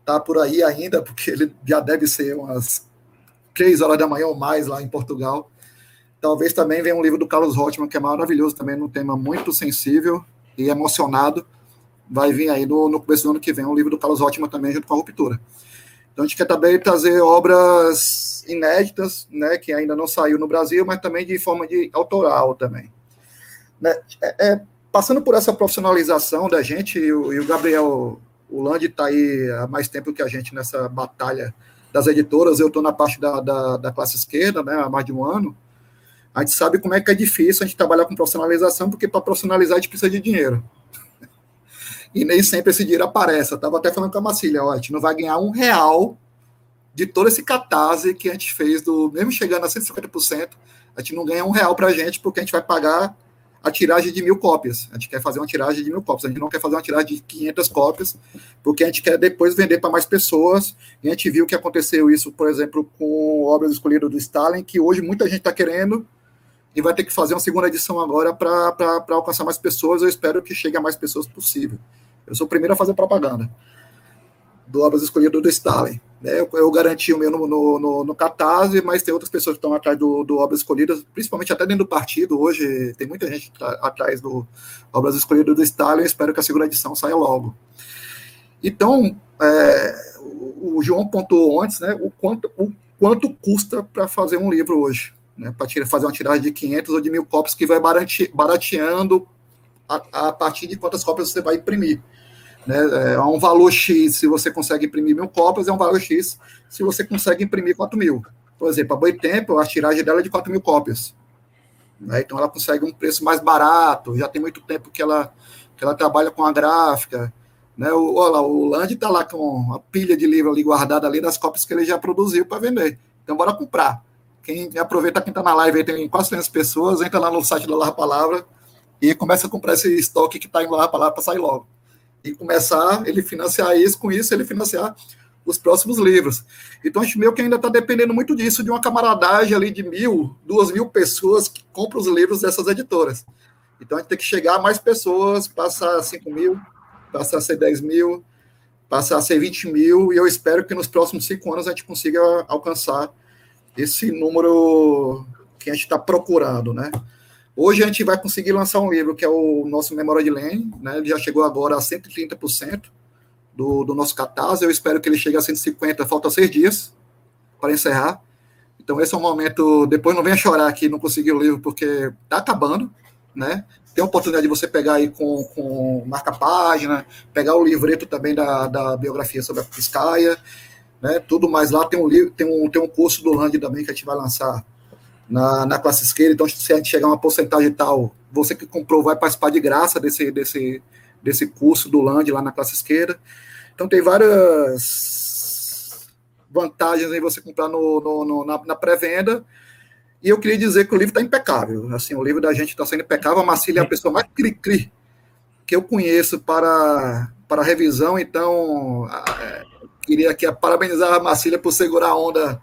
está por aí ainda, porque ele já deve ser umas três horas da manhã ou mais lá em Portugal. Talvez também venha um livro do Carlos Rottman, que é maravilhoso também, num tema muito sensível e emocionado, vai vir aí no, no começo do ano que vem um livro do Carlos Ótima também, junto com a Ruptura. Então a gente quer também trazer obras inéditas, né, que ainda não saiu no Brasil, mas também de forma de autoral também. Né, é, é, passando por essa profissionalização da gente, e o, e o Gabriel o Land está aí há mais tempo que a gente nessa batalha das editoras, eu estou na parte da, da, da, classe esquerda, né, há mais de um ano, a gente sabe como é que é difícil a gente trabalhar com profissionalização, porque para profissionalizar a gente precisa de dinheiro e nem sempre esse dinheiro aparece. Eu estava até falando com a Marcília, ó, a gente não vai ganhar um real de todo esse catarse que a gente fez, do mesmo chegando a 150%, a gente não ganha um real para a gente, porque a gente vai pagar a tiragem de mil cópias. A gente quer fazer uma tiragem de mil cópias, a gente não quer fazer uma tiragem de 500 cópias, porque a gente quer depois vender para mais pessoas. E a gente viu que aconteceu isso, por exemplo, com obras escolhidas do Stalin, que hoje muita gente está querendo, e vai ter que fazer uma segunda edição agora para alcançar mais pessoas. Eu espero que chegue a mais pessoas possível. Eu sou o primeiro a fazer propaganda do Obras Escolhidas do Stalin. Né? Eu, eu, garanti o meu no, no, no, no Catarse, mas tem outras pessoas que estão atrás do, do Obras Escolhidas, principalmente até dentro do partido. Hoje tem muita gente tá atrás do Obras Escolhidas do Stalin. Espero que a segunda edição saia logo. Então, é, o, o João pontuou antes né, o, quanto, o quanto custa para fazer um livro hoje. Né, para fazer uma tiragem de 500 ou de mil cópias que vai barateando a, a partir de quantas cópias você vai imprimir. Né? É um valor X se você consegue imprimir mil cópias, é um valor X se você consegue imprimir 4 mil. Por exemplo, a Boitempo, a tiragem dela é de 4 mil cópias. Né? Então ela consegue um preço mais barato, já tem muito tempo que ela, que ela trabalha com a gráfica. Né? O, olha lá, o Land está lá com uma pilha de livro ali guardada ali das cópias que ele já produziu para vender. Então bora comprar. Quem aproveita quem está na live aí, tem quase 300 pessoas, entra lá no site da Larra Palavra e começa a comprar esse estoque que está em Larra Palavra para sair logo. E começar ele financiar isso, com isso ele financiar os próximos livros. Então, a gente meio que ainda está dependendo muito disso, de uma camaradagem ali de mil, duas mil pessoas que compram os livros dessas editoras. Então, a gente tem que chegar a mais pessoas, passar a 5 mil, passar a ser 10 mil, passar a ser 20 mil, e eu espero que nos próximos cinco anos a gente consiga alcançar esse número que a gente está procurando, né? Hoje a gente vai conseguir lançar um livro que é o nosso Memória de Lane, né? Ele já chegou agora a 130%, do, do nosso catarse. Eu espero que ele chegue a 150, falta seis dias para encerrar. Então, esse é um momento. Depois não venha chorar aqui, não consegui o livro, porque está acabando, né? Tem a oportunidade de você pegar aí com, com marca-página, pegar o livreto também da, da biografia sobre a Piscaia, né? Tudo mais lá. Tem um, livro, tem um, tem um curso do Land também que a gente vai lançar na, na classe esquerda. Então, se a gente chegar a uma porcentagem tal, você que comprou vai participar de graça desse, desse, desse curso do Land lá na classe esquerda. Então tem várias vantagens em você comprar no, no, no na, na pré-venda. E eu queria dizer que o livro está impecável. Assim, o livro da gente está sendo impecável. A Marcília é a pessoa mais cri-cri que eu conheço para, para revisão. Então, é, queria aqui parabenizar a Marcília por segurar a onda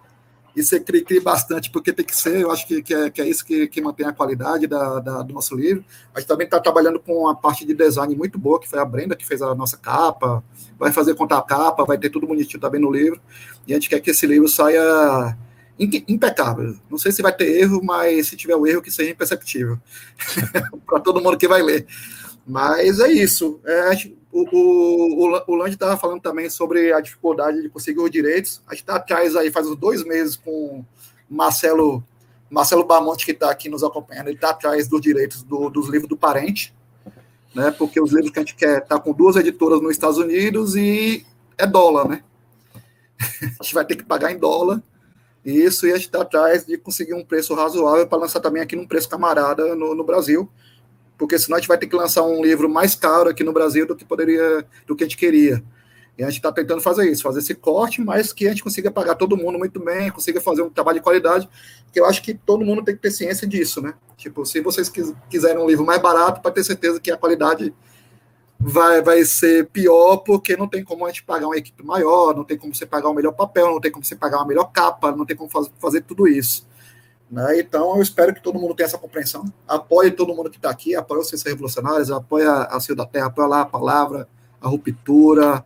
e ser cri-cri bastante, porque tem que ser, eu acho que, que, é, que é isso que, que mantém a qualidade da, da do nosso livro. A gente também está trabalhando com a parte de design muito boa, que foi a Brenda que fez a nossa capa, vai fazer contar a capa, vai ter tudo bonitinho também no livro, e a gente quer que esse livro saia impecável. Não sei se vai ter erro, mas se tiver o um erro, que seja imperceptível (laughs) para todo mundo que vai ler. Mas é isso. É, o, o, o Land estava falando também sobre a dificuldade de conseguir os direitos. A gente está atrás aí faz uns dois meses com Marcelo Marcelo Bamonte, que está aqui nos acompanhando, ele está atrás dos direitos do, dos livros do parente, né? Porque os livros que a gente quer tá com duas editoras nos Estados Unidos e é dólar, né? (laughs) a gente vai ter que pagar em dólar. Isso, e a gente está atrás de conseguir um preço razoável para lançar também aqui num preço camarada no, no Brasil porque senão a gente vai ter que lançar um livro mais caro aqui no Brasil do que poderia, do que a gente queria. E a gente está tentando fazer isso, fazer esse corte, mas que a gente consiga pagar todo mundo muito bem, consiga fazer um trabalho de qualidade, que eu acho que todo mundo tem que ter ciência disso, né? Tipo, se vocês quiserem um livro mais barato, para ter certeza que a qualidade vai, vai ser pior, porque não tem como a gente pagar uma equipe maior, não tem como você pagar o um melhor papel, não tem como você pagar uma melhor capa, não tem como fazer, fazer tudo isso. Né? Então, eu espero que todo mundo tenha essa compreensão. Apoie todo mundo que está aqui, apoie os Ciências Revolucionários, apoie a Cio da Terra, apoie lá a palavra, a ruptura,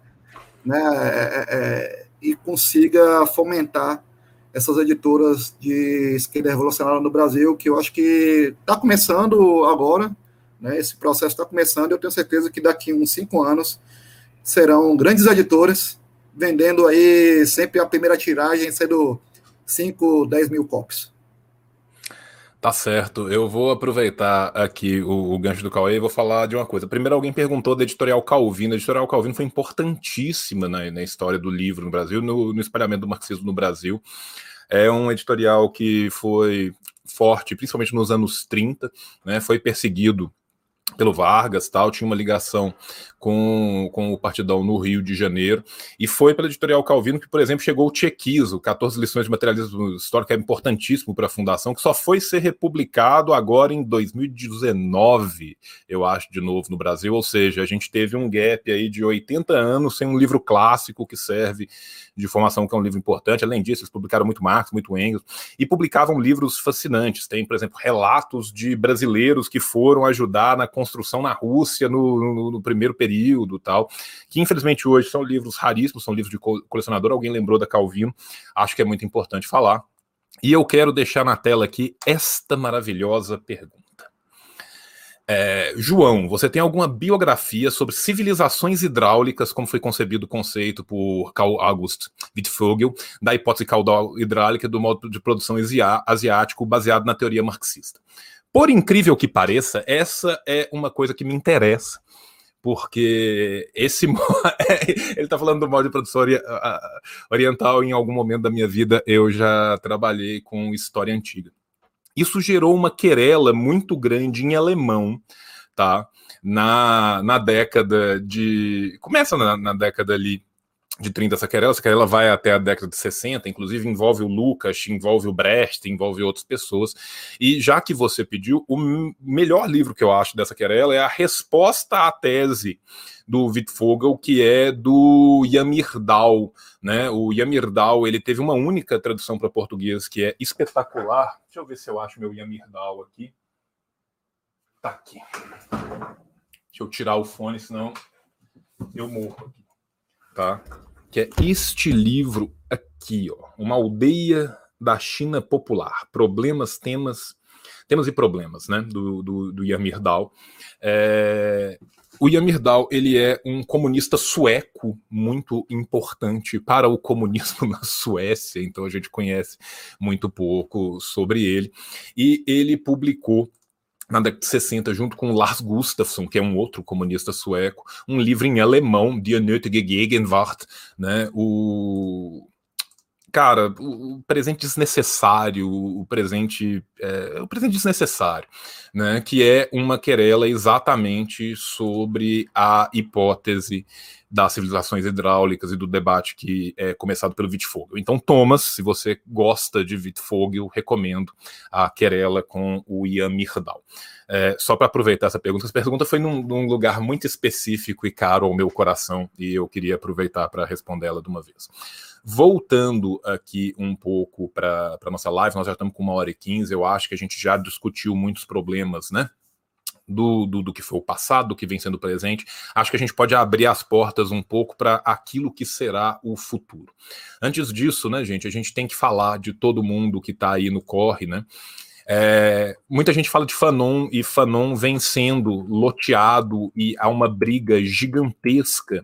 né? É, é, é, e consiga fomentar essas editoras de esquerda revolucionária no Brasil, que eu acho que está começando agora, né? esse processo está começando, eu tenho certeza que daqui uns cinco anos serão grandes editoras, vendendo aí sempre a primeira tiragem sendo 5, 10 mil cópias. Tá certo. Eu vou aproveitar aqui o, o gancho do Cauê e vou falar de uma coisa. Primeiro, alguém perguntou da editorial Calvino. A editorial Calvino foi importantíssima na, na história do livro no Brasil, no, no espalhamento do marxismo no Brasil. É um editorial que foi forte, principalmente nos anos 30, né? Foi perseguido pelo Vargas, tal, tinha uma ligação com, com o Partidão no Rio de Janeiro, e foi pela editorial Calvino que, por exemplo, chegou o Tchequizo, 14 lições de materialismo histórico, é importantíssimo para a Fundação, que só foi ser republicado agora em 2019, eu acho, de novo no Brasil, ou seja, a gente teve um gap aí de 80 anos sem um livro clássico que serve de formação, que é um livro importante. Além disso, eles publicaram muito Marx, muito Engels, e publicavam livros fascinantes. Tem, por exemplo, relatos de brasileiros que foram ajudar na construção na Rússia no, no, no primeiro período tal, que infelizmente hoje são livros raríssimos, são livros de colecionador. Alguém lembrou da Calvino, acho que é muito importante falar. E eu quero deixar na tela aqui esta maravilhosa pergunta. É, João, você tem alguma biografia sobre civilizações hidráulicas, como foi concebido o conceito por Carl August Wittfogel, da hipótese caudal hidráulica do modo de produção asiático baseado na teoria marxista? Por incrível que pareça, essa é uma coisa que me interessa, porque esse (laughs) ele está falando do molde de produção oriental. Em algum momento da minha vida, eu já trabalhei com história antiga. Isso gerou uma querela muito grande em alemão, tá? Na, na década de. Começa na, na década ali de 30 essa querela, vai até a década de 60, inclusive envolve o Lucas, envolve o Brecht, envolve outras pessoas. E já que você pediu, o melhor livro que eu acho dessa querela é a resposta à tese do Wittfogel, que é do Yamirdal, né? O Yamirdal, ele teve uma única tradução para português que é espetacular. Deixa eu ver se eu acho meu Yamirdal aqui. Tá aqui. Deixa eu tirar o fone, senão eu morro aqui tá? Que é este livro aqui, ó, Uma Aldeia da China Popular, Problemas, Temas, Temas e Problemas, né? Do, do, do Yamirdal. É, o Yamirdal ele é um comunista sueco muito importante para o comunismo (laughs) na Suécia, então a gente conhece muito pouco sobre ele. E ele publicou na década de 60, junto com Lars Gustafsson, que é um outro comunista sueco, um livro em alemão, Die Nötige Gegenwart, né? O cara, o presente desnecessário, o presente, é, o presente desnecessário, né? Que é uma querela exatamente sobre a hipótese das civilizações hidráulicas e do debate que é começado pelo Wittfogel. Então, Thomas, se você gosta de Wittfogel, recomendo a querela com o Ian Mirdal. É, só para aproveitar essa pergunta, essa pergunta foi num, num, lugar muito específico e caro ao meu coração, e eu queria aproveitar para respondê-la de uma vez. Voltando aqui um pouco para a nossa live, nós já estamos com uma hora e quinze, eu acho que a gente já discutiu muitos problemas, né? Do, do, do, que foi o passado, do que vem sendo presente, acho que a gente pode abrir as portas um pouco para aquilo que será o futuro. Antes disso, né, gente, a gente tem que falar de todo mundo que está aí no corre, né? É, muita gente fala de Fanon e Fanon vem sendo loteado e há uma briga gigantesca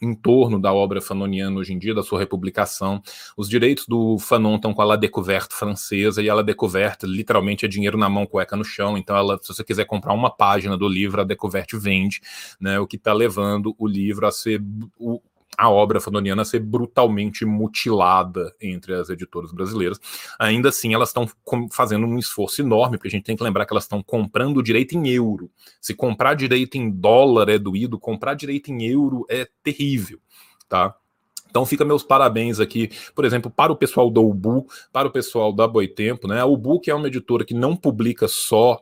em torno da obra fanoniana hoje em dia, da sua republicação. Os direitos do Fanon estão com a La Découverte francesa, e a La Découverte literalmente é dinheiro na mão, cueca no chão. Então, ela, se você quiser comprar uma página do livro, a Découverte vende, né, o que está levando o livro a ser a obra fanoniana ser brutalmente mutilada entre as editoras brasileiras. Ainda assim, elas estão fazendo um esforço enorme, porque a gente tem que lembrar que elas estão comprando direito em euro. Se comprar direito em dólar é doído, comprar direito em euro é terrível, tá? Então fica meus parabéns aqui, por exemplo, para o pessoal da Ubu, para o pessoal da Boitempo, né? A Ubu que é uma editora que não publica só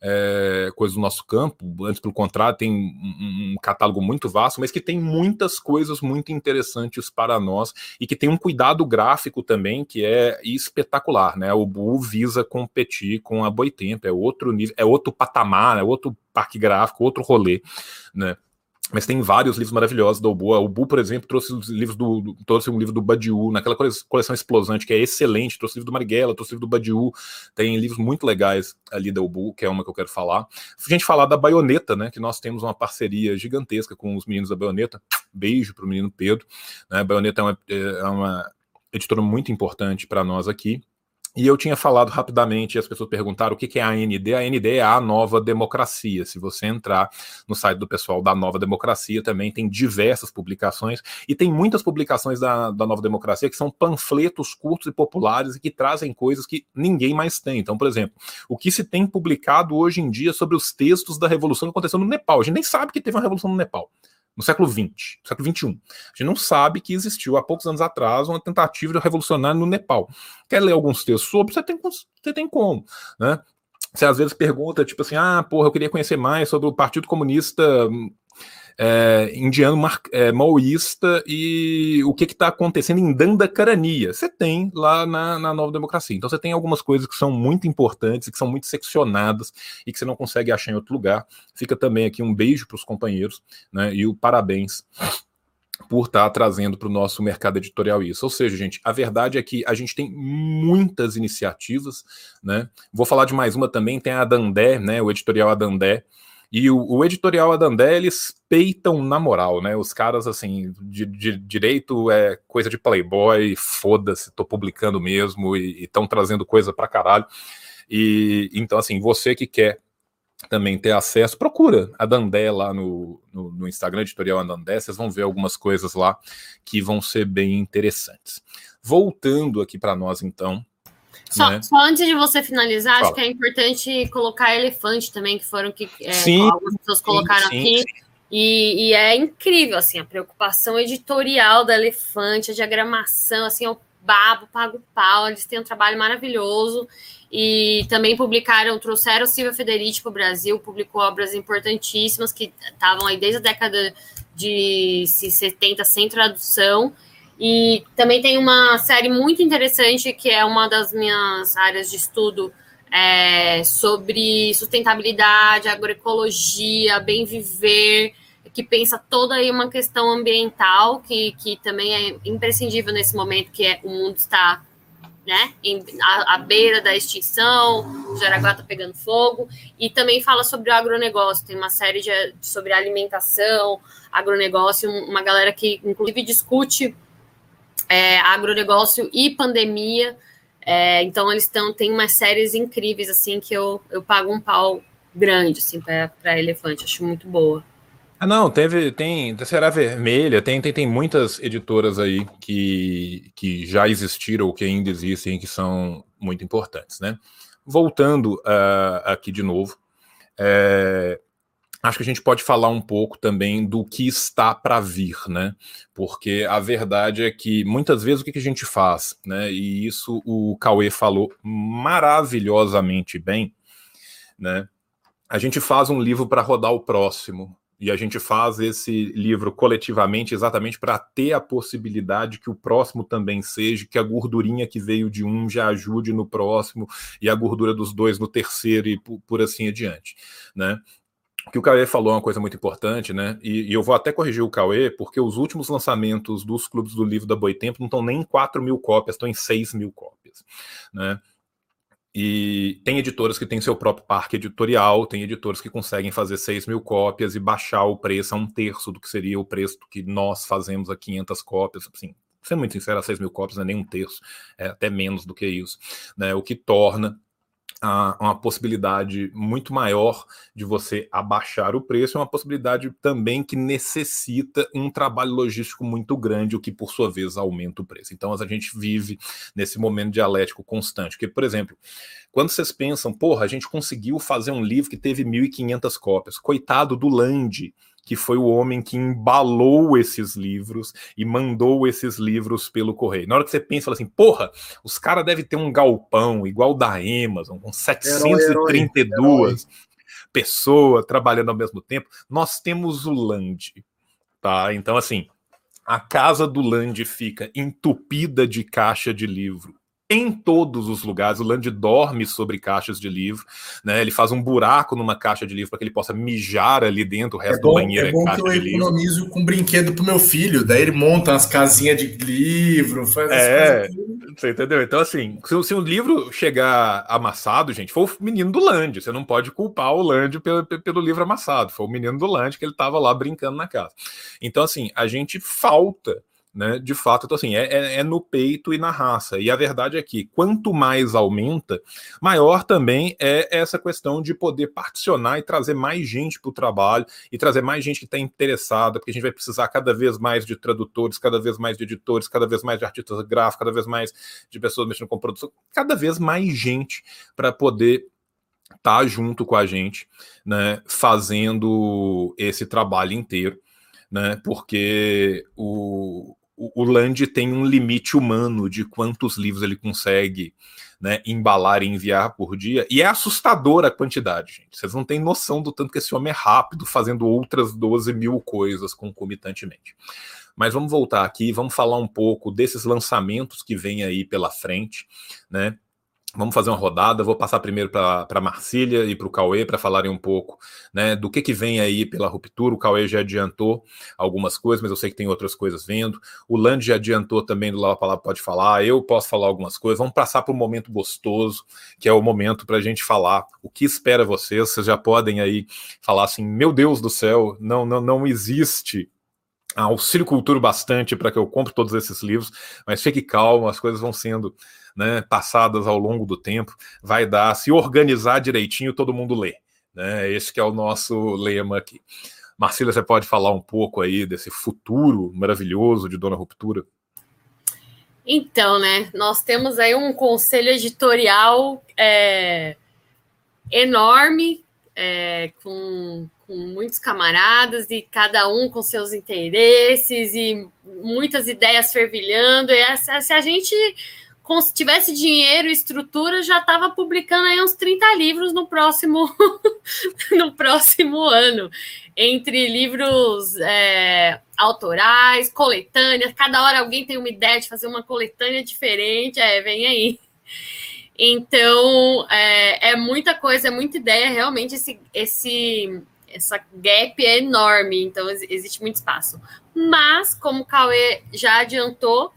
é, coisas do nosso campo, antes pelo contrário, tem um, um, catálogo muito vasto, mas que tem muitas coisas muito interessantes para nós e que tem um cuidado gráfico também que é espetacular, né? O Bu visa competir com a Boitempo, é outro nível, é outro patamar, é outro parque gráfico, outro rolê, né? Mas tem vários livros maravilhosos da Ubu. O Bu, por exemplo, trouxe os livros do, do, trouxe um livro do Badiou, naquela coleção explosante, que é excelente. Trouxe livro do Marighella, trouxe livro do Badiou. Tem livros muito legais ali da Ubu, que é uma que eu quero falar. A gente falar da Baioneta, né? Que nós temos uma parceria gigantesca com os meninos da Baioneta. Beijo para o menino Pedro. Né, a Baioneta é uma, é uma editora muito importante para nós aqui. E eu tinha falado rapidamente, e as pessoas perguntaram o que é a AND. A AND é a Nova Democracia. Se você entrar no site do pessoal da Nova Democracia, também tem diversas publicações, e tem muitas publicações da, da Nova Democracia que são panfletos curtos e populares e que trazem coisas que ninguém mais tem. Então, por exemplo, o que se tem publicado hoje em dia sobre os textos da revolução que aconteceu no Nepal. A gente nem sabe que teve uma revolução no Nepal no século XX, século XXI. A gente não sabe que existiu há poucos anos atrás uma tentativa de revolucionar no Nepal. Quer ler alguns textos sobre? Você tem, você tem como, né? Você às vezes pergunta, tipo assim, ah, porra, eu queria conhecer mais sobre o Partido Comunista é, indiano mar, é, maoísta e o que está acontecendo em Dandacarania. Você tem lá na, na, Nova Democracia. Então você tem algumas coisas que são muito importantes, que são muito seccionadas e que você não consegue achar em outro lugar. Fica também aqui um beijo para os companheiros né, e o parabéns por estar tá trazendo para o nosso mercado editorial isso. Ou seja, gente, a verdade é que a gente tem muitas iniciativas, né? Vou falar de mais uma também, tem a Dandé, né? O editorial Adandé, e o, o editorial Adandé, eles peitam na moral, né? Os caras, assim, de, de direito é coisa de playboy, foda-se, tô publicando mesmo, e estão trazendo coisa pra caralho. E então, assim, você que quer também ter acesso, procura a Dandé lá no, no, no Instagram, editorial Dandé, vocês vão ver algumas coisas lá que vão ser bem interessantes. Voltando aqui para nós, então. Só, né? só, antes de você finalizar, Fala. acho que é importante colocar elefante também, que foram que é, sim, algumas pessoas colocaram sim, aqui. Sim. E, e, é incrível, assim, a preocupação editorial da Elefante, a diagramação, assim, eu babo, pago pau, eles têm um trabalho maravilhoso e também publicaram, trouxeram Silvia Federici para o Brasil, publicou obras importantíssimas que estavam aí desde a década de 70 sem tradução. E também tem uma série muito interessante que é uma das minhas áreas de estudo é, sobre sustentabilidade, agroecologia, bem viver, que pensa toda aí uma questão ambiental que, que também é imprescindível nesse momento que é, o mundo está né, em, à, beira da extinção, o Jaraguá está pegando fogo, e também fala sobre o agronegócio, tem uma série de, sobre alimentação, agronegócio, uma galera que inclusive discute é, agronegócio e pandemia, é, então eles estão, tem umas séries incríveis, assim, que eu, eu pago um pau grande, assim, para Elefante, acho muito boa. Ah, não, teve, tem Terceira Vermelha, tem, tem, tem muitas editoras aí que, que já existiram ou que ainda existem que são muito importantes, né? Voltando uh, aqui de novo, é, acho que a gente pode falar um pouco também do que está para vir, né? Porque a verdade é que muitas vezes o que, a gente faz, né? E isso o Cauê falou maravilhosamente bem, né? A gente faz um livro para rodar o próximo, e a gente faz esse livro coletivamente exatamente para ter a possibilidade que o próximo também seja, que a gordurinha que veio de um já ajude no próximo e a gordura dos dois no terceiro e por, por assim adiante, né? O que o Cauê falou é uma coisa muito importante, né? E, e, eu vou até corrigir o Cauê, porque os últimos lançamentos dos clubes do livro da Boitempo não estão nem em 4 mil cópias, estão em 6 mil cópias, né? E tem editoras que têm seu próprio parque editorial, tem editoras que conseguem fazer 6 mil cópias e baixar o preço a um terço do que seria o preço que nós fazemos a 500 cópias. Assim, ser muito sincero, a 6 mil cópias não é nem um terço, é até menos do que isso. Né? O que torna uma possibilidade muito maior de você abaixar o preço, é uma possibilidade também que necessita um trabalho logístico muito grande, o que por sua vez aumenta o preço. Então a gente vive nesse momento dialético constante, que por exemplo, quando vocês pensam, porra, a gente conseguiu fazer um livro que teve 1.500 cópias, coitado do Land, que foi o homem que embalou esses livros e mandou esses livros pelo correio. Na hora que você pensa, fala assim, porra, os caras devem ter um galpão igual da Amazon, com 732 herói, herói. pessoas trabalhando ao mesmo tempo. Nós temos o Land, tá? Então, assim, a casa do Land fica entupida de caixa de livro em todos os lugares. O Land dorme sobre caixas de livro, né? Ele faz um buraco numa caixa de livro para que ele possa mijar ali dentro, o resto é bom, do banheiro é, bom caixa que eu economizo com brinquedo pro meu filho, daí ele monta umas casinhas de livro, faz É, você entendeu? Então, assim, se, se um livro chegar amassado, gente, foi o menino do Land, você não pode culpar o Land pelo, pelo livro amassado, foi o menino do Land que ele estava lá brincando na casa. Então, assim, a gente falta né? De fato, então, assim, é, é, é, no peito e na raça. E a verdade é que quanto mais aumenta, maior também é essa questão de poder particionar e trazer mais gente para o trabalho e trazer mais gente que está interessada, porque a gente vai precisar cada vez mais de tradutores, cada vez mais de editores, cada vez mais de artistas gráficos, cada vez mais de pessoas mexendo com produção, cada vez mais gente para poder estar tá junto com a gente, né, fazendo esse trabalho inteiro né? Porque o, o, Land tem um limite humano de quantos livros ele consegue né, embalar e enviar por dia, e é assustadora a quantidade, gente. Vocês não têm noção do tanto que esse homem é rápido fazendo outras 12 mil coisas concomitantemente. Mas vamos voltar aqui, vamos falar um pouco desses lançamentos que vem aí pela frente, né? Vamos fazer uma rodada. Vou passar primeiro para a Marcília e para o Cauê para falarem um pouco né, do que, que vem aí pela ruptura. O Cauê já adiantou algumas coisas, mas eu sei que tem outras coisas vendo. O Land já adiantou também do Lava Palavra Pode Falar. Eu posso falar algumas coisas. Vamos passar para um momento gostoso, que é o momento para a gente falar o que espera vocês. Vocês já podem aí falar assim: meu Deus do céu, não, não, não existe auxílio cultura bastante para que eu compre todos esses livros, mas fique calmo, as coisas vão sendo né, passadas ao longo do tempo, vai dar, se organizar direitinho, todo mundo lê. Né? Esse que é o nosso lema aqui. Marcília, você pode falar um pouco aí desse futuro maravilhoso de Dona Ruptura? Então, né, nós temos aí um conselho editorial é, enorme, é, com, com muitos camaradas e cada um com seus interesses e muitas ideias fervilhando. E se a gente se tivesse dinheiro e estrutura, já estava publicando aí uns 30 livros no próximo, (laughs) no próximo ano. Entre livros é, autorais, coletâneas, cada hora alguém tem uma ideia de fazer uma coletânea diferente, é, vem aí. Então, é, é muita coisa, é muita ideia, realmente esse, esse, essa gap é enorme, então existe muito espaço. Mas, como o Cauê já adiantou,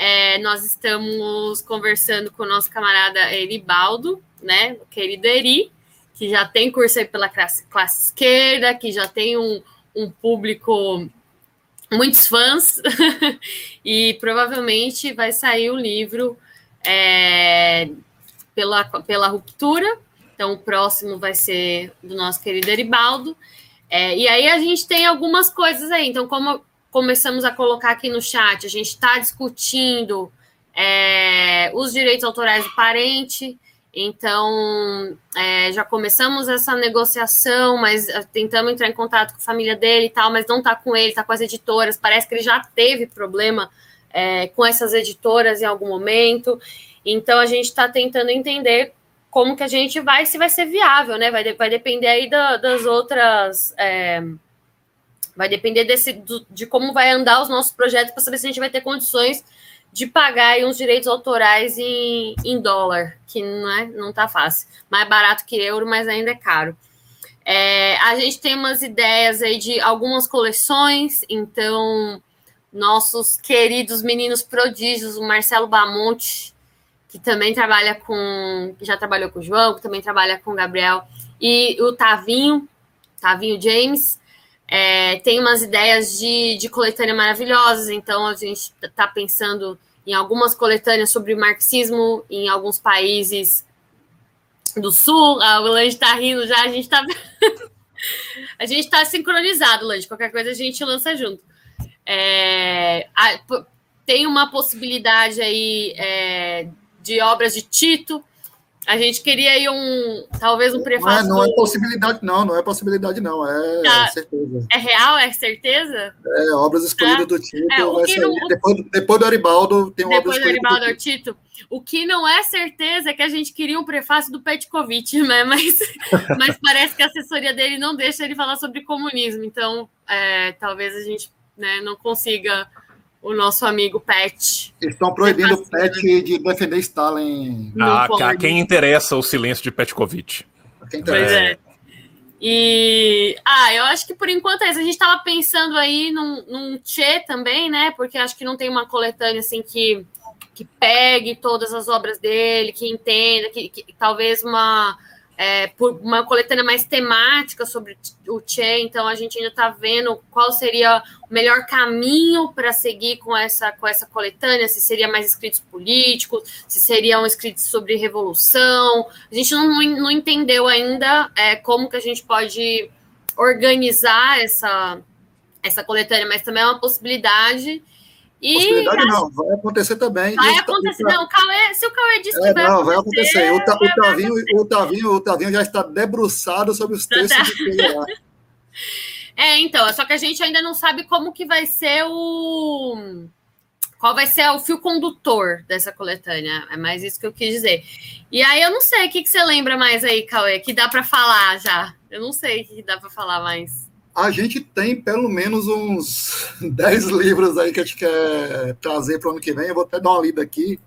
é, nós estamos conversando com o nosso camarada Eribaldo, né? Querido Eri, que já tem curso aí pela classe, classe esquerda, que já tem um, um público, muitos fãs, (laughs) e provavelmente vai sair o livro é, pela, pela ruptura. Então, o próximo vai ser do nosso querido Eribaldo. É, e aí a gente tem algumas coisas aí. Então, como começamos a colocar aqui no chat, a gente está discutindo é, os direitos autorais do parente, então é, já começamos essa negociação, mas é, tentamos entrar em contato com a família dele e tal, mas não está com ele, está com as editoras. Parece que ele já teve problema é, com essas editoras em algum momento. Então a gente está tentando entender como que a gente vai, se vai ser viável, né? Vai, vai depender aí da, das outras. É, Vai depender desse, do, de como vai andar os nossos projetos para saber se a gente vai ter condições de pagar aí uns direitos autorais em, em dólar, que não é não tá fácil. Mais barato que euro, mas ainda é caro. É, a gente tem umas ideias aí de algumas coleções, então nossos queridos meninos prodígios, o Marcelo Bamonte, que também trabalha com, que já trabalhou com o João, que também trabalha com o Gabriel, e o Tavinho, Tavinho James, é, tem umas ideias de, de coletânea maravilhosas, então a gente está pensando em algumas coletâneas sobre marxismo em alguns países do sul. Ah, o Lange está rindo já, a gente está. (laughs) a gente está sincronizado, Lange. Qualquer coisa a gente lança junto. É, a, tem uma possibilidade aí é, de obras de Tito, a gente queria aí um, talvez um prefácio. Não é, não é possibilidade, não, não é possibilidade, não, é, tá. certeza. É real, é certeza? É, obras escolhidas tá. do Tito é, sair. Não... Depois, depois do Aribaldo tem Depois obras do Aribaldo do Tito. O que não é certeza é que a gente queria um prefácio do Petkovic, (laughs) né? Mas, mas parece que a assessoria dele não deixa ele falar sobre comunismo, então é, talvez a gente né, não consiga o nosso amigo Pet. Estão proibindo o Pet de defender Stalin. Ah, a quem interessa o silêncio de Petkovic. Pois é. E ah, eu acho que por enquanto é isso. A gente estava pensando aí num, num Tchê também, né? Porque acho que não tem uma coletânea assim que, que pegue todas as obras dele, que entenda, que, que talvez uma é, por uma coletânea mais temática sobre o Che, então a gente ainda está vendo qual seria o melhor caminho para seguir com essa, com essa coletânea, se seria mais escritos políticos, se seriam escritos sobre revolução. A gente não, não entendeu ainda é, como que a gente pode organizar essa, essa coletânea, mas também é uma possibilidade. E Possibilidade não, vai acontecer também. Vai acontecer, não. O Cauê, se o Cauê disse é, que vai não, acontecer. Vai acontecer. O, ta, o, Tavinho, o, Tavinho, o Tavinho já está debruçado sobre os textos (laughs) tá. de É, então, só que a gente ainda não sabe como que vai ser o. Qual vai ser o fio condutor dessa coletânea? É mais isso que eu quis dizer. E aí eu não sei, o que, que você lembra mais aí, Cauê? Que dá para falar já? Eu não sei o que dá para falar mais a gente tem pelo menos uns 10 livros aí que a gente quer trazer para o ano que vem. Eu vou até dar uma lida aqui.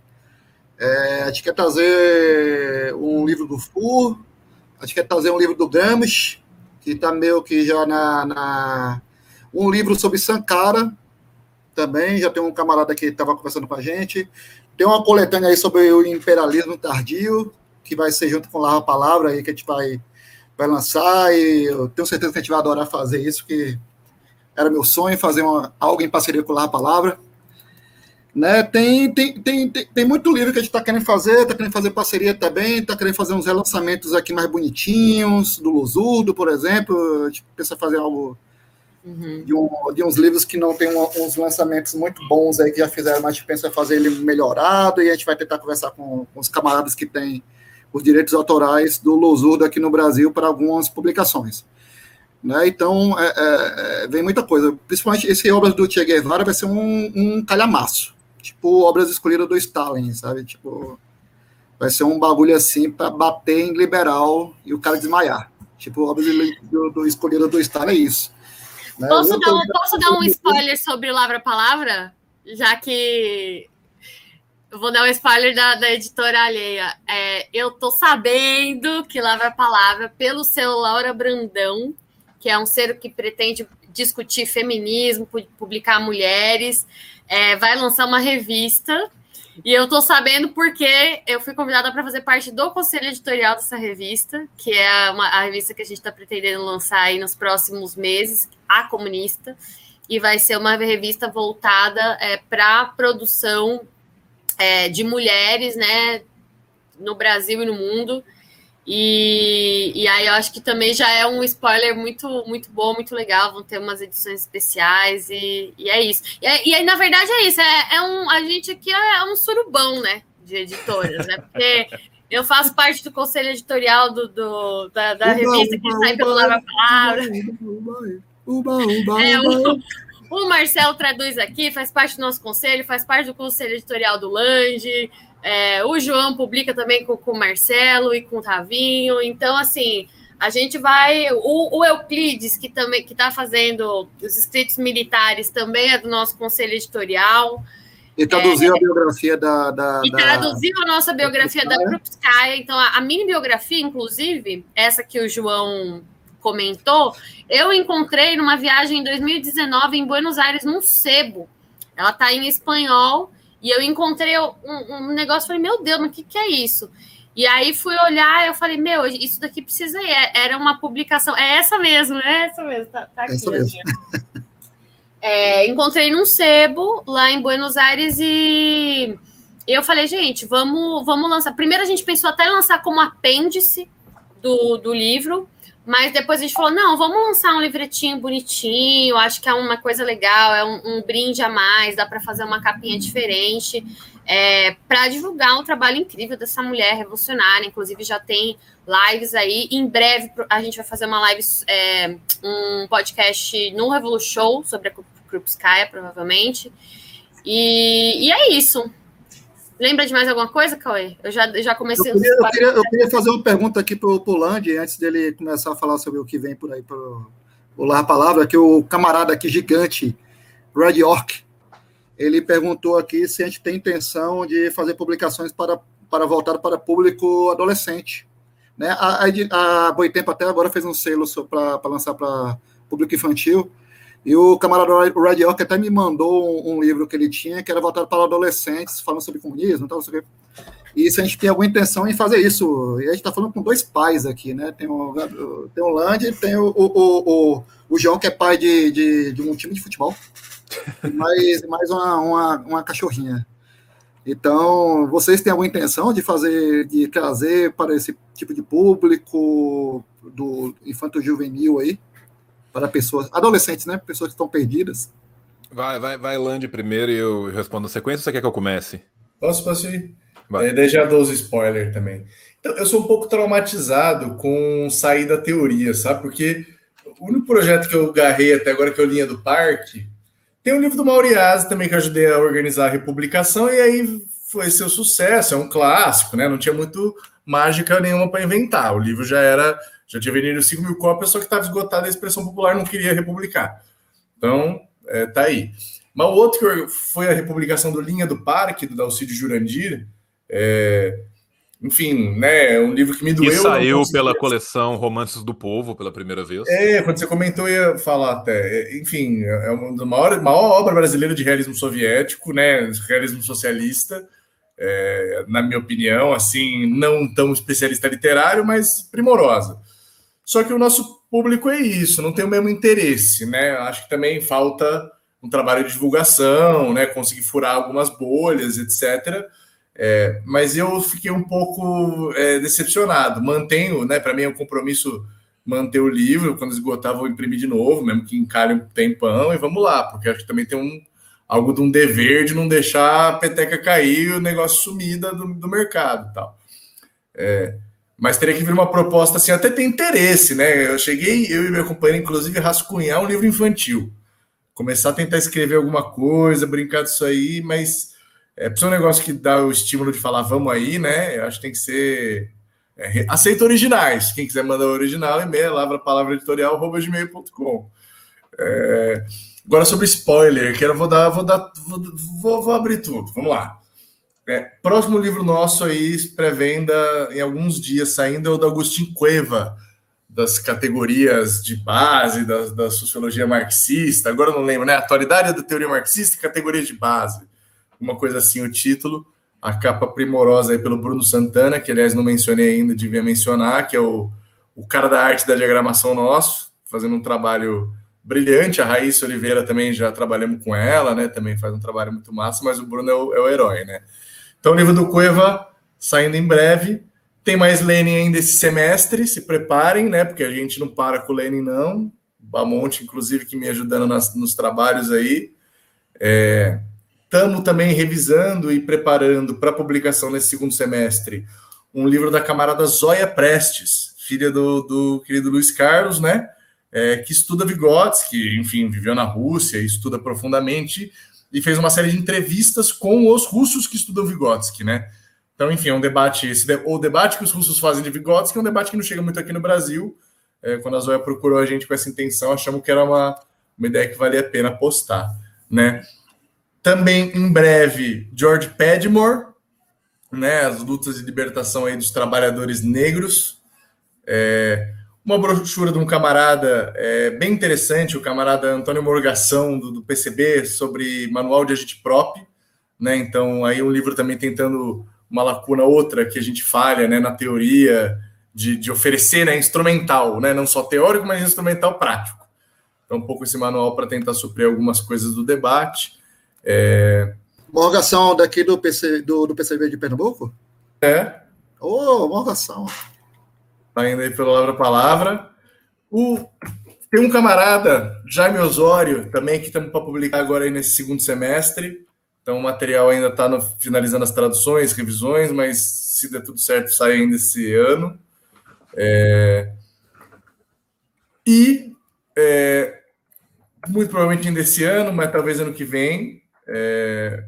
É, a gente quer trazer um livro do Fur, a gente quer trazer um livro do Gramsci, que está meio que já na, na, Um livro sobre Sankara, também, já tem um camarada que estava conversando com a gente. Tem uma coletânea aí sobre o imperialismo tardio, que vai ser junto com Lava Palavra aí, que a gente vai vai lançar e eu tenho certeza que a gente vai adorar fazer isso, que era meu sonho fazer uma, algo em parceria com a Palavra. Né? Tem, tem, tem, tem, tem muito livro que a gente está querendo fazer, está querendo fazer parceria também, está querendo fazer uns relançamentos aqui mais bonitinhos, do Lusurdo, por exemplo. A gente pensa fazer algo uhum. de, um, de, uns livros que não tem um, uns lançamentos muito bons aí que já fizeram, mas a gente pensa fazer ele melhorado e a gente vai tentar conversar com, com os camaradas que têm os direitos autorais do Lusurdo aqui no Brasil para algumas publicações. Né? Então, é, é, é, vem muita coisa. Principalmente esse Obras do Che Guevara vai ser um, um calhamaço tipo obras escolhidas do Stalin, sabe? Tipo, vai ser um bagulho assim para bater em liberal e o cara desmaiar. Tipo, obras do, do escolhidas do Stalin é isso. Né? Posso, dar um, posso dar um spoiler sobre Lavra Palavra? Já que eu vou dar um spoiler da, da editora alheia. É, eu tô sabendo que Lavra Palavra, pelo seu Laura Brandão, que é um ser que pretende discutir feminismo, publicar mulheres, é, vai lançar uma revista. E eu tô sabendo porque eu fui convidada para fazer parte do conselho editorial dessa revista, que é uma, a revista que a gente está pretendendo lançar aí nos próximos meses, A Comunista, e vai ser uma revista voltada é, para produção é, de mulheres, né, no Brasil e no mundo. E, e aí eu acho que também já é um spoiler muito muito bom, muito legal. Vão ter umas edições especiais e, e é isso. E, é, e aí, na verdade, é isso. É, é, um, a gente aqui é um surubão, né? De editoras, né? Porque eu faço parte do conselho editorial do, do da, da uba, revista uba, que sai pelo Lava Palavra. É, o, o Marcelo traduz aqui, faz parte do nosso conselho, faz parte do conselho editorial do Lange. É, o João publica também com, com o Marcelo e com o Tavinho. Então, assim, a gente vai. O, o Euclides, que também que está fazendo os escritos militares, também é do nosso conselho editorial. E traduziu é, a biografia da. da e da, traduziu a nossa biografia da Krupskaya. Então, a, a minha biografia, inclusive, essa que o João comentou, eu encontrei numa viagem em 2019 em Buenos Aires, num sebo. Ela está em espanhol e eu encontrei um, um negócio, falei, meu Deus, mas o que, que é isso? E aí fui olhar, eu falei, meu, isso daqui precisa ir. É, era uma publicação, é essa mesmo, é essa mesmo, tá, tá aqui. Essa mesmo. (laughs) É, encontrei num sebo lá em Buenos Aires e eu falei, gente, vamos, vamos lançar. Primeiro a gente pensou até lançar como apêndice do, do livro, mas depois a gente falou: não, vamos lançar um livretinho bonitinho, acho que é uma coisa legal, é um, um brinde a mais, dá para fazer uma capinha diferente, é, para divulgar um trabalho incrível dessa mulher revolucionária. Inclusive, já tem lives aí. Em breve a gente vai fazer uma live, é, um podcast no Revolution sobre a Krupskaya, provavelmente. E, e é isso. Lembra de mais alguma coisa, Cauê? Eu já, já comecei... Eu queria, eu queria, eu queria fazer uma pergunta aqui para o Landi, antes dele começar a falar sobre o que vem por aí, para o Lar Palavra, que o camarada aqui gigante, Red York, ele perguntou aqui se a gente tem intenção de fazer publicações para, para voltar para público adolescente. Né? A, a, a Boitempo até agora fez um selo para lançar para público infantil, e o camarada York até me mandou um, um, livro que ele tinha, que era voltado para adolescentes, falando sobre comunismo e tal, sei E se a gente tem alguma intenção em fazer isso, e a gente está falando com dois pais aqui, né? Tem o, tem o Land e tem o, o, o, o João, que é pai de, de, de um time de futebol, e mais, mais uma, uma, uma cachorrinha. Então, vocês têm alguma intenção de fazer, de trazer para esse tipo de público do infanto-juvenil aí? Para pessoas, adolescentes, né? Pessoas que estão perdidas. Vai, vai, vai, Land primeiro e eu respondo a sequência ou você quer que eu comece? Posso, posso ir? Vai. É, daí já dou os spoilers também. Então, eu sou um pouco traumatizado com sair da teoria, sabe? Porque o único projeto que eu garrei até agora, que é o Linha do Parque, tem o um livro do Mauriase também, que eu ajudei a organizar a republicação, e aí foi seu sucesso, é um clássico, né? Não tinha muito mágica nenhuma para inventar. O livro já era já tinha vendido 5 mil cópias, só que estava esgotada a expressão popular, não queria republicar. Então, é, tá aí. Mas o outro que foi a republicação do Linha do Parque, do Dalcídio Jurandir, é, enfim, né, um livro que me doeu. E saiu pela coleção Romances do Povo pela primeira vez. É, quando você comentou, eu ia falar até. É, enfim, é uma das maiores, maior obra brasileira de realismo soviético, né, realismo socialista, é, na minha opinião, assim, não tão especialista literário, mas primorosa. Só que o nosso público é isso, não tem o mesmo interesse, né? Acho que também falta um trabalho de divulgação, né? Consegui furar algumas bolhas, etc. É, mas eu fiquei um pouco é, decepcionado. Mantenho, né? Para mim é um compromisso manter o livro. Quando esgotar, vou imprimir de novo, mesmo que encalhe um tempão, e vamos lá, porque acho que também tem um algo de um dever de não deixar a peteca cair e o negócio sumida do, do mercado tal. É, mas teria que vir uma proposta assim, até tem interesse, né? Eu cheguei, eu e meu companheiro, inclusive, rascunhar um livro infantil. Começar a tentar escrever alguma coisa, brincar disso aí, mas é precisa um negócio que dá o estímulo de falar, vamos aí, né? Eu acho que tem que ser. É, aceita originais. Quem quiser mandar o original, e-mail, lavra palavra editorial, gmail.com. É, agora sobre spoiler, que eu vou dar, vou dar, vou, vou abrir tudo. Vamos lá. É, próximo livro nosso aí, pré-venda em alguns dias saindo, é o do Agostinho Cueva, das categorias de base da, da sociologia marxista. Agora não lembro, né? Atualidade da teoria marxista e categoria de base. Uma coisa assim, o título. A capa primorosa aí pelo Bruno Santana, que aliás não mencionei ainda, devia mencionar, que é o, o cara da arte da diagramação nosso, fazendo um trabalho brilhante. A Raíssa Oliveira também já trabalhamos com ela, né? Também faz um trabalho muito massa, mas o Bruno é o, é o herói, né? Então, o livro do Cueva saindo em breve. Tem mais Lenin ainda esse semestre, se preparem, né? Porque a gente não para com o Lenin, não. Bamonte, inclusive, que me ajudando nas, nos trabalhos aí. Estamos é, também revisando e preparando para publicação nesse segundo semestre um livro da camarada Zóia Prestes, filha do, do querido Luiz Carlos, né? É, que estuda Vygotsky, enfim, viveu na Rússia, estuda profundamente e fez uma série de entrevistas com os russos que estudam Vygotsky, né? Então, enfim, é um debate. Esse, o debate que os russos fazem de Vygotsky é um debate que não chega muito aqui no Brasil. É, quando a Zoya procurou a gente com essa intenção, achamos que era uma, uma ideia que valia a pena postar, né? Também em breve, George Padmore, né? As lutas de libertação aí dos trabalhadores negros. É, uma brochura de um camarada é, bem interessante, o camarada Antônio Morgação, do, do, PCB, sobre manual de agente prop. Né? Então, aí um livro também tentando uma lacuna outra que a gente falha né, na teoria de, de oferecer né, instrumental, né? não só teórico, mas instrumental prático. Então, um pouco esse manual para tentar suprir algumas coisas do debate. É... Morgação daqui do, PC, do, do PCB de Pernambuco? É. Ô, oh, Morgação. Tá indo aí pela palavra palavra. O, tem um camarada, Jaime Osório, também que estamos para publicar agora aí nesse segundo semestre. Então o material ainda está finalizando as traduções, revisões, mas se der tudo certo, sai ainda esse ano. É, e é, muito provavelmente ainda esse ano, mas talvez ano que vem. É,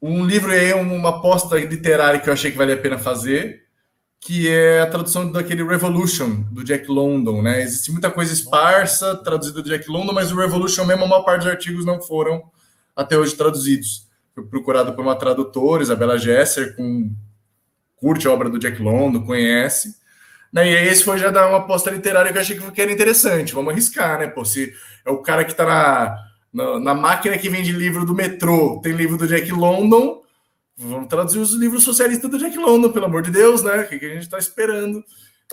um livro aí, uma aposta literária que eu achei que valia a pena fazer, que é a tradução daquele Revolution, do Jack London, né? Existe muita coisa esparsa traduzida do Jack London, mas o Revolution mesmo, a maior parte dos artigos não foram até hoje traduzidos. Foi procurado por uma tradutora, Isabela Gesser, com curte a obra do Jack London, conhece. Né? E aí esse foi já dar uma aposta literária que eu achei que era interessante. Vamos arriscar, né? Pô, se é o cara que está na, na, na máquina que vende livro do metrô, tem livro do Jack London, Vamos traduzir os livros socialistas do Jack London, pelo amor de Deus, né? O que a gente está esperando?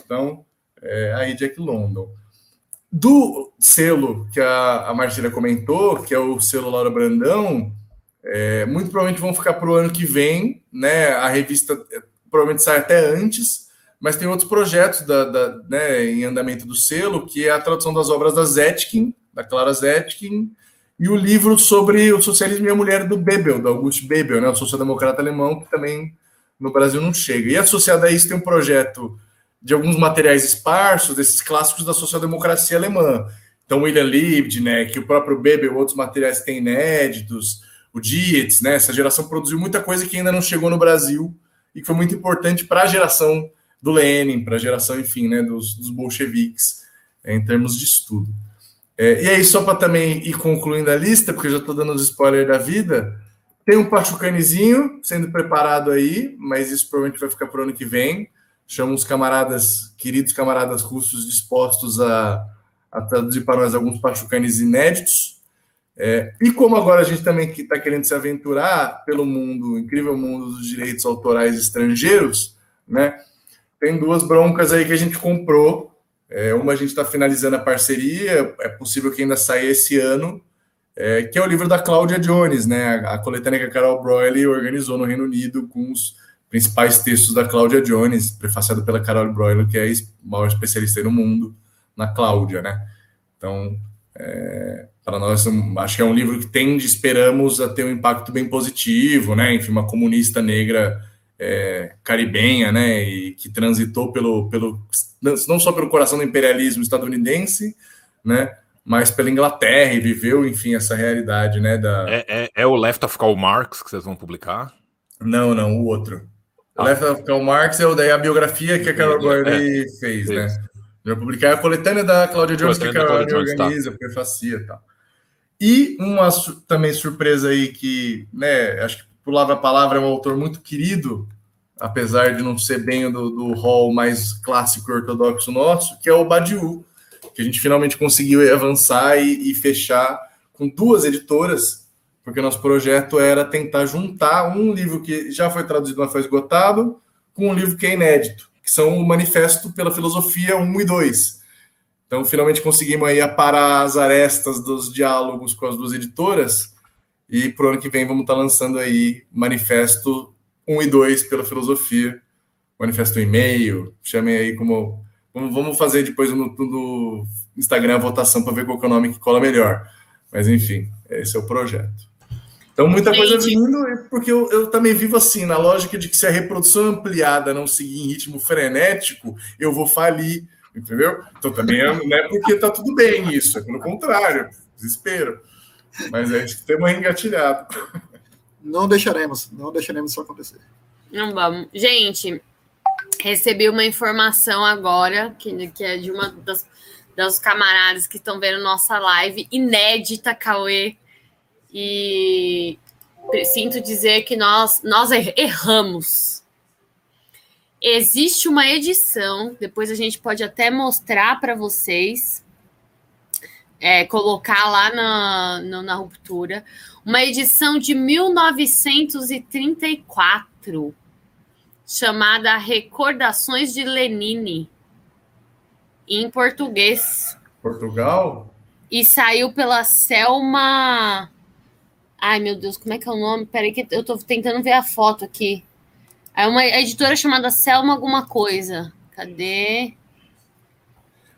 Então, é, aí Jack London. Do selo que a, a Marcília comentou, que é o selo Laura Brandão, é, muito provavelmente vão ficar para o ano que vem, né? A revista é, provavelmente sai até antes, mas tem outros projetos da, da, né, em andamento do selo, que é a tradução das obras da Zetkin, da Clara Zetkin, e o livro sobre o socialismo e a mulher do Bebel, do August Bebel, né, o social-democrata alemão, que também no Brasil não chega. E associado a isso tem um projeto de alguns materiais esparsos, desses clássicos da social-democracia alemã. Então, William Liebknecht, o próprio Bebel, outros materiais têm inéditos, o Dietz, né, essa geração produziu muita coisa que ainda não chegou no Brasil e que foi muito importante para a geração do Lenin, para a geração, enfim, né, dos, dos bolcheviques, em termos de estudo. É, e aí, só para também ir concluindo a lista, porque eu já estou dando os spoilers da vida, tem um Pachucanezinho sendo preparado aí, mas isso provavelmente vai ficar para o ano que vem. Chamo os camaradas, queridos camaradas russos, dispostos a, a traduzir para nós alguns Pachucanes inéditos. É, e como agora a gente também está querendo se aventurar pelo mundo, incrível mundo dos direitos autorais estrangeiros, né? Tem duas broncas aí que a gente comprou é, uma a gente está finalizando a parceria, é possível que ainda saia esse ano, é, que é o livro da Cláudia Jones, né? A, a coletânea que a Carol Broyle organizou no Reino Unido com os principais textos da Cláudia Jones, prefaciado pela Carol Broyle, que é a maior especialista no mundo na Cláudia, né? Então, é, para nós, acho que é um livro que tende, esperamos, a ter um impacto bem positivo, né? Enfim, uma comunista negra é, caribenha, né? E que transitou pelo, pelo, não só pelo coração do imperialismo estadunidense, né? Mas pela Inglaterra e viveu, enfim, essa realidade, né? Da... É, é, é o Left of Karl Marx que vocês vão publicar? Não, não, o outro. Ah. Left of Karl Marx é o daí a biografia que a Carol é, fez, né? Já publicar a coletânea da Claudia Jones, que a Carol organiza, tá. prefacia e tal. E uma também surpresa aí que, né, acho que por a palavra é um autor muito querido, apesar de não ser bem do, do hall mais clássico e ortodoxo nosso, que é o Badiou, que a gente finalmente conseguiu avançar e, e fechar com duas editoras, porque nosso projeto era tentar juntar um livro que já foi traduzido, mas foi esgotado, com um livro que é inédito, que são o Manifesto pela Filosofia 1 e 2. Então, finalmente conseguimos aí aparar as arestas dos diálogos com as duas editoras. E pro ano que vem vamos estar tá lançando aí Manifesto 1 e 2 pela filosofia, Manifesto e-mail, chamem aí como. Vamos fazer depois no, no Instagram a votação para ver qual é o nome que cola melhor. Mas enfim, esse é o projeto. Então, muita Gente. coisa vindo, porque eu, eu, também vivo assim, na lógica de que se a reprodução ampliada não seguir em ritmo frenético, eu vou falir entendeu? Então também não é porque tá tudo bem isso, é pelo contrário, desespero. Mas é isso que temos engatilhado. Não deixaremos, não deixaremos isso acontecer. Não vamos. Gente, recebi uma informação agora, que, que é de uma das, das camaradas que estão vendo nossa live, inédita, Cauê. E sinto dizer que nós, nós erramos Existe uma edição, depois a gente pode até mostrar para vocês, é, colocar lá na, na, na ruptura, uma edição de 1934, chamada Recordações de Lenine, em português. Portugal? E saiu pela Selma. Ai, meu Deus, como é que é o nome? Peraí, que eu tô tentando ver a foto aqui. É uma editora chamada Selma Alguma Coisa. Cadê?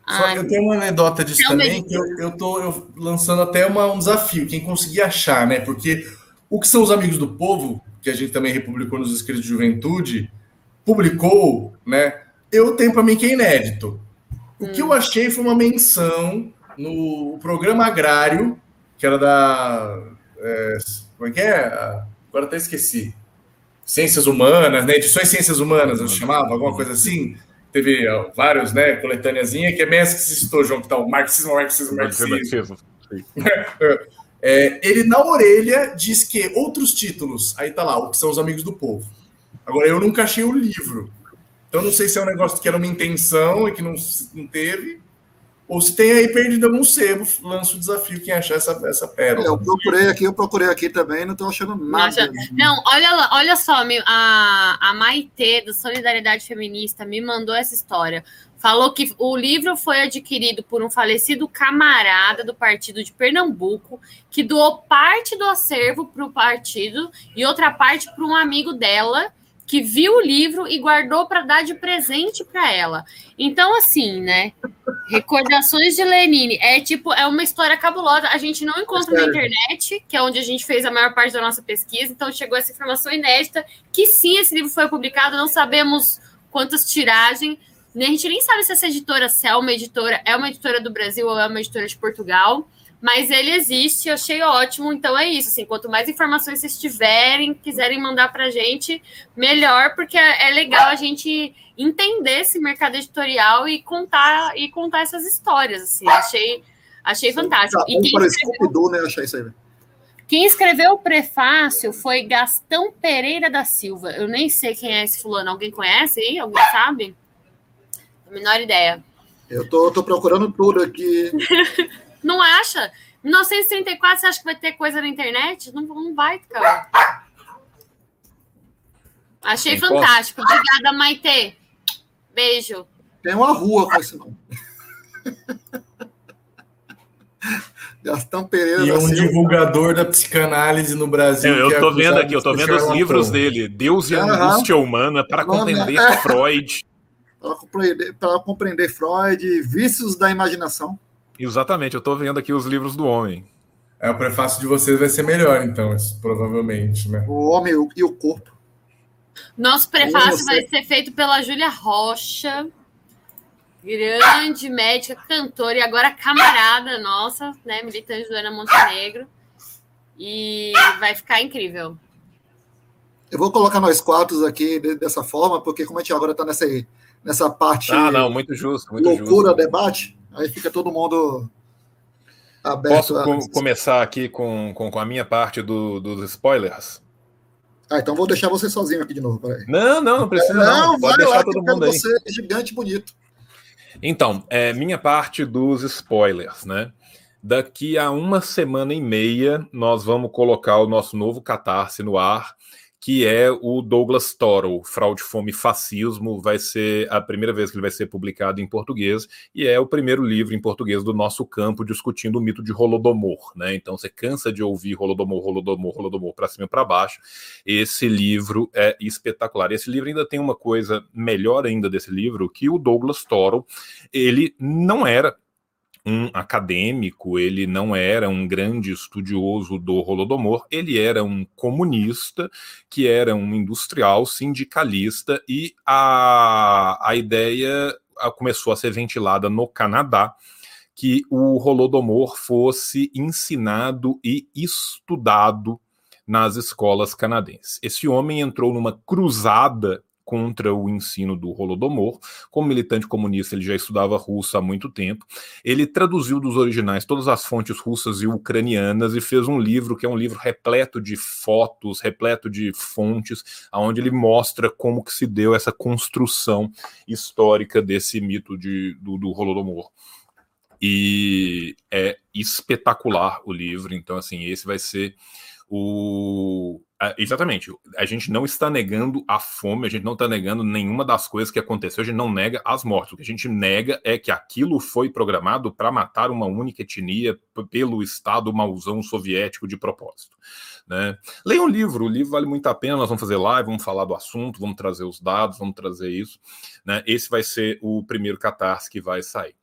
Só eu tenho uma anedota disso Selma também, que eu, eu tô eu, lançando até uma, um desafio, quem conseguir achar, né? Porque o que são os Amigos do Povo, que a gente também republicou nos escritos de juventude, publicou, né? Eu tenho para mim que é inédito. O hum. que eu achei foi uma menção no programa agrário, que era da. É, como é que é? Agora até esqueci. Ciências Humanas, né? Edições Ciências Humanas, eu chamava, alguma coisa assim. Teve ó, vários, né? Coletâneazinha, que é bem essa que se citou, João, que tá o marxismo, marxismo, marxismo. marxismo. (laughs) é, ele, na orelha, diz que outros títulos, aí tá lá, o que são os amigos do povo. Agora, eu nunca achei o livro. Então, não sei se é um negócio que era uma intenção e que não, não teve, ou se tem aí perdido algum sebo, lança o desafio quem achar essa, essa pérola. É, eu procurei aqui, eu procurei aqui também, não estou achando nada. Não, olha, olha só, a, a Maitê, do Solidariedade Feminista, me mandou essa história. Falou que o livro foi adquirido por um falecido camarada do partido de Pernambuco, que doou parte do acervo para o partido e outra parte para um amigo dela, que viu o livro e guardou para dar de presente para ela. Então, assim, né? Recordações de Lenine é tipo, é uma história cabulosa. A gente não encontra na internet, que é onde a gente fez a maior parte da nossa pesquisa. Então, chegou essa informação inédita que sim, esse livro foi publicado. Não sabemos quantas tiragens. A gente nem sabe se essa editora, se é uma editora, é uma editora do Brasil ou é uma editora de Portugal mas ele existe, eu achei ótimo. Então é isso. Assim, quanto mais informações vocês tiverem, quiserem mandar para a gente, melhor, porque é, é legal a gente entender esse mercado editorial e contar e contar essas histórias. Assim, achei, achei fantástico. e quem escreveu, né, achar isso aí. Quem escreveu o prefácio foi Gastão Pereira da Silva. Eu nem sei quem é esse fulano. Alguém conhece aí? Alguém sabe? A menor ideia. Eu tô, tô procurando tudo aqui. (laughs) Não acha? 1934, você acha que vai ter coisa na internet? Não, não vai, cara. Achei Tem fantástico. Posso? Obrigada, Maite. Beijo. Tem uma rua com esse nome. (laughs) Gastão Pereira. E um divulgador da psicanálise no Brasil. Eu, eu tô é vendo aqui, eu tô vendo os livros dele. Deus e a Angústia Humana para compreender é. (laughs) Freud. Para compreender, para compreender Freud, Vícios da Imaginação. Exatamente, eu tô vendo aqui os livros do homem. É, o prefácio de vocês vai ser melhor, então, provavelmente, né? O Homem e o Corpo. Nosso prefácio vai ser feito pela Júlia Rocha, grande médica, cantora e agora camarada nossa, né? Militante do Ana Montenegro. E vai ficar incrível. Eu vou colocar nós quatro aqui dessa forma, porque como a gente agora está nessa, nessa parte. Ah, não, muito justo. Muito loucura justo. debate, aí fica todo mundo aberto. Posso a... começar aqui com, com, com, a minha parte do, dos spoilers? Ah, então vou deixar você sozinho aqui de novo. Peraí. Não, não, não precisa. Não, não. Pode deixar lá, todo mundo aí. Você é gigante bonito. Então, é, minha parte dos spoilers, né? Daqui a uma semana e meia, nós vamos colocar o nosso novo catarse no ar que é o Douglas Toro, Fraude, Fome e Fascismo. Vai ser a primeira vez que ele vai ser publicado em português e é o primeiro livro em português do nosso campo discutindo o mito de Holodomor. Né? Então você cansa de ouvir Holodomor, Holodomor, Holodomor para cima e para baixo. Esse livro é espetacular. Esse livro ainda tem uma coisa melhor ainda desse livro, que o Douglas Toro, ele não era um acadêmico, ele não era um grande estudioso do Holodomor, ele era um comunista, que era um industrial sindicalista, e a, a ideia começou a ser ventilada no Canadá que o Holodomor fosse ensinado e estudado nas escolas canadenses. Esse homem entrou numa cruzada contra o ensino do Holodomor. Como militante comunista, ele já estudava russo há muito tempo. Ele traduziu dos originais todas as fontes russas e ucranianas e fez um livro que é um livro repleto de fotos, repleto de fontes, aonde ele mostra como que se deu essa construção histórica desse mito de, do, do Holodomor. E é espetacular o livro, então assim, esse vai ser o exatamente. A gente não está negando a fome, a gente não está negando nenhuma das coisas que aconteceu, a gente não nega as mortes. O que a gente nega é que aquilo foi programado para matar uma única etnia pelo Estado mauzão soviético de propósito. Né? Leia um livro, o livro vale muito a pena. Nós vamos fazer live, vamos falar do assunto, vamos trazer os dados, vamos trazer isso. Né? Esse vai ser o primeiro catarse que vai sair.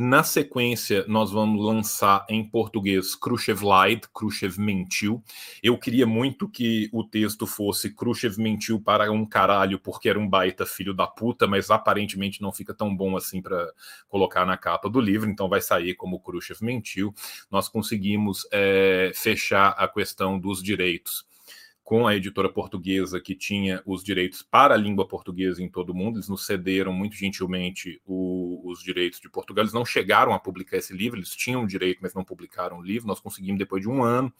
Na sequência, nós vamos lançar em português Khrushchev lied, Khrushchev mentiu. Eu queria muito que o texto fosse Khrushchev mentiu para um caralho porque era um baita filho da puta, mas aparentemente não fica tão bom assim para colocar na capa do livro, então vai sair como Khrushchev mentiu. Nós conseguimos é, fechar a questão dos direitos com a editora portuguesa que tinha os direitos para a língua portuguesa em todo o mundo. Eles nos cederam muito gentilmente o, os direitos de Portugal. Eles não chegaram a publicar esse livro, eles tinham o direito, mas não publicaram o livro. Nós conseguimos depois de um ano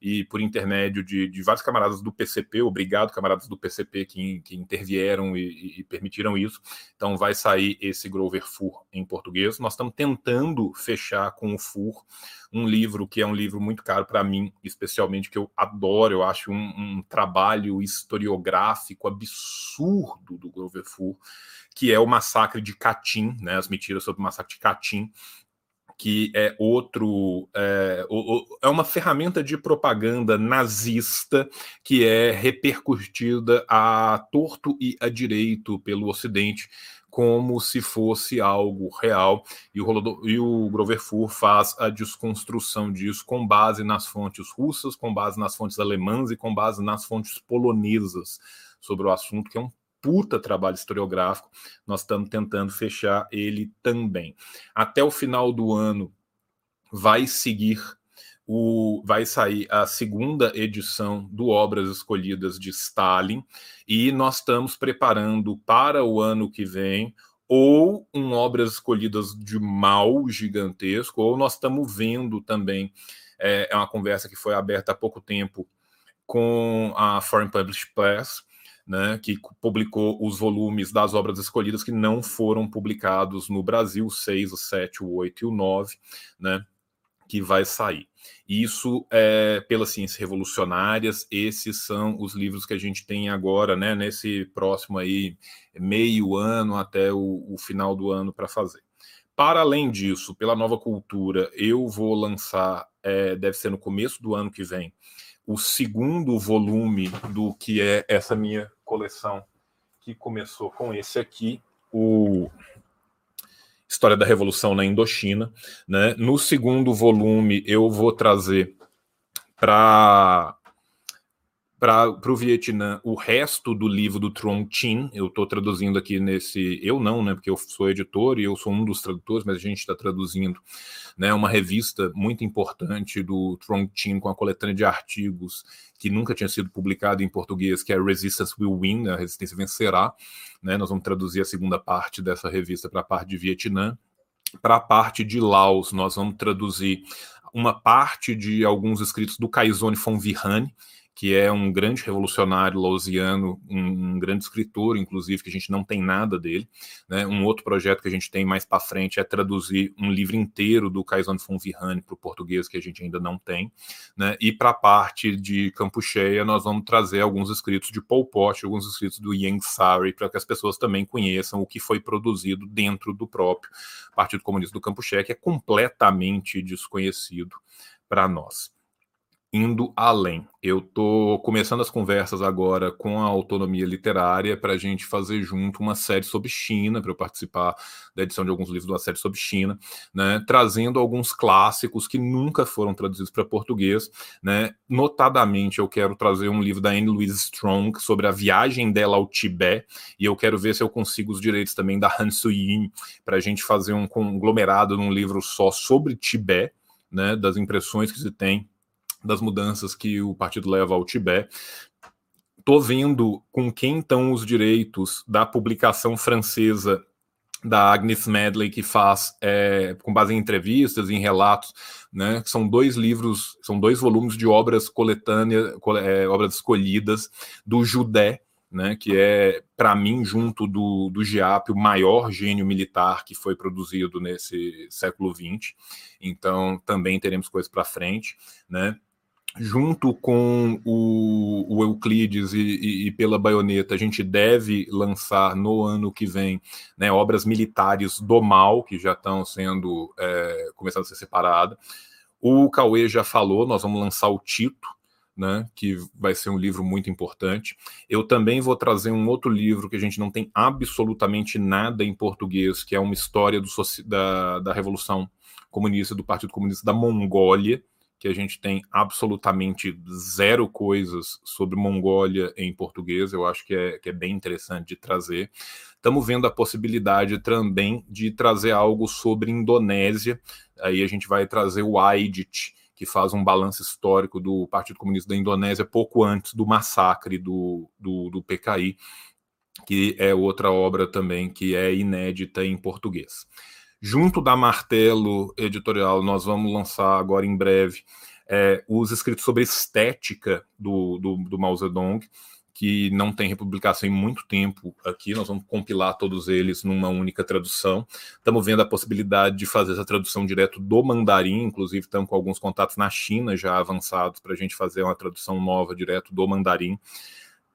e por intermédio de, de vários camaradas do PCP, obrigado, camaradas do PCP que, que intervieram e, e, permitiram isso. Então vai sair esse Grover Fur em português. Nós estamos tentando fechar com o Fur um livro que é um livro muito caro para mim, especialmente que eu adoro, eu acho um, um trabalho historiográfico absurdo do Grover Fur, que é o massacre de Catim, né, as mentiras sobre o massacre de Catim, que é outro é, é, uma ferramenta de propaganda nazista que é repercutida a torto e a direito pelo Ocidente como se fosse algo real. E o, e o Grover Fur faz a desconstrução disso com base nas fontes russas, com base nas fontes alemãs e com base nas fontes polonesas sobre o assunto, que é um puta trabalho historiográfico, nós estamos tentando fechar ele também. Até o final do ano vai seguir o, vai sair a segunda edição do Obras Escolhidas de Stalin, e nós estamos preparando para o ano que vem ou um Obras Escolhidas de Mal gigantesco, ou nós estamos vendo também, é, é uma conversa que foi aberta há pouco tempo com a Foreign Published Press, né, que publicou os volumes das obras escolhidas que não foram publicados no Brasil, o 6, o 7, o 8 e o 9, né, que vai sair. Isso é pelas ciências revolucionárias, esses são os livros que a gente tem agora, né, nesse próximo aí meio ano até o, o final do ano para fazer. Para além disso, pela nova cultura, eu vou lançar, é, deve ser no começo do ano que vem, o segundo volume do que é essa minha coleção, que começou com esse aqui, o História da Revolução na Indochina. Né? No segundo volume, eu vou trazer para para o Vietnã o resto do livro do Trong Chin. Eu estou traduzindo aqui nesse. Eu não, né? Porque eu sou editor e eu sou um dos tradutores, mas a gente está traduzindo né, uma revista muito importante do Trong Chin com a coletânea de artigos que nunca tinha sido publicado em português, que é Resistance Will Win, a Resistência Vencerá. Né? Nós vamos traduzir a segunda parte dessa revista para a parte de Vietnã. Para a parte de Laos, nós vamos traduzir uma parte de alguns escritos do Kaizone Fonvihane, que é um grande revolucionário lausiano, um, um, grande escritor, inclusive, que a gente não tem nada dele. Né? Um outro projeto que a gente tem mais para frente é traduzir um livro inteiro do Kaizon Fonvihane para o português, que a gente ainda não tem. Né? E para a parte de Campo Cheia, nós vamos trazer alguns escritos de Pol Pot, alguns escritos do Yang Sari, para que as pessoas também conheçam o que foi produzido dentro do próprio Partido Comunista do Campo Cheia, que é completamente desconhecido para nós indo além. Eu estou começando as conversas agora com a autonomia literária para a gente fazer junto uma série sobre China, para eu participar da edição de alguns livros de uma série sobre China, né, trazendo alguns clássicos que nunca foram traduzidos para português. Né. Notadamente, eu quero trazer um livro da Anne Louise Strong sobre a viagem dela ao Tibete, e eu quero ver se eu consigo os direitos também da Han Suyin para a gente fazer um conglomerado num livro só sobre Tibete, né, das impressões que se tem das mudanças que o partido leva ao Tibete. Estou vendo com quem estão os direitos da publicação francesa da Agnes Medley, que faz é, com base em entrevistas, em relatos, né? São dois livros, são dois volumes de obras coletâneas, é, obras escolhidas do Judé, né? Que é, para mim, junto do, do Giap, o maior gênio militar que foi produzido nesse século XX. Então, também teremos coisas para frente, né? Junto com o, o Euclides e, e, e, pela baioneta, a gente deve lançar no ano que vem né, obras militares do mal, que já estão sendo é, começando a ser separadas. O Cauê já falou, nós vamos lançar o Tito, né, que vai ser um livro muito importante. Eu também vou trazer um outro livro que a gente não tem absolutamente nada em português, que é uma história do, da, da Revolução Comunista, do Partido Comunista da Mongólia, que a gente tem absolutamente zero coisas sobre Mongólia em português, eu acho que é, que é bem interessante de trazer. Estamos vendo a possibilidade também de trazer algo sobre Indonésia, aí a gente vai trazer o AIDIT, que faz um balanço histórico do Partido Comunista da Indonésia pouco antes do massacre do, do, do PKI, que é outra obra também que é inédita em português. Junto da Martelo Editorial, nós vamos lançar agora em breve é, os escritos sobre estética do, do, do Mao Zedong, que não tem republicação em muito tempo aqui. Nós vamos compilar todos eles numa única tradução. Estamos vendo a possibilidade de fazer essa tradução direto do mandarim, inclusive estamos com alguns contatos na China já avançados para a gente fazer uma tradução nova direto do mandarim.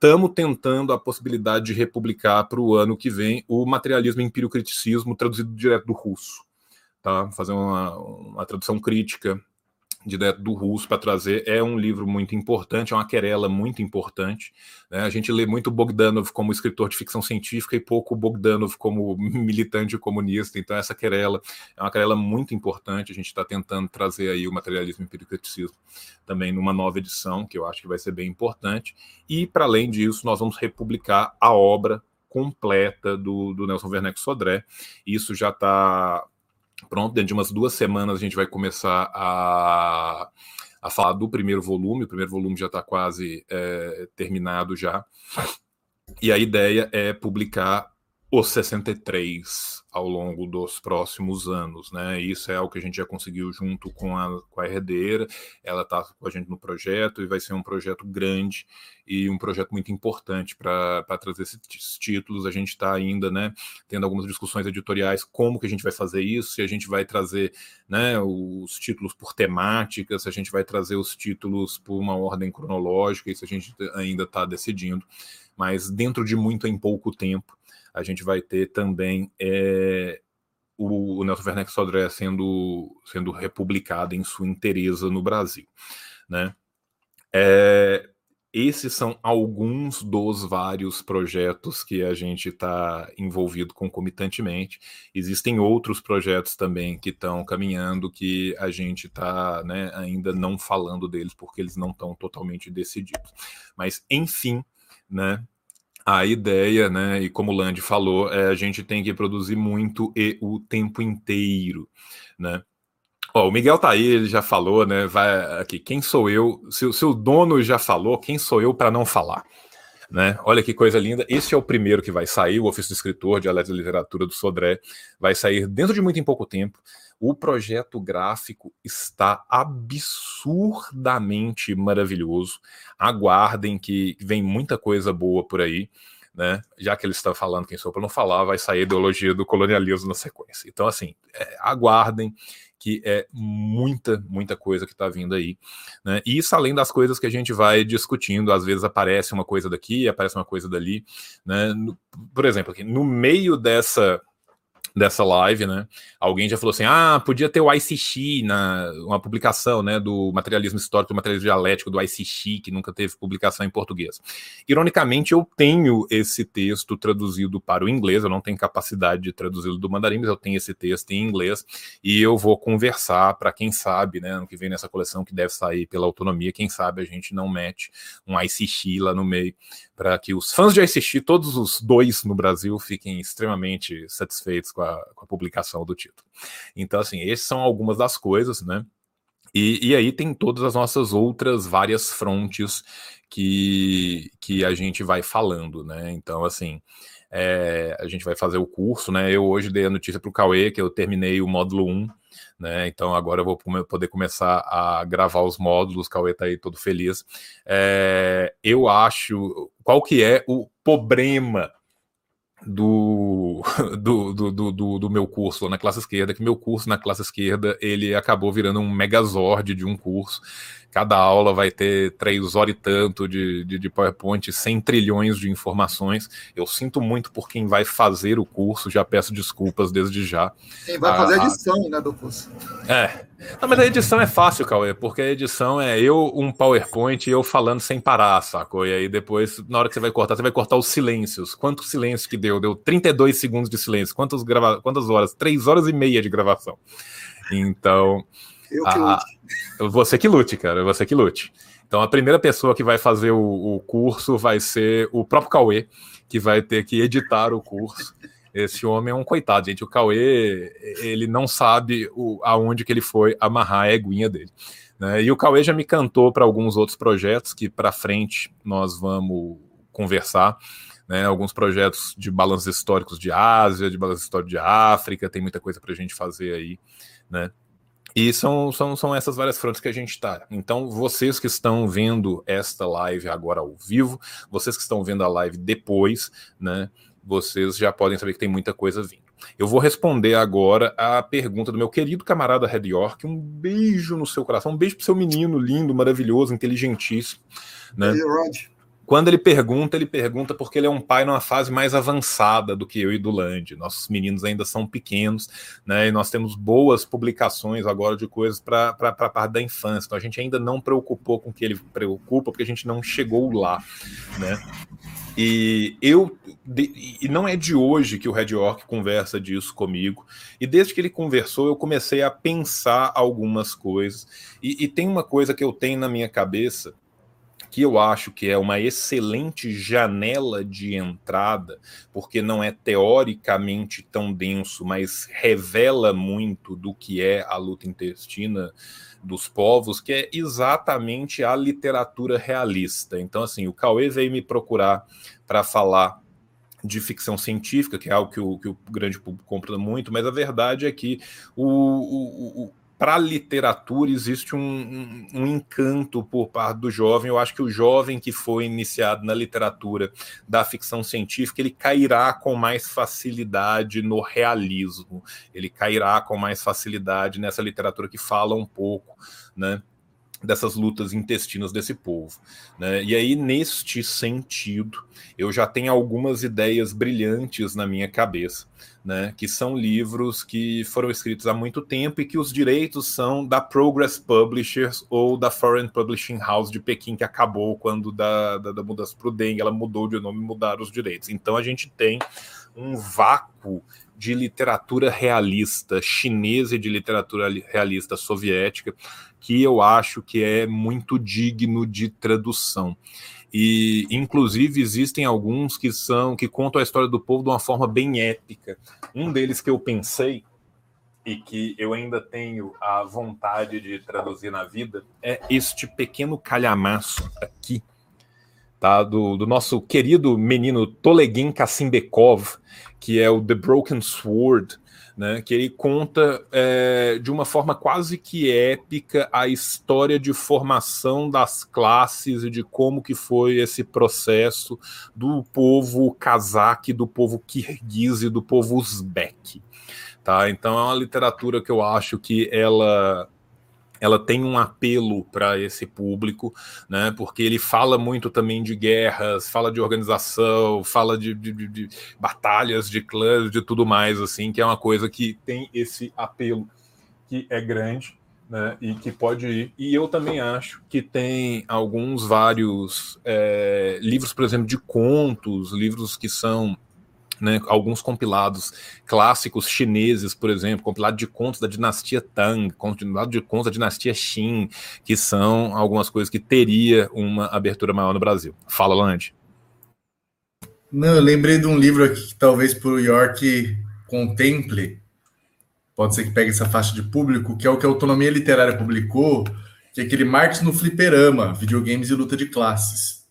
Estamos tentando a possibilidade de republicar para o ano que vem o materialismo e empiriocriticismo traduzido direto do russo. Tá? Fazer uma, uma tradução crítica direto do russo para trazer. É um livro muito importante, é uma querela muito importante. Né? A gente lê muito Bogdanov como escritor de ficção científica e pouco Bogdanov como (laughs) militante comunista. Então, essa querela é uma querela muito importante. A gente está tentando trazer aí o materialismo e empiricismo também numa nova edição, que eu acho que vai ser bem importante. E, para além disso, nós vamos republicar a obra completa do, do Nelson Werneck Sodré. Isso já está Pronto, dentro de umas duas semanas a gente vai começar a, a falar do primeiro volume. O primeiro volume já está quase é, terminado já. E a ideia é publicar os 63 ao longo dos próximos anos, né? Isso é algo que a gente já conseguiu junto com a, com a herdeira. Ela está com a gente no projeto e vai ser um projeto grande e um projeto muito importante para trazer esses títulos. A gente está ainda, né, tendo algumas discussões editoriais como que a gente vai fazer isso, se a gente vai trazer, né, os títulos por temática, se a gente vai trazer os títulos por uma ordem cronológica, isso a gente ainda está decidindo. Mas dentro de muito em pouco tempo a gente vai ter também é, o, o Nelson Werneck Sodré sendo, sendo republicado em sua inteireza no Brasil. Né? É, esses são alguns dos vários projetos que a gente está envolvido concomitantemente. Existem outros projetos também que estão caminhando que a gente está né, ainda não falando deles porque eles não estão totalmente decididos. Mas, enfim, né, a ideia, né, e como o Land falou, é a gente tem que produzir muito e o tempo inteiro, né? Ó, o Miguel tá aí, ele já falou, né? Vai aqui, quem sou eu? Se, se o dono já falou, quem sou eu para não falar? Né? Olha que coisa linda. Esse é o primeiro que vai sair, o Ofício do Escritor, Dialeto de Literatura do Sodré. Vai sair dentro de muito em pouco tempo. O projeto gráfico está absurdamente maravilhoso. Aguardem que vem muita coisa boa por aí. Né? Já que ele está falando quem sou para não falar, vai sair a ideologia do colonialismo na sequência. Então, assim, é, aguardem que é muita, muita coisa que está vindo aí. Né? E isso além das coisas que a gente vai discutindo, às vezes aparece uma coisa daqui, aparece uma coisa dali. Né? Por exemplo, aqui, no meio dessa dessa live, né? Alguém já falou assim: ah, podia ter o ICX na uma publicação, né, do materialismo histórico, do materialismo dialético do ICX, que nunca teve publicação em português. Ironicamente, eu tenho esse texto traduzido para o inglês, eu não tenho capacidade de traduzi-lo do mandarim, mas eu tenho esse texto em inglês e eu vou conversar para quem sabe, né, ano que vem nessa coleção que deve sair pela autonomia, quem sabe a gente não mete um ICX lá no meio para que os fãs de ICX, todos os dois no Brasil, fiquem extremamente satisfeitos com a, com a publicação do título. Então, assim, essas são algumas das coisas, né? E, e, aí tem todas as nossas outras várias frontes que, que a gente vai falando, né? Então, assim, é, a gente vai fazer o curso, né? Eu hoje dei a notícia para o Cauê que eu terminei o módulo 1 né? Então agora eu vou poder começar a gravar os módulos, Cauê tá aí todo feliz. É, eu acho qual que é o problema (laughs) do, do, do, do, do meu curso na classe esquerda, que meu curso na classe esquerda ele acabou virando um megazord de um curso Cada aula vai ter três horas e tanto de, de, de PowerPoint, 100 trilhões de informações. Eu sinto muito por quem vai fazer o curso, já peço desculpas desde já. Quem vai fazer a edição, né, do curso. É. Não, mas a edição é fácil, Cauê, porque a edição é eu, um PowerPoint e eu falando sem parar, sacou? E aí depois, na hora que você vai cortar, você vai cortar os silêncios. Quanto silêncio que deu? Deu 32 segundos de silêncio. Quantas, grava... Quantas horas? Três horas e meia de gravação. Então. Eu que lute. Você que lute, cara. Você que lute. Então, a primeira pessoa que vai fazer o, o curso vai ser o próprio Cauê, que vai ter que editar o curso. Esse homem é um coitado, gente. O Cauê, ele não sabe o, aonde que ele foi amarrar a eguinha dele. Né? E o Cauê já me cantou para alguns outros projetos que para frente nós vamos conversar. Né? Alguns projetos de balanços históricos de Ásia, de balanço histórico de África, tem muita coisa para a gente fazer aí. Né? E são, são, são essas várias frontes que a gente está. Então, vocês que estão vendo esta live agora ao vivo, vocês que estão vendo a live depois, né? Vocês já podem saber que tem muita coisa vindo. Eu vou responder agora a pergunta do meu querido camarada Red York. Um beijo no seu coração, um beijo pro seu menino lindo, maravilhoso, inteligentíssimo. Né? Hey, Rod. Quando ele pergunta, ele pergunta porque ele é um pai numa fase mais avançada do que eu e do Land. Nossos meninos ainda são pequenos, né? E nós temos boas publicações agora de coisas para a parte da infância. Então a gente ainda não preocupou com o que ele preocupa, porque a gente não chegou lá, né? E eu de, e não é de hoje que o Red York conversa disso comigo. E desde que ele conversou, eu comecei a pensar algumas coisas. E, e tem uma coisa que eu tenho na minha cabeça que eu acho que é uma excelente janela de entrada, porque não é teoricamente tão denso, mas revela muito do que é a luta intestina dos povos, que é exatamente a literatura realista. Então, assim, o Cauê veio me procurar para falar de ficção científica, que é algo que o, que o grande público compra muito, mas a verdade é que o, o, para a literatura existe um, um, um, encanto por parte do jovem. Eu acho que o jovem que foi iniciado na literatura da ficção científica, ele cairá com mais facilidade no realismo, ele cairá com mais facilidade nessa literatura que fala um pouco, né? Dessas lutas intestinas desse povo. Né? E aí, neste sentido, eu já tenho algumas ideias brilhantes na minha cabeça, né? que são livros que foram escritos há muito tempo e que os direitos são da Progress Publishers ou da Foreign Publishing House de Pequim, que acabou quando da, da, da mudança para o Deng, ela mudou de nome e mudaram os direitos. Então a gente tem um vácuo de literatura realista chinesa e de literatura realista soviética que eu acho que é muito digno de tradução. E inclusive existem alguns que são que contam a história do povo de uma forma bem épica. Um deles que eu pensei e que eu ainda tenho a vontade de traduzir na vida é este pequeno calhamaço aqui, tá? Do, do nosso querido menino Tolegin Kassimbekov, que é o The Broken Sword, né, que ele conta é, de uma forma quase que épica a história de formação das classes e de como que foi esse processo do povo cazaque, do povo kirguiz e do povo uzbek. Tá? Então é uma literatura que eu acho que ela ela tem um apelo para esse público, né? Porque ele fala muito também de guerras, fala de organização, fala de, de, de, batalhas de clãs, de tudo mais, assim, que é uma coisa que tem esse apelo que é grande. Né, e que pode ir. E eu também acho que tem alguns vários é, livros, por exemplo, de contos, livros que são né, alguns compilados clássicos chineses, por exemplo, compilado de contos da dinastia Tang, compilado de contos da dinastia Qin, que são algumas coisas que teria uma abertura maior no Brasil. Fala, Land. Não, eu lembrei de um livro aqui que talvez para o York contemple, pode ser que pegue essa faixa de público, que é o que a Autonomia Literária publicou, que é aquele Marx no Fliperama, videogames e luta de classes.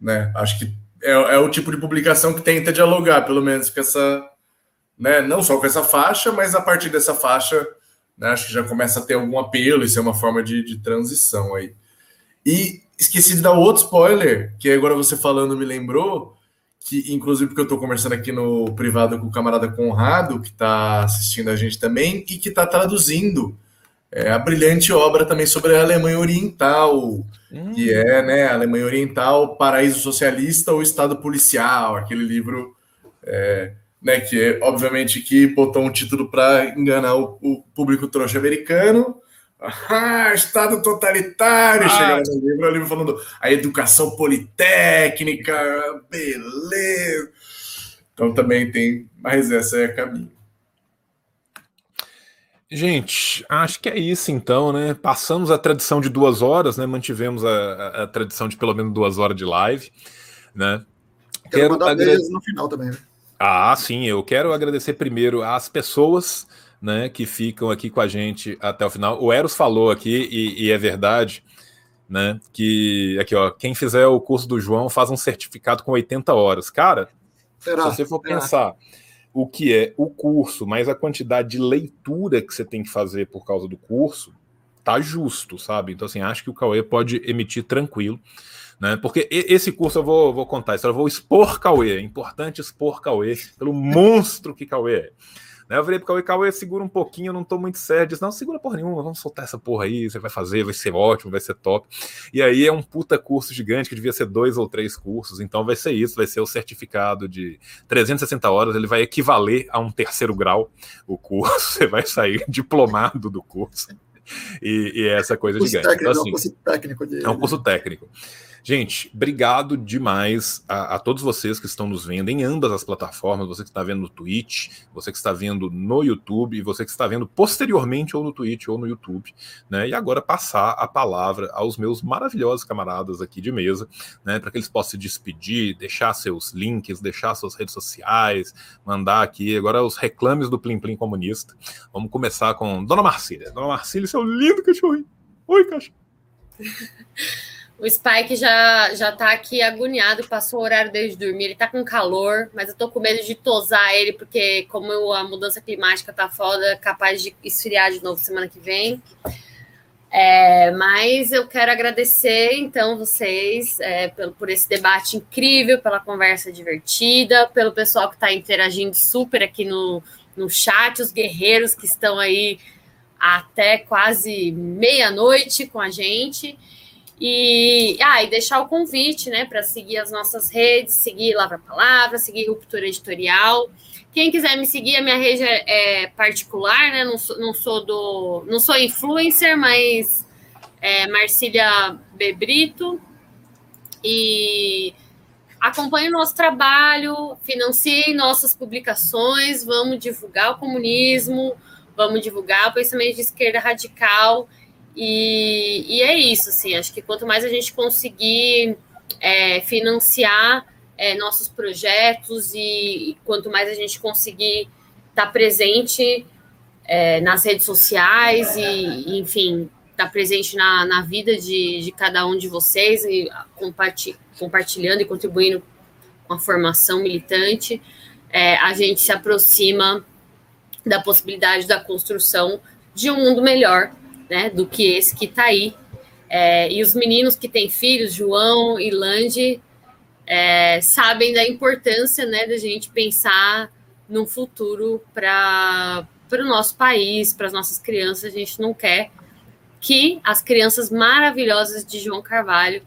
Né? Acho que é, é, o tipo de publicação que tenta dialogar, pelo menos, com essa, né, não só com essa faixa, mas a partir dessa faixa, né, acho que já começa a ter algum apelo, isso é uma forma de, de transição aí. E esqueci de dar outro spoiler, que agora você falando me lembrou, que inclusive porque eu estou conversando aqui no privado com o camarada Conrado, que está assistindo a gente também, e que está traduzindo é, a brilhante obra também sobre a Alemanha Oriental, hum. que é né, a Alemanha Oriental, Paraíso Socialista ou Estado Policial, aquele livro é, né, que é, obviamente que botou um título para enganar o, o, público trouxa americano. (laughs) Ah, Estado totalitário! Ah. Chega no livro, o livro falando a educação politécnica, beleza. Então também tem, mas essa é a caminho. Gente, acho que é isso então, né? Passamos a tradição de duas horas, né? Mantivemos a, a, a tradição de pelo menos duas horas de live, né? Quero, quero mandar agrade... no final também. Né? Ah, sim, eu quero agradecer primeiro às pessoas, né, que ficam aqui com a gente até o final. O Eros falou aqui e, e é verdade, né? Que aqui, ó, quem fizer o curso do João faz um certificado com 80 horas, cara. Será? Se você for Será? pensar o que é o curso, mais a quantidade de leitura que você tem que fazer por causa do curso, tá justo, sabe? Então, assim, acho que o Cauê pode emitir tranquilo, né? Porque esse curso eu vou, vou contar eu vou expor Cauê, é importante expor Cauê pelo monstro que Cauê é. Né? Eu falei pro Cauê, Cauê, segura um pouquinho, eu não tô muito sério. Disse, não, segura porra nenhuma, vamos soltar essa porra aí, você vai fazer, vai ser ótimo, vai ser top. E aí é um puta curso gigante, que devia ser dois ou três cursos, então vai ser isso, vai ser o certificado de 360 horas, ele vai equivaler a um terceiro grau o curso, (laughs) você vai sair diplomado do curso. E, e é essa coisa gigante. Técnico, então, assim, é um curso técnico. De... É um curso técnico. Gente, obrigado demais a, a, todos vocês que estão nos vendo em ambas as plataformas, você que está vendo no Twitch, você que está vendo no YouTube e você que está vendo posteriormente ou no Twitch ou no YouTube, né? E agora passar a palavra aos meus maravilhosos camaradas aqui de mesa, né? Para que eles possam se despedir, deixar seus links, deixar suas redes sociais, mandar aqui agora os reclames do Plim Plim comunista. Vamos começar com Dona Marcília. Dona Marcília, seu lindo cachorrinho. Oi, cachorro. (laughs) O Spike já, já tá aqui agoniado, passou o horário desde dormir. Ele tá com calor, mas eu tô com medo de tosar ele, porque como a mudança climática tá foda, capaz de esfriar de novo semana que vem. É, mas eu quero agradecer, então, vocês é, pelo, por esse debate incrível, pela conversa divertida, pelo pessoal que está interagindo super aqui no, no chat, os guerreiros que estão aí até quase meia-noite com a gente. E, ah, e deixar o convite, né, para seguir as nossas redes, seguir Lavra Palavra, seguir Ruptura Editorial. Quem quiser me seguir, a minha rede é, é particular, né? Não sou, não sou do. Não sou influencer, mas é Marcília Bebrito. E acompanhe o nosso trabalho, financiem nossas publicações, vamos divulgar o comunismo, vamos divulgar o pensamento de esquerda radical. E, e é isso, assim, acho que quanto mais a gente conseguir é, financiar é, nossos projetos e, e, quanto mais a gente conseguir estar tá presente é, nas redes sociais e, enfim, estar tá presente na, na vida de, de cada um de vocês e compartilhar compartilhando e contribuindo com a formação militante, é, a gente se aproxima da possibilidade da construção de um mundo melhor, né, do que esse que está aí. É, e os meninos que têm filhos, João e Lande, é, sabem da importância, né, da gente pensar num futuro para o nosso país, para as nossas crianças. A gente não quer que as crianças maravilhosas de João Carvalho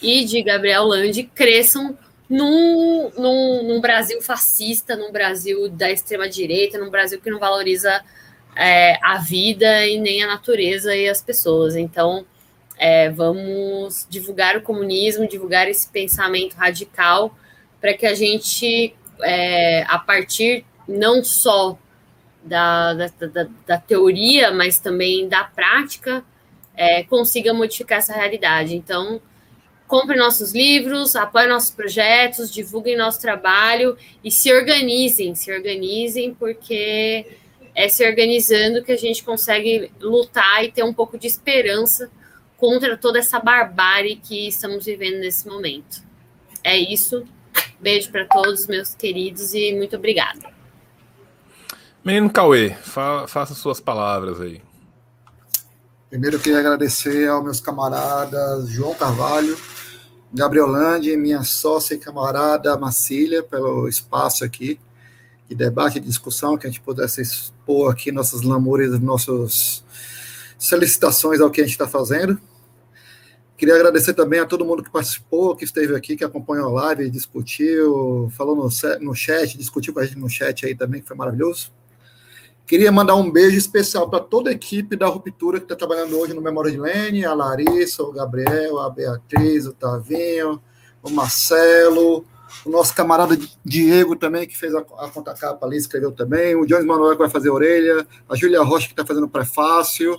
e de Gabriel Lande cresçam num, num, num, Brasil fascista, num Brasil da extrema-direita, num Brasil que não valoriza é, a vida e nem a natureza e as pessoas. Então, é, vamos divulgar o comunismo, divulgar esse pensamento radical para que a gente, é, a partir não só da, da, da, da, teoria, mas também da prática, é, consiga modificar essa realidade. Então, compre nossos livros, apoie nossos projetos, divulguem nosso trabalho e se organizem, se organizem, porque é se organizando que a gente consegue lutar e ter um pouco de esperança contra toda essa barbárie que estamos vivendo nesse momento. É isso. Beijo para todos, meus queridos, e muito obrigada. Menino Cauê, fa faça suas palavras aí. Primeiro eu queria agradecer aos meus camaradas João Carvalho, Gabriel Landi, minha sócia e camarada Marcília, pelo espaço aqui de debate e discussão, que a gente pudesse expor aqui nossas lamúrias, nossas solicitações ao que a gente está fazendo. Queria agradecer também a todo mundo que participou, que esteve aqui, que acompanhou a live, discutiu, falou no, no chat, discutiu com a gente no chat aí também, que foi maravilhoso. Queria mandar um beijo especial para toda a equipe da Ruptura que está trabalhando hoje no Memória de Lene, a Larissa, o Gabriel, a Beatriz, o Tavinho, o Marcelo, o nosso camarada Diego também, que fez a, a conta capa ali, escreveu também, o Jones Manuel que vai fazer a orelha, a Júlia Rocha que está fazendo prefácio,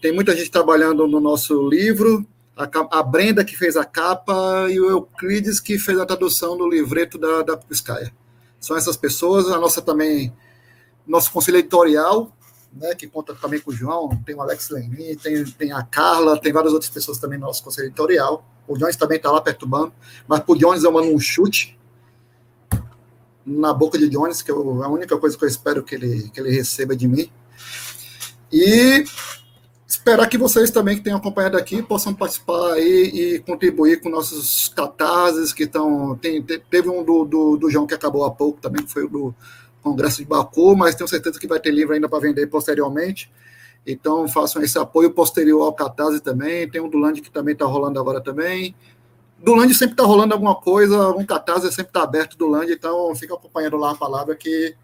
tem muita gente trabalhando no nosso livro, a, a, Brenda que fez a capa. E o Euclides que fez a tradução do livreto da, da Piscaia. São essas pessoas, a nossa também nosso conselho editorial, né, que conta também com o João, tem o Alex Lenin, tem, tem a Carla, tem várias outras pessoas também no nosso conselho editorial. O Jones também está lá perturbando, mas por Jones eu mando um chute na boca de Jones, que eu, é a única coisa que eu espero que ele, que ele receba de mim. E esperar que vocês também que tenham acompanhado aqui possam participar aí e contribuir com nossos catarses que estão. Teve um do, do, do João que acabou há pouco também, que foi o do Congresso de Baku, mas tenho certeza que vai ter livro ainda para vender posteriormente. Então, façam esse apoio posterior ao Catarse também. Tem o do Land que também está rolando agora também. Do Land sempre está rolando alguma coisa, um Catarse sempre está aberto do Land, então fica acompanhando lá a palavra que,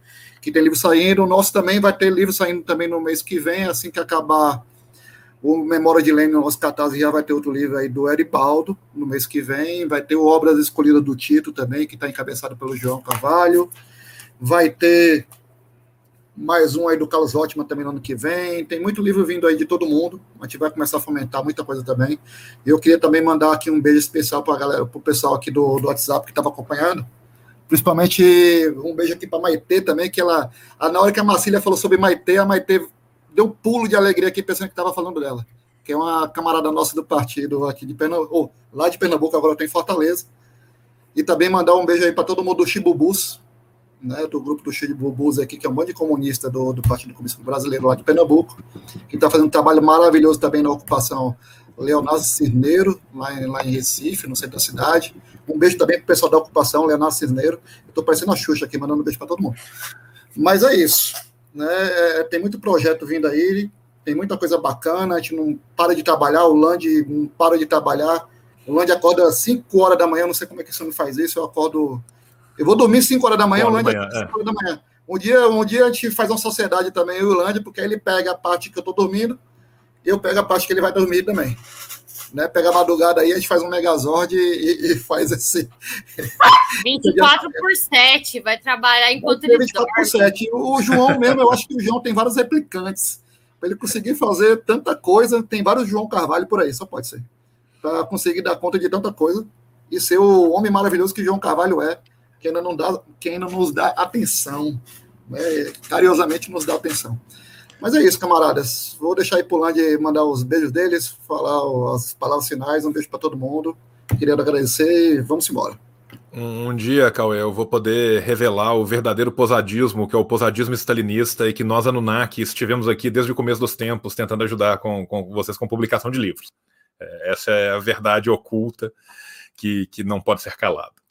que tem livro saindo. O nosso também vai ter livro saindo também no mês que vem, assim que acabar o Memória de Lênin no nosso Catarse já vai ter outro livro aí do Eribaldo no mês que vem. Vai ter o Obras Escolhidas do Tito também, que está encabeçado pelo João Carvalho. Vai ter mais um aí do Carlos Ótima também no ano que vem. Tem muito livro vindo aí de todo mundo. A gente vai começar a fomentar muita coisa também. Eu queria também mandar aqui um beijo especial para a galera, para o pessoal aqui do, do WhatsApp que estava acompanhando. Principalmente um beijo aqui para Maitê também, que ela. Na hora que a Marcília falou sobre Maitê, a Maitê deu um pulo de alegria aqui pensando que estava falando dela. Que é uma camarada nossa do partido aqui de Pernambuco, lá de Pernambuco, agora tem Fortaleza. E também mandar um beijo aí para todo mundo do Chibubus, né, do grupo do Cheio de Bubus aqui, que é um monte de comunista do, do Partido Comunista Brasileiro lá de Pernambuco, que está fazendo um trabalho maravilhoso também na ocupação Leonardo Cisneiro, lá em, lá em Recife, no centro da cidade. Um beijo também para o pessoal da ocupação, Leonardo Cisneiro. Estou parecendo a Xuxa aqui, mandando um beijo para todo mundo. Mas é isso. Né? É, tem muito projeto vindo aí. tem muita coisa bacana, a gente não para de trabalhar, o Land não para de trabalhar. O Land acorda às 5 horas da manhã, não sei como é que você não faz isso, eu acordo. Eu vou dormir 5 horas da manhã, o Land acorda 5 horas da manhã. Um dia, um dia a gente faz uma sociedade também, eu e o Land, porque aí ele pega a parte que eu tô dormindo, e eu pego a parte que ele vai dormir também. Né? Pega a madrugada aí, a gente faz um Megazord e, e faz esse. (laughs) 24 por 7, vai trabalhar enquanto ele 24 dorme. por 7. O João mesmo, eu acho que o João tem vários replicantes. Para ele conseguir fazer tanta coisa, tem vários João Carvalho por aí, só pode ser. Para conseguir dar conta de tanta coisa e ser o homem maravilhoso que João Carvalho é, que ainda não, dá, que ainda nos dá atenção, né? nos dá atenção. Mas é isso, camaradas. Vou deixar aí pulando de mandar os beijos deles, falar as palavras finais. Um beijo para todo mundo. Queria agradecer e vamos embora. Um, dia, Cauê, eu vou poder revelar o verdadeiro posadismo, que é o posadismo stalinista, e que nós, Anunnaki, estivemos aqui desde o começo dos tempos tentando ajudar com, com vocês com publicação de livros. É, essa é a verdade oculta que, que não pode ser calada.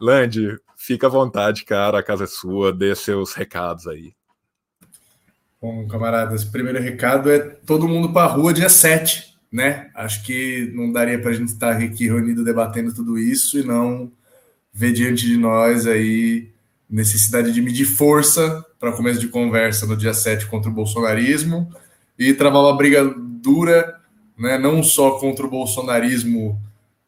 Land, fica à vontade, cara, a casa é sua, dê seus recados aí. Bom, camaradas, primeiro recado é todo mundo para a rua dia 7, né? Acho que não daria para a gente estar aqui reunido debatendo tudo isso e não ver diante de nós aí necessidade de medir força para começo de conversa no dia 7 contra o bolsonarismo e travar uma briga dura, né? Não só contra o bolsonarismo,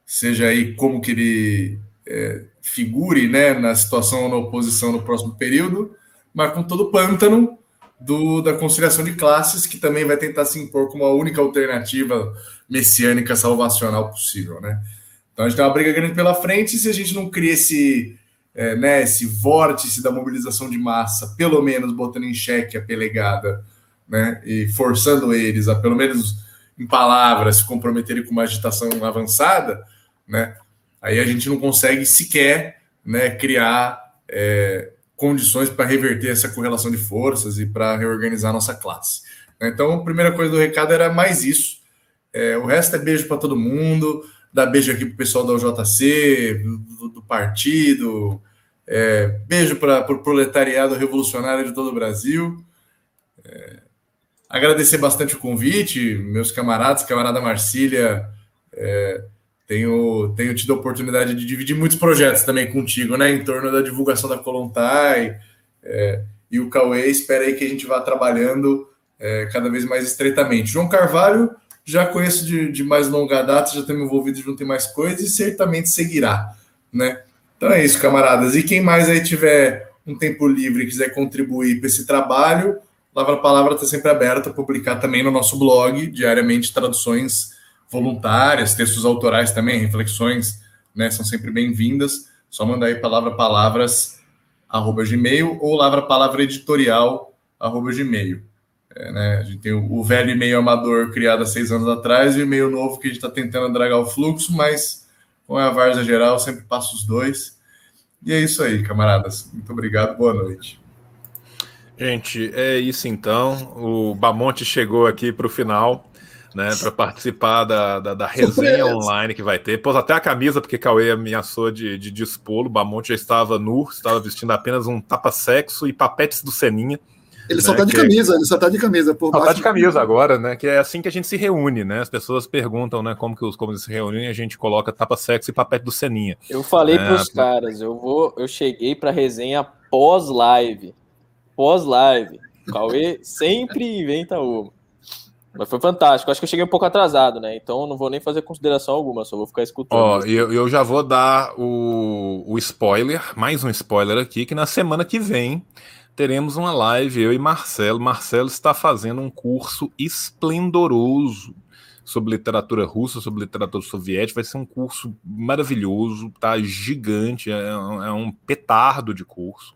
seja aí como que ele é, figure, né, na situação na oposição no próximo período, mas com todo o pântano do, da conciliação de classes, que também vai tentar se impor como a única alternativa messiânica salvacional possível, né? Então a gente tem uma briga grande pela frente, e se a gente não cria esse, é, né, esse vórtice da mobilização de massa, pelo menos botando em xeque a pelegada, né, e forçando eles a, pelo menos em palavras, se comprometerem com uma agitação avançada, né, aí a gente não consegue sequer né, criar é, condições para reverter essa correlação de forças e para reorganizar nossa classe. Então, a primeira coisa do recado era mais isso. É, o resto é beijo para todo mundo, dá beijo aqui para o pessoal da UJC, do, do partido, é, beijo para o pro proletariado revolucionário de todo o Brasil. É, agradecer bastante o convite, meus camaradas, camarada Marcília. Tenho, tenho tido a oportunidade de dividir muitos projetos também contigo, né? Em torno da divulgação da Colontai. É, e o Cauê espera aí que a gente vá trabalhando é, cada vez mais estreitamente. João Carvalho, já conheço de, de mais longa data, já tenho me envolvido junto em mais coisas e certamente seguirá, né? Então é isso, camaradas. E quem mais aí tiver um tempo livre e quiser contribuir para esse trabalho, Lavra Palavra está sempre aberta a publicar também no nosso blog, diariamente, traduções voluntárias, textos autorais também, reflexões, né, são sempre bem-vindas. Só mandar aí palavra palavras arroba gmail ou lavra palavra editorial arroba gmail. É, né, a gente tem o, o velho e-mail amador criado há seis anos atrás e o e-mail novo que a gente está tentando dragar o fluxo, mas com a Varsa Geral sempre passa os dois. E é isso aí, camaradas. Muito obrigado, boa noite. Gente, é isso então. O Bamonte chegou aqui para o final né, para participar da, da, da resenha online que vai ter. Pôs até a camisa, porque Cauê ameaçou de, de dispô-lo. Bamonte já estava nu, estava vestindo apenas um tapa-sexo e papetes do Seninha. Ele né, só tá de camisa, ele só tá de camisa. Por só tá de camisa agora, né? Que é assim que a gente se reúne, né? As pessoas perguntam, né, como que os como se reúnem, a gente coloca tapa-sexo e papete do Seninha. Eu falei é, pros caras, eu vou, eu cheguei pra resenha pós-live. Pós-live. Cauê sempre inventa uma. Mas foi fantástico. Acho que eu cheguei um pouco atrasado, né? Então não vou nem fazer consideração alguma, só vou ficar escutando. Ó, eu, eu já vou dar o, o spoiler, mais um spoiler aqui, que na semana que vem teremos uma live, eu e Marcelo. Marcelo está fazendo um curso esplendoroso sobre literatura russa, sobre literatura soviética. Vai ser um curso maravilhoso, tá gigante, é, é um petardo de curso.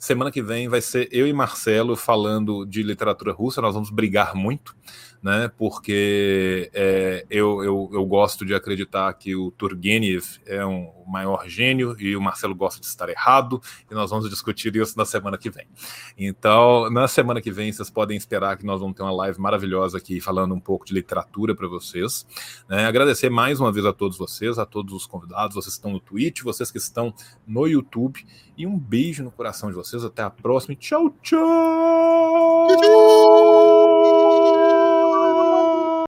Semana que vem vai ser eu e Marcelo falando de literatura russa. Nós vamos brigar muito né? Porque é, eu, eu, eu, gosto de acreditar que o Turgenev é um, o maior gênio e o Marcelo gosta de estar errado, e nós vamos discutir isso na semana que vem. Então, na semana que vem, vocês podem esperar que nós vamos ter uma live maravilhosa aqui falando um pouco de literatura para vocês. Né? Agradecer mais uma vez a todos vocês, a todos os convidados, vocês que estão no Twitch, vocês que estão no YouTube, e um beijo no coração de vocês. Até a próxima. Tchau, tchau!